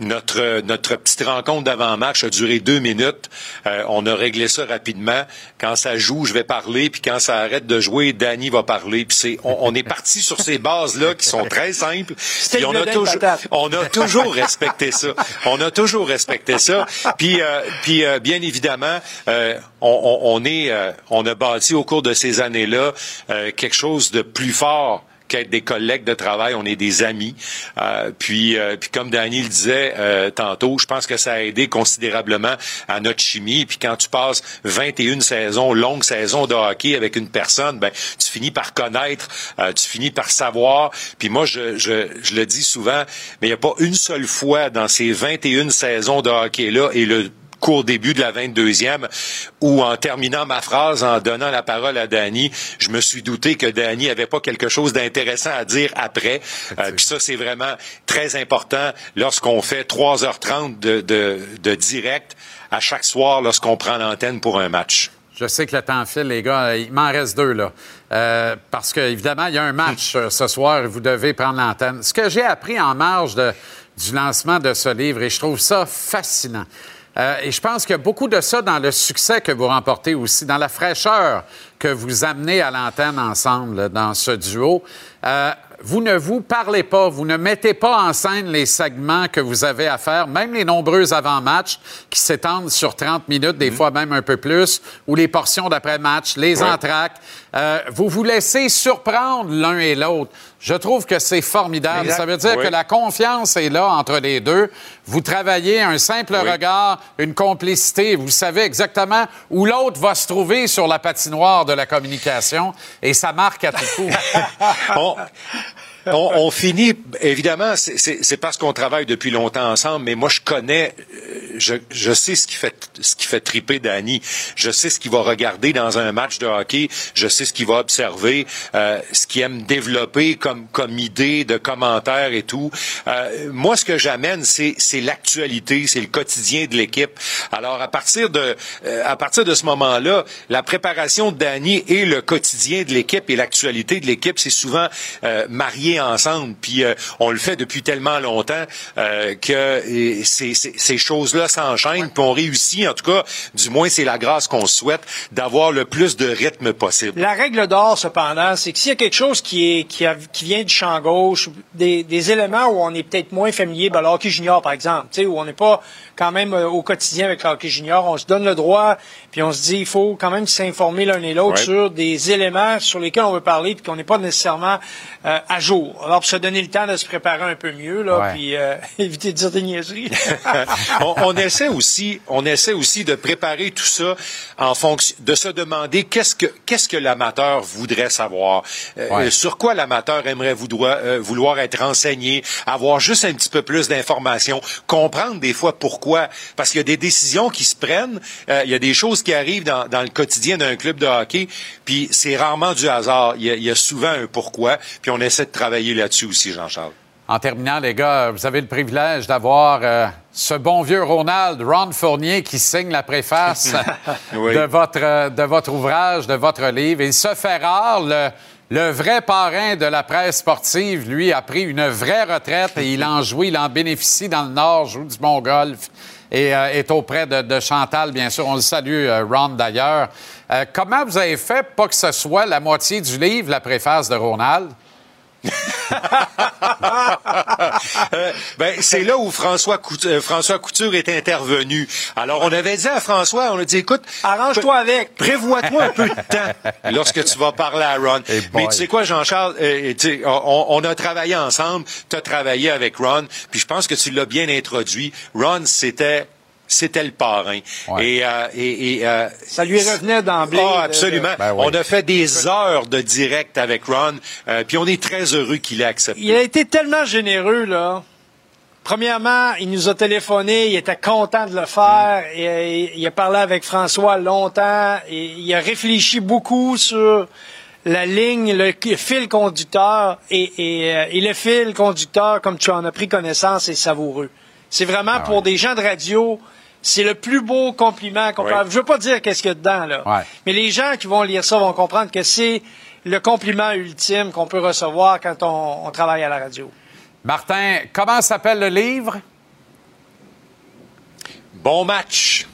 Speaker 21: notre, notre petite rencontre d'avant-match a duré deux minutes. Euh, on a réglé ça rapidement. Quand ça joue, je vais parler, puis quand ça arrête de jouer, Danny va parler. Puis c'est, on, on est parti sur ces bases-là qui sont très simples. Puis on a toujours, on a toujours respecté ça. On a toujours respecté ça. Puis, euh, puis euh, bien évidemment, euh, on, on- on est, euh, on a bâti au cours de ces années-là euh, quelque chose de plus fort qu'être des collègues de travail, on est des amis. Euh, puis, euh, puis comme Danny le disait euh, tantôt, je pense que ça a aidé considérablement à notre chimie. Puis quand tu passes 21 saisons, longues saisons de hockey avec une personne, ben tu finis par connaître, euh, tu finis par savoir. Puis moi, je, je, je le dis souvent, mais il n'y a pas une seule fois dans ces 21 saisons de hockey-là et le court début de la 22e, où en terminant ma phrase, en donnant la parole à Danny, je me suis douté que Danny avait pas quelque chose d'intéressant à dire après. Euh, Puis ça, c'est vraiment très important lorsqu'on fait 3h30 de, de, de direct à chaque soir lorsqu'on prend l'antenne pour un match.
Speaker 1: Je sais que le temps file, les gars. Il m'en reste deux, là. Euh, parce qu'évidemment, il y a un match euh, ce soir et vous devez prendre l'antenne. Ce que j'ai appris en marge de- du lancement de ce livre, et je trouve ça fascinant. Euh, et je pense qu'il y a beaucoup de ça dans le succès que vous remportez aussi, dans la fraîcheur que vous amenez à l'antenne ensemble, là, dans ce duo. Euh, vous ne vous parlez pas, vous ne mettez pas en scène les segments que vous avez à faire, même les nombreux avant-matchs qui s'étendent sur 30 minutes, des fois même un peu plus, ou les portions d'après-match, les
Speaker 21: Ouais.
Speaker 1: entractes. Euh, vous vous laissez surprendre l'un et l'autre. Je trouve que c'est formidable.
Speaker 21: Exact.
Speaker 1: Ça veut dire
Speaker 21: Oui.
Speaker 1: que la confiance est là entre les deux. Vous travaillez un simple
Speaker 21: Oui.
Speaker 1: regard, une complicité. Vous savez exactement où l'autre va se trouver sur la patinoire de la communication et ça marque à tout coup.
Speaker 21: on, on- on finit, évidemment, c'est- parce qu'on travaille depuis longtemps ensemble, mais moi, je connais, euh, je, je sais ce qui fait ce qui fait triper Danny. Je sais ce qu'il va regarder dans un match de hockey. Je sais ce qu'il va observer, euh, ce qu'il aime développer comme, comme idée de commentaires et tout. Euh, moi, ce que j'amène, c'est l'actualité, c'est le quotidien de l'équipe. Alors, à partir de, euh, à partir de ce moment-là, la préparation de Danny et le quotidien de l'équipe et l'actualité de l'équipe, c'est souvent euh, ensemble. Puis euh, on le fait depuis tellement longtemps euh, que ces, ces- ces choses-là s'enchaînent. Puis on réussit, en tout cas, du moins c'est la grâce qu'on souhaite, d'avoir le plus de rythme possible.
Speaker 22: La règle d'or, cependant, c'est que s'il y a quelque chose qui, est, qui, a- qui vient du champ gauche, des, des éléments où on est peut-être moins familier, ben, le hockey junior, par exemple, tu sais, où on n'est pas quand même euh, au quotidien avec le hockey junior, on se donne le droit, puis on se dit, il faut quand même s'informer l'un et l'autre
Speaker 21: Ouais.
Speaker 22: sur des éléments sur lesquels on veut parler, puis qu'on n'est pas nécessairement euh, à jour. Alors, pour se donner le temps de se préparer un peu mieux, là,
Speaker 21: Ouais.
Speaker 22: puis euh, éviter de dire des niaiseries.
Speaker 21: on, on essaie aussi, on essaie aussi de préparer tout ça en fonction, de se demander qu'est-ce que qu'est-ce que l'amateur voudrait savoir, Euh,
Speaker 1: Ouais.
Speaker 21: sur quoi l'amateur aimerait vouloir, euh, vouloir être renseigné, avoir juste un petit peu plus d'informations, comprendre des fois pourquoi, parce qu'il y a des décisions qui se prennent, euh, il y a des choses qui arrivent dans, dans le quotidien d'un club de hockey, puis c'est rarement du hasard. Il y, a, il y a souvent un pourquoi, puis on essaie de travailler là-dessus aussi, Jean-Charles.
Speaker 1: En terminant, les gars, vous avez le privilège d'avoir euh, ce bon vieux Ronald, Ron Fournier, qui signe la préface
Speaker 21: Oui.
Speaker 1: de, votre, euh, de votre ouvrage, de votre livre. Il se fait rare. Le, le vrai parrain de la presse sportive, lui, a pris une vraie retraite et il en joue, il en bénéficie dans le Nord, joue du bon golf et euh, est auprès de, de Chantal, bien sûr. On le salue, euh, Ron, d'ailleurs. Euh, comment vous avez fait pas que ce soit la moitié du livre, la préface de Ronald?
Speaker 21: Euh, ben, c'est là où François Couture, euh, François Couture est intervenu. Alors, on avait dit à François, on a dit, écoute,
Speaker 22: arrange-toi avec.
Speaker 21: Prévois-toi un peu de temps lorsque tu vas parler à Ron. Mais tu sais quoi, Jean-Charles, euh, tu sais, on, on a travaillé ensemble. Tu as travaillé avec Ron, puis je pense que tu l'as bien introduit. Ron, c'était c'était le parrain. Et, euh, et, et, euh,
Speaker 22: Ça lui revenait d'emblée.
Speaker 21: Ah,
Speaker 22: de-
Speaker 21: absolument.
Speaker 22: de-
Speaker 21: On a fait des heures de direct avec Ron, euh, puis on est très heureux qu'il ait accepté.
Speaker 22: Il a été tellement généreux, là. Premièrement, il nous a téléphoné, il était content de le faire. Et, et il a parlé avec François longtemps. Et il a réfléchi beaucoup sur la ligne, le fil conducteur. Et, et, et le fil conducteur, comme tu en as pris connaissance, est savoureux. C'est vraiment pour des gens de radio, c'est le plus beau compliment qu'on peut avoir. Je veux pas dire qu'est-ce qu'il y a dedans, là.
Speaker 1: Ouais.
Speaker 22: Mais les gens qui vont lire ça vont comprendre que c'est le compliment ultime qu'on peut recevoir quand on, on travaille à la radio.
Speaker 1: Martin, comment s'appelle le livre?
Speaker 21: Bon match.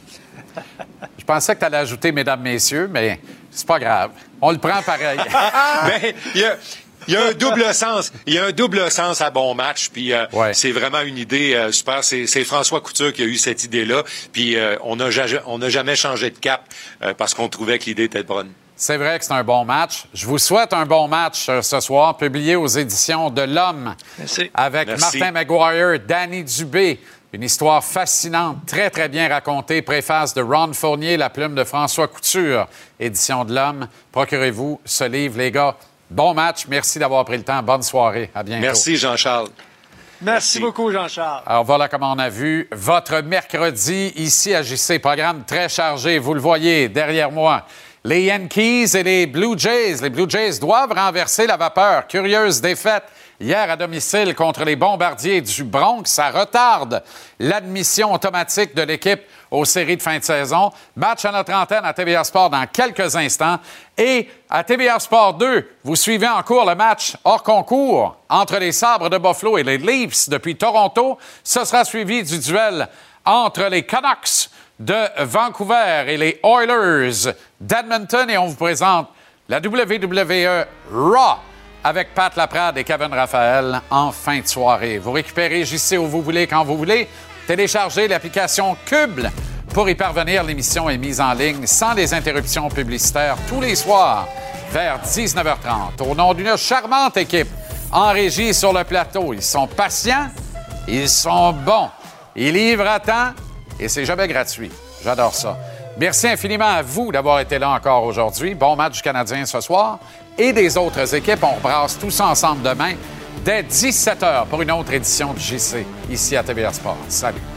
Speaker 1: Je pensais que tu allais ajouter mesdames, messieurs, mais c'est pas grave. On le prend pareil.
Speaker 21: Ben, il y a, il y a un double sens. Il y a un double sens à bon match. Puis euh, c'est vraiment une idée euh, super. C'est, c'est François Couture qui a eu cette idée-là. Puis euh, on n'a on jamais changé de cap euh, parce qu'on trouvait que l'idée était bonne.
Speaker 1: C'est vrai que c'est un bon match. Je vous souhaite un bon match euh, ce soir, publié aux éditions de l'Homme. Avec
Speaker 21: Merci.
Speaker 1: Martin Maguire, Danny Dubé. Une histoire fascinante, très, très bien racontée. Préface de Ron Fournier, la plume de François Couture, édition de l'Homme. Procurez-vous ce livre, les gars. Bon match. Merci d'avoir pris le temps. Bonne soirée. À bientôt.
Speaker 21: Merci, Jean-Charles.
Speaker 22: Merci, beaucoup, Jean-Charles.
Speaker 1: Alors voilà comme on a vu votre mercredi ici à JC. Programme très chargé, vous le voyez derrière moi. Les Yankees et les Blue Jays. Les Blue Jays doivent renverser la vapeur. Curieuse défaite hier à domicile contre les Bombardiers du Bronx. Ça retarde l'admission automatique de l'équipe aux séries de fin de saison. Match à notre antenne à TVA Sport dans quelques instants. Et à TVA Sport 2, vous suivez en cours le match hors concours entre les Sabres de Buffalo et les Leafs depuis Toronto. Ce sera suivi du duel entre les Canucks de Vancouver et les Oilers d'Edmonton. Et on vous présente la WWE Raw avec Pat Laprade et Kevin Raphaël en fin de soirée. Vous récupérez JC où vous voulez, quand vous voulez. Téléchargez l'application Cube pour y parvenir. L'émission est mise en ligne sans les interruptions publicitaires tous les soirs vers 19h30. Au nom d'une charmante équipe en régie sur le plateau, ils sont patients, ils sont bons, ils livrent à temps et c'est jamais gratuit. J'adore ça. Merci infiniment à vous d'avoir été là encore aujourd'hui. Bon match Canadien ce soir et des autres équipes. On rebrasse tous ensemble demain dès 17h pour une autre édition du JC ici à TVA Sport. Salut.